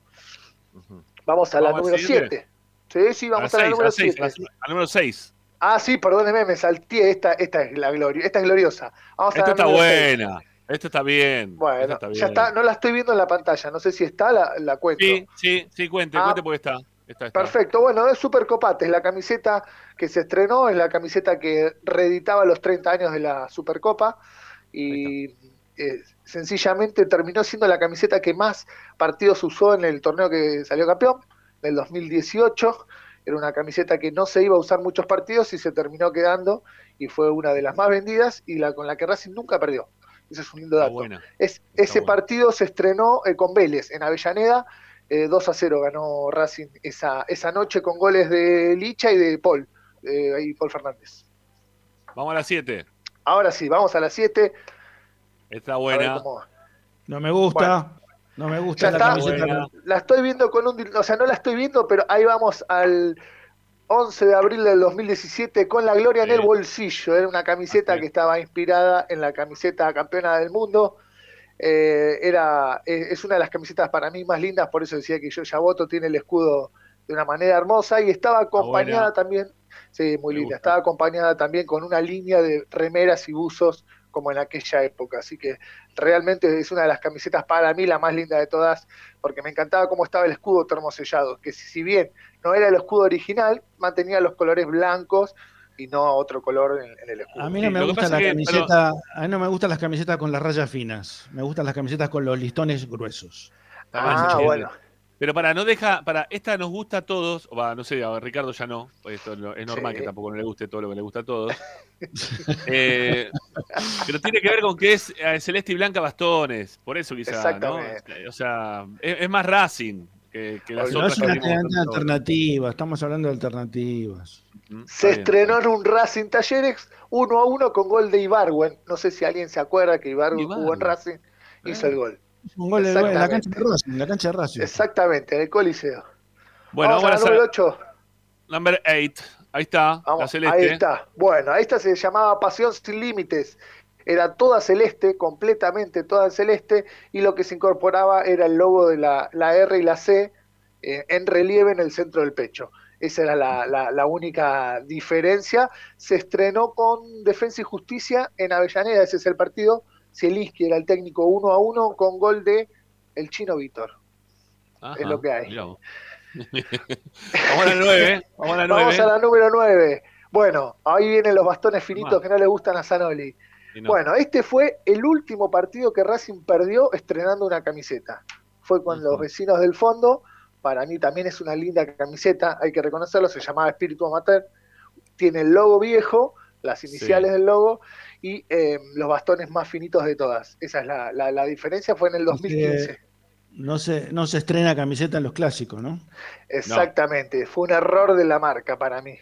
Vamos a la número 7. Sí, sí, vamos a, la número 7.
A número 6.
Ah, sí, perdóneme, me salté. Esta, esta es la gloria, esta es gloriosa.
Vamos esta está buena. Esta está bien.
Bueno, ya está, no la estoy viendo en la pantalla. No sé si está, la, la cuento.
Sí, sí, sí, cuente, ah, cuente porque está.
Perfecto, bueno, es Super Copate, es la camiseta que se estrenó, es la camiseta que reeditaba los 30 años de la Supercopa y eh, sencillamente terminó siendo la camiseta que más partidos usó en el torneo que salió campeón, del 2018. Era una camiseta que no se iba a usar muchos partidos y se terminó quedando y fue una de las más vendidas y la con la que Racing nunca perdió. Ese es un lindo dato. Es, ese partido se estrenó eh, con Vélez en Avellaneda 2 eh, a 0 ganó Racing esa, esa noche con goles de Licha y de Paul, eh, ahí Paul Fernández.
Vamos a las 7.
Ahora sí, vamos a las 7.
Está buena.
No me gusta. no me gusta la camiseta.
La estoy viendo con un. O sea, no la estoy viendo, pero ahí vamos al 11 de abril del 2017 con la gloria en el bolsillo. Era una camiseta que estaba inspirada en la camiseta campeona del mundo eh, era, es una de las camisetas para mí más lindas, por eso decía que yo ya voto, tiene el escudo de una manera hermosa y estaba acompañada también, sí, muy linda, estaba acompañada también con una línea de remeras y buzos como en aquella época, así que realmente es una de las camisetas para mí la más linda de todas, porque me encantaba cómo estaba el escudo termosellado, que si bien no era el escudo original, mantenía los colores blancos y no otro color en, el escudo.
A mí no me gusta la camiseta, a mí no me gustan las camisetas con las rayas finas, me gustan las camisetas con los listones gruesos.
Ah, bueno.
Pero para, no deja, para, esta nos gusta a todos, va, no sé, a Ricardo ya no, pues esto es normal que tampoco no le guste todo lo que le gusta a todos. Eh, pero tiene que ver con que es eh, celeste y blanca bastones, por eso quizás, ¿no? O sea, es, más Racing que, las
no otras. Es una alternativa, estamos hablando de alternativas.
Se estrenó en un Racing Talleres uno a uno con gol de Ibarwen. No sé si alguien se acuerda que Ibarwen, jugó en Racing, hizo el gol.
Un gol en la cancha de Racing, la cancha de Racing.
Exactamente, en el Coliseo.
Bueno, vamos, a la número 8. Number 8. Ahí está, la celeste.
Ahí está. Bueno, esta se llamaba Pasión sin Límites. Era toda celeste, completamente toda celeste, y lo que se incorporaba era el logo de la, la R y la C eh, en relieve en el centro del pecho. Esa era la, la, la, única diferencia. Se estrenó con Defensa y Justicia en Avellaneda, ese es el partido Zielinski era el técnico uno a uno con gol de el chino Víctor. Es lo que hay.
vamos a la 9. Vamos a la
Vamos a la número 9. Bueno, ahí vienen los bastones finitos que no le gustan a Zanoli. Bueno, este fue el último partido que Racing perdió estrenando una camiseta. Fue con los vecinos del fondo. Para mí también es una linda camiseta, hay que reconocerlo, se llamaba Espíritu Amateur. Tiene el logo viejo, las iniciales del logo, y eh, los bastones más finitos de todas. Esa es la, la, diferencia, fue en el 2015.
No se, no se estrena camiseta en los clásicos, ¿no?
Exactamente, fue un error de la marca para mí.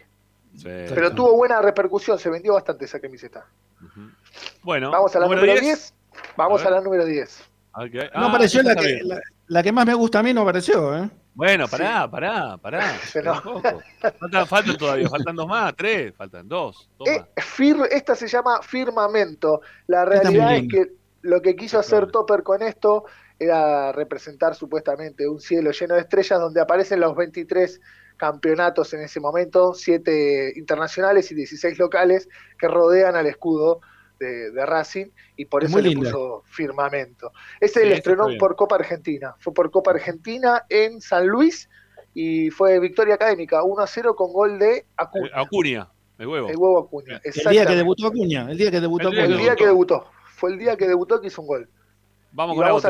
Pero tuvo buena repercusión, se vendió bastante esa camiseta.
Bueno,
vamos a la número 10. Vamos a, la número 10.
no ah, apareció la que, la, que más me gusta a mí, no apareció, ¿eh?
Bueno, pará, pará, pará. Faltan, faltan, todavía, faltan dos más, tres, faltan dos.
Eh, esta se llama firmamento. La realidad es que lo que quiso hacer Topper con esto era representar supuestamente un cielo lleno de estrellas donde aparecen los 23 campeonatos en ese momento, 7 internacionales y 16 locales que rodean al escudo de, Racing y por eso le puso firmamento. Ese le estrenó por Copa Argentina, fue por Copa Argentina en San Luis y fue victoria académica, 1 a 0 con gol de Acuña.
Eh, Acuña, el huevo.
El huevo Acuña.
El día que debutó Acuña, el día que debutó
Acuña. El día que debutó, fue el día que debutó que hizo un gol.
Vamos, con vamos a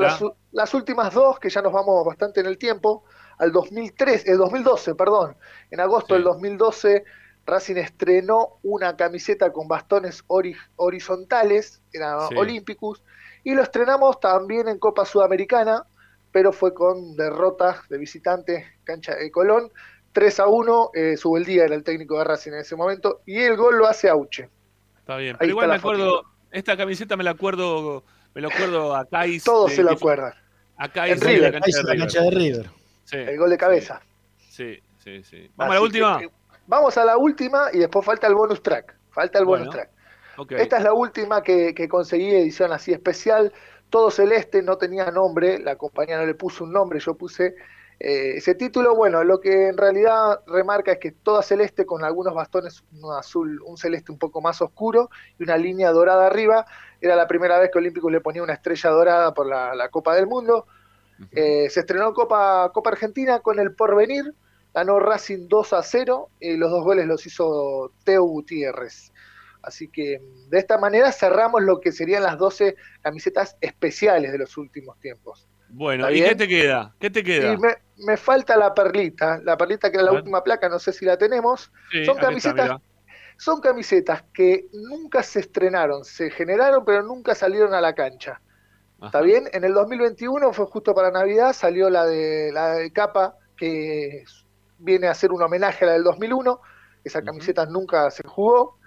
las, últimas dos, que ya nos vamos bastante en el tiempo, al 2003, el 2012, perdón. En agosto del 2012 Racing estrenó una camiseta con bastones horizontales, era Olympicus, y lo estrenamos también en Copa Sudamericana, pero fue con derrotas de visitante, cancha de Colón, 3 a 1, eh, día era el técnico de Racing en ese momento, y el gol lo hace Auche.
Está bien, pero igual me acuerdo, esta camiseta me la acuerdo, me lo acuerdo a Kais.
Todos se lo acuerdan.
A Kais en
la cancha de River.
El gol de cabeza.
Sí, sí, sí. Vamos a la última.
Vamos a la última y después falta el bonus track. Falta el bonus track. Esta es la última que, conseguí, edición así especial. Todo celeste, no tenía nombre, la compañía no le puso un nombre, yo puse eh, ese título. Bueno, lo que en realidad remarca es que toda celeste con algunos bastones, un azul, un celeste un poco más oscuro y una línea dorada arriba. Era la primera vez que Olímpico le ponía una estrella dorada por la, Copa del Mundo. Eh, se estrenó Copa, Copa Argentina con el Porvenir, ganó Racing 2 a 0, y los dos goles los hizo Teo Gutiérrez. Así que de esta manera cerramos lo que serían las 12 camisetas especiales de los últimos tiempos.
Bueno, ¿y qué te queda? ¿Qué te queda?
me, falta la perlita, la perlita que era la última placa, no sé si la tenemos. son camisetas son camisetas que nunca se estrenaron, se generaron pero nunca salieron a la cancha. ¿Está bien? En el 2021 fue justo para Navidad, salió la de la de capa que viene a ser un homenaje a la del 2001, esa camiseta nunca se jugó.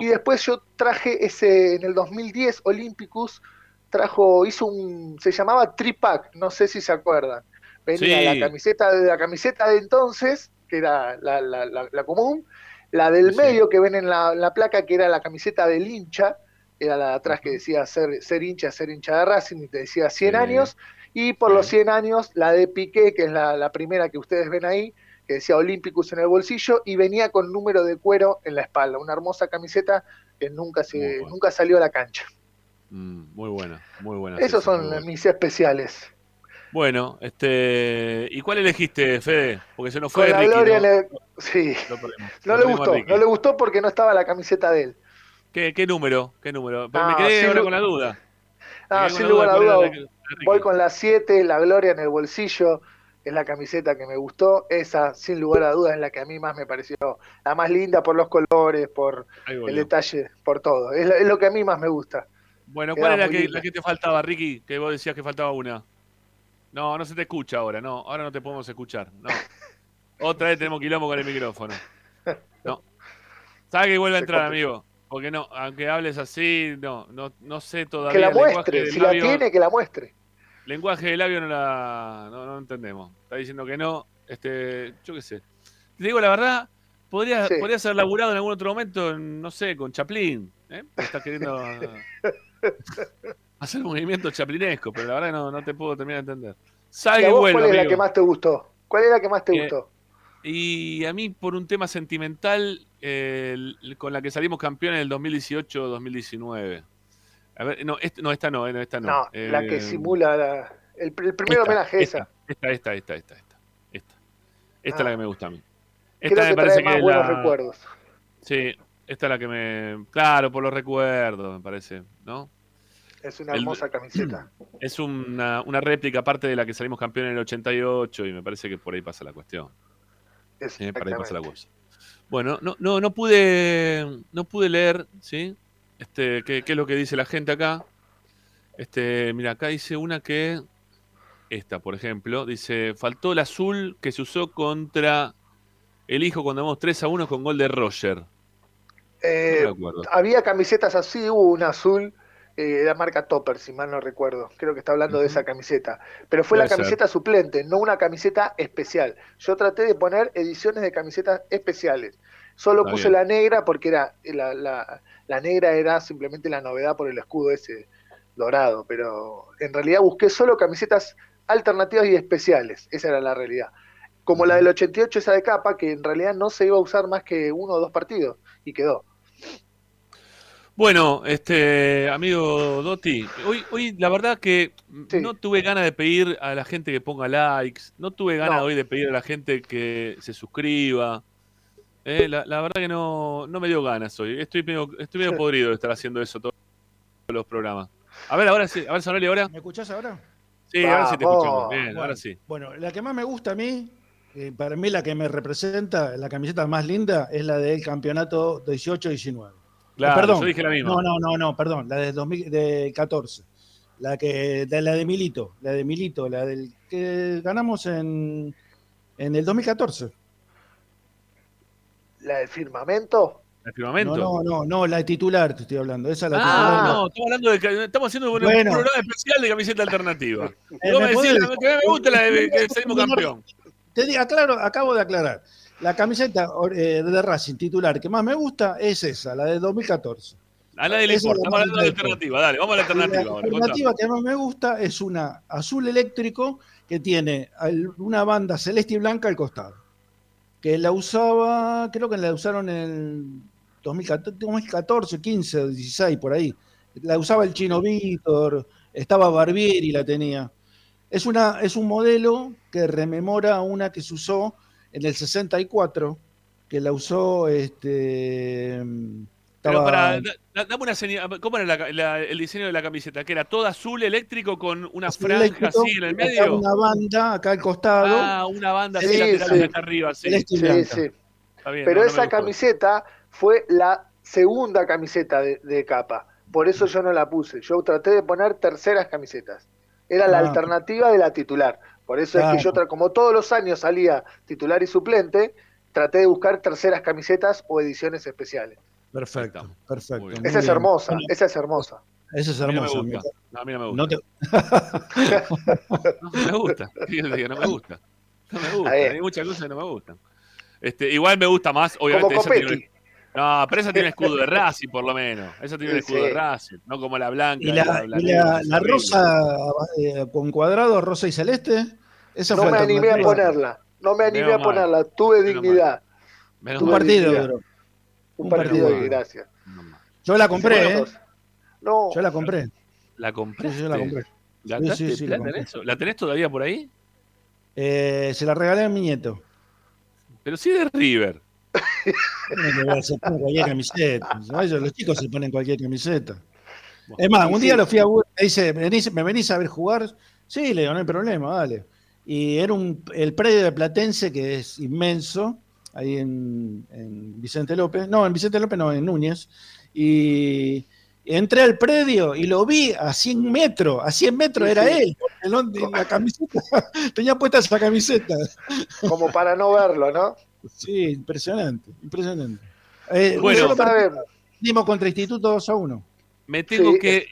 Y después yo traje ese, en el 2010, Olympicus, trajo, hizo un, se llamaba Tripack, no sé si se acuerdan. Venía la camiseta de la camiseta de entonces, que era la, la, común, la del medio que ven en la, placa, que era la camiseta del hincha, era la de atrás que decía ser, ser hincha, ser hincha de Racing, y te decía 100 años, y por los 100 años la de Piqué, que es la, primera que ustedes ven ahí, que decía Olympicus en el bolsillo y venía con número de cuero en la espalda. Una hermosa camiseta que nunca, se, nunca salió a la cancha.
Mm, muy buena, muy buena.
Esos son mis especiales.
Bueno, este, ¿y cuál elegiste, Fede? Porque se nos fue
la Gloria le... Sí. No le gustó, no le gustó porque no estaba la camiseta de él.
¿Qué, qué número? ¿Qué número? me quedé ahora con la duda.
Ah, sin lugar a duda, voy con la 7, la Gloria en el bolsillo, es la camiseta que me gustó, esa sin lugar a dudas es la que a mí más me pareció la más linda por los colores, por el detalle, por todo, es, lo que a mí más me gusta.
Bueno, ¿cuál era la que te faltaba, Ricky? Que vos decías que faltaba una. No, no se te escucha ahora, no, ahora no te podemos escuchar, no. Otra vez tenemos quilombo con el micrófono. No. ¿Sabes que vuelve a entrar, amigo? Porque no, aunque hables así, no, no, no sé todavía.
Que la muestre, si la tiene, que la muestre.
Lenguaje de labio no la no, no, entendemos. Está diciendo que no. Este, yo qué sé. Te digo la verdad, podría, podría ser laburado en algún otro momento, no sé, con Chaplin. ¿eh? Estás queriendo hacer un movimiento chaplinesco, pero la verdad no, no te puedo terminar de entender.
Salga ¿Cuál es la que más te gustó? ¿Cuál es la que más te eh, gustó?
Y a mí, por un tema sentimental, con la que salimos campeones en el 2018-2019. A ver, no, no, esta no, eh, esta no.
No, la que eh, simula el, primer homenaje esa.
Esta, esta, esta, esta, esta. Esta, esta es la ah. que me gusta a mí.
Esta me parece que buenos recuerdos.
Sí, esta es la que me. Claro, por los recuerdos, me parece, ¿no?
Es una hermosa camiseta.
Es una, una réplica aparte de la que salimos campeones en el 88 y me parece que por ahí pasa la cuestión. Por ahí pasa la cosa. Bueno, no, no, no pude no pude leer, ¿sí? Este, qué, qué es lo que dice la gente acá. Este, mira, acá dice una que esta, por ejemplo, dice, faltó el azul que se usó contra el hijo cuando vamos 3 a 1 con gol de Roger.
Eh, había camisetas así, hubo una azul eh, la marca Topper, si mal no recuerdo. Creo que está hablando de esa camiseta. Pero fue la camiseta suplente, no una camiseta especial. Yo traté de poner ediciones de camisetas especiales. Solo puse la negra porque era la, la, negra era simplemente la novedad por el escudo ese dorado. Pero en realidad busqué solo camisetas alternativas y especiales. Esa era la realidad. Como la del 88, esa de capa, que en realidad no se iba a usar más que uno o dos partidos. Y quedó.
Bueno, este amigo Dotti, hoy, hoy la verdad que no tuve ganas de pedir a la gente que ponga likes, no tuve ganas hoy de pedir a la gente que se suscriba. Eh, la, verdad que no, no me dio ganas hoy. Estoy medio, estoy medio podrido de estar haciendo eso todos los programas. A ver, ahora sí, a ver, Sonoli, ahora.
¿Me escuchás ahora?
Sí, ahora sí te escuchamos. Bien, ahora sí.
Bueno, la que más me gusta a mí, eh, para mí la que me representa, la camiseta más linda, es la del campeonato 18-19.
Claro, perdón. yo dije la misma.
No, no, no, no, perdón, la de 2014. La que de la de Milito, la de Milito, la del que ganamos en, en el 2014.
¿La del firmamento?
¿El firmamento?
No, no, no, la de titular te estoy hablando. Esa la
ah,
titular.
no, estamos hablando de estamos haciendo un programa especial de camiseta alternativa. Eh, me decís, que me gusta la de que salimos campeón.
Te digo, aclaro, acabo de aclarar. La camiseta eh, de Racing titular que más me gusta es esa, la de 2014.
A nadie le importa, vamos a la alternativa, dale, vamos a la alternativa.
La alternativa que más me gusta es una azul eléctrico que tiene una banda celeste y blanca al costado. Que la usaba, creo que la usaron en 2014, 15, 16, por ahí. La usaba el chino Víctor, estaba Barbieri la tenía. Es, una, es un modelo que rememora una que se usó en el 64, que la usó este.
Pero para, dame una señal, ¿cómo era el diseño de la camiseta? ¿Que era todo azul eléctrico con una franja así en el medio?
Una banda acá al costado.
Ah, una banda así lateral acá arriba, sí.
sí, sí. Pero esa camiseta fue la segunda camiseta de, capa. Por eso yo no la puse. Yo traté de poner terceras camisetas. Era la ah. alternativa de la titular. Por eso es que yo, como todos los años salía titular y suplente, traté de buscar terceras camisetas o ediciones especiales.
Perfecto, perfecto.
Esa es hermosa, esa es hermosa.
Esa es hermosa.
No, a mí no me gusta. No, me gusta. no me gusta. No me gusta. Hay muchas cosas que no me gustan. Este, igual me gusta más, obviamente. Esa tiene, no, pero esa tiene escudo de Racing, por lo menos. Esa tiene el escudo de Racing, no como la blanca.
¿Y la, la, rosa eh, con cuadrado, rosa y celeste?
no me animé a ponerla. No me animé a ponerla. Tuve dignidad.
un partido,
Un, partido, de gracias.
Yo la compré, ¿eh? No. Yo la compré.
¿La compré?
yo la compré.
¿La tenés todavía por ahí?
Eh, se la regalé a mi nieto.
Pero sí de River.
se pone cualquier camiseta. los chicos se ponen cualquier camiseta. es más, un día lo fui a me dice, ¿me venís a ver jugar? Sí, le digo, no hay problema, dale. Y era un, el predio de Platense, que es inmenso, ahí en, en Vicente López. No, en Vicente López no, en Núñez. Y entré al predio y lo vi a 100 metros, a 100 metros era él, la camiseta, tenía puesta esa camiseta.
Como para no verlo, ¿no?
Sí, impresionante, impresionante. Eh, bueno, dimos contra Instituto 2 a 1.
Me tengo que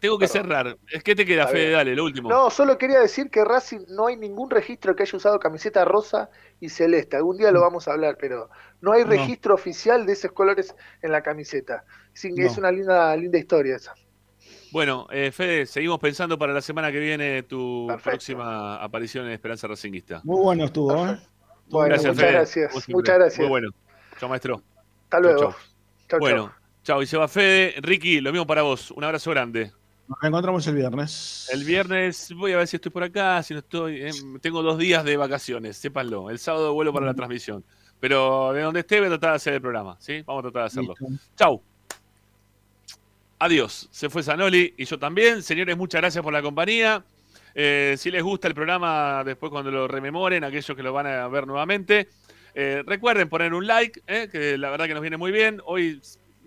tengo que cerrar. Es que te queda, Fede, dale, lo último.
No, solo quería decir que Racing no hay ningún registro que haya usado camiseta rosa y celeste. Algún día lo vamos a hablar, pero no hay registro oficial de esos colores en la camiseta. Es una linda, linda historia esa.
Bueno, eh, Fede, seguimos pensando para la semana que viene tu próxima aparición en Esperanza Racingista.
Muy bueno estuvo, ¿eh?
gracias, muchas gracias. Muchas gracias.
Muy bueno. Chao, maestro.
Hasta luego.
Chao, bueno, chao. Y se va Fede. Ricky, lo mismo para vos. Un abrazo grande.
Nos encontramos el viernes.
El viernes voy a ver si estoy por acá, si no estoy. Eh, tengo dos días de vacaciones, sépanlo. El sábado vuelo para la transmisión. Pero de donde esté voy a tratar de hacer el programa, ¿sí? Vamos a tratar de hacerlo. Chau. Adiós. Se fue Zanoli y yo también. Señores, muchas gracias por la compañía. Eh, si les gusta el programa, después cuando lo rememoren, aquellos que lo van a ver nuevamente, eh, recuerden poner un like, que la verdad que nos viene muy bien. Hoy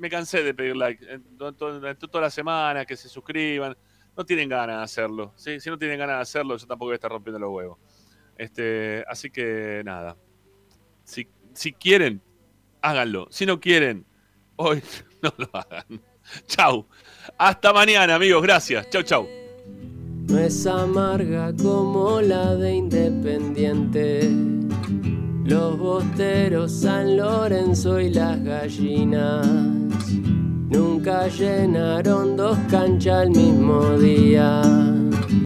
me cansé de pedir like en, toda la semana, que se suscriban. No tienen ganas de hacerlo. ¿sí? Si no tienen ganas de hacerlo, yo tampoco voy a estar rompiendo los huevos. Este, así que nada. Si, si quieren, háganlo. Si no quieren, hoy no lo hagan. Chau. Hasta mañana, amigos. Gracias. Chau, chau.
No es amarga como la de Independiente los bosteros San Lorenzo y las gallinas nunca llenaron dos canchas al mismo día.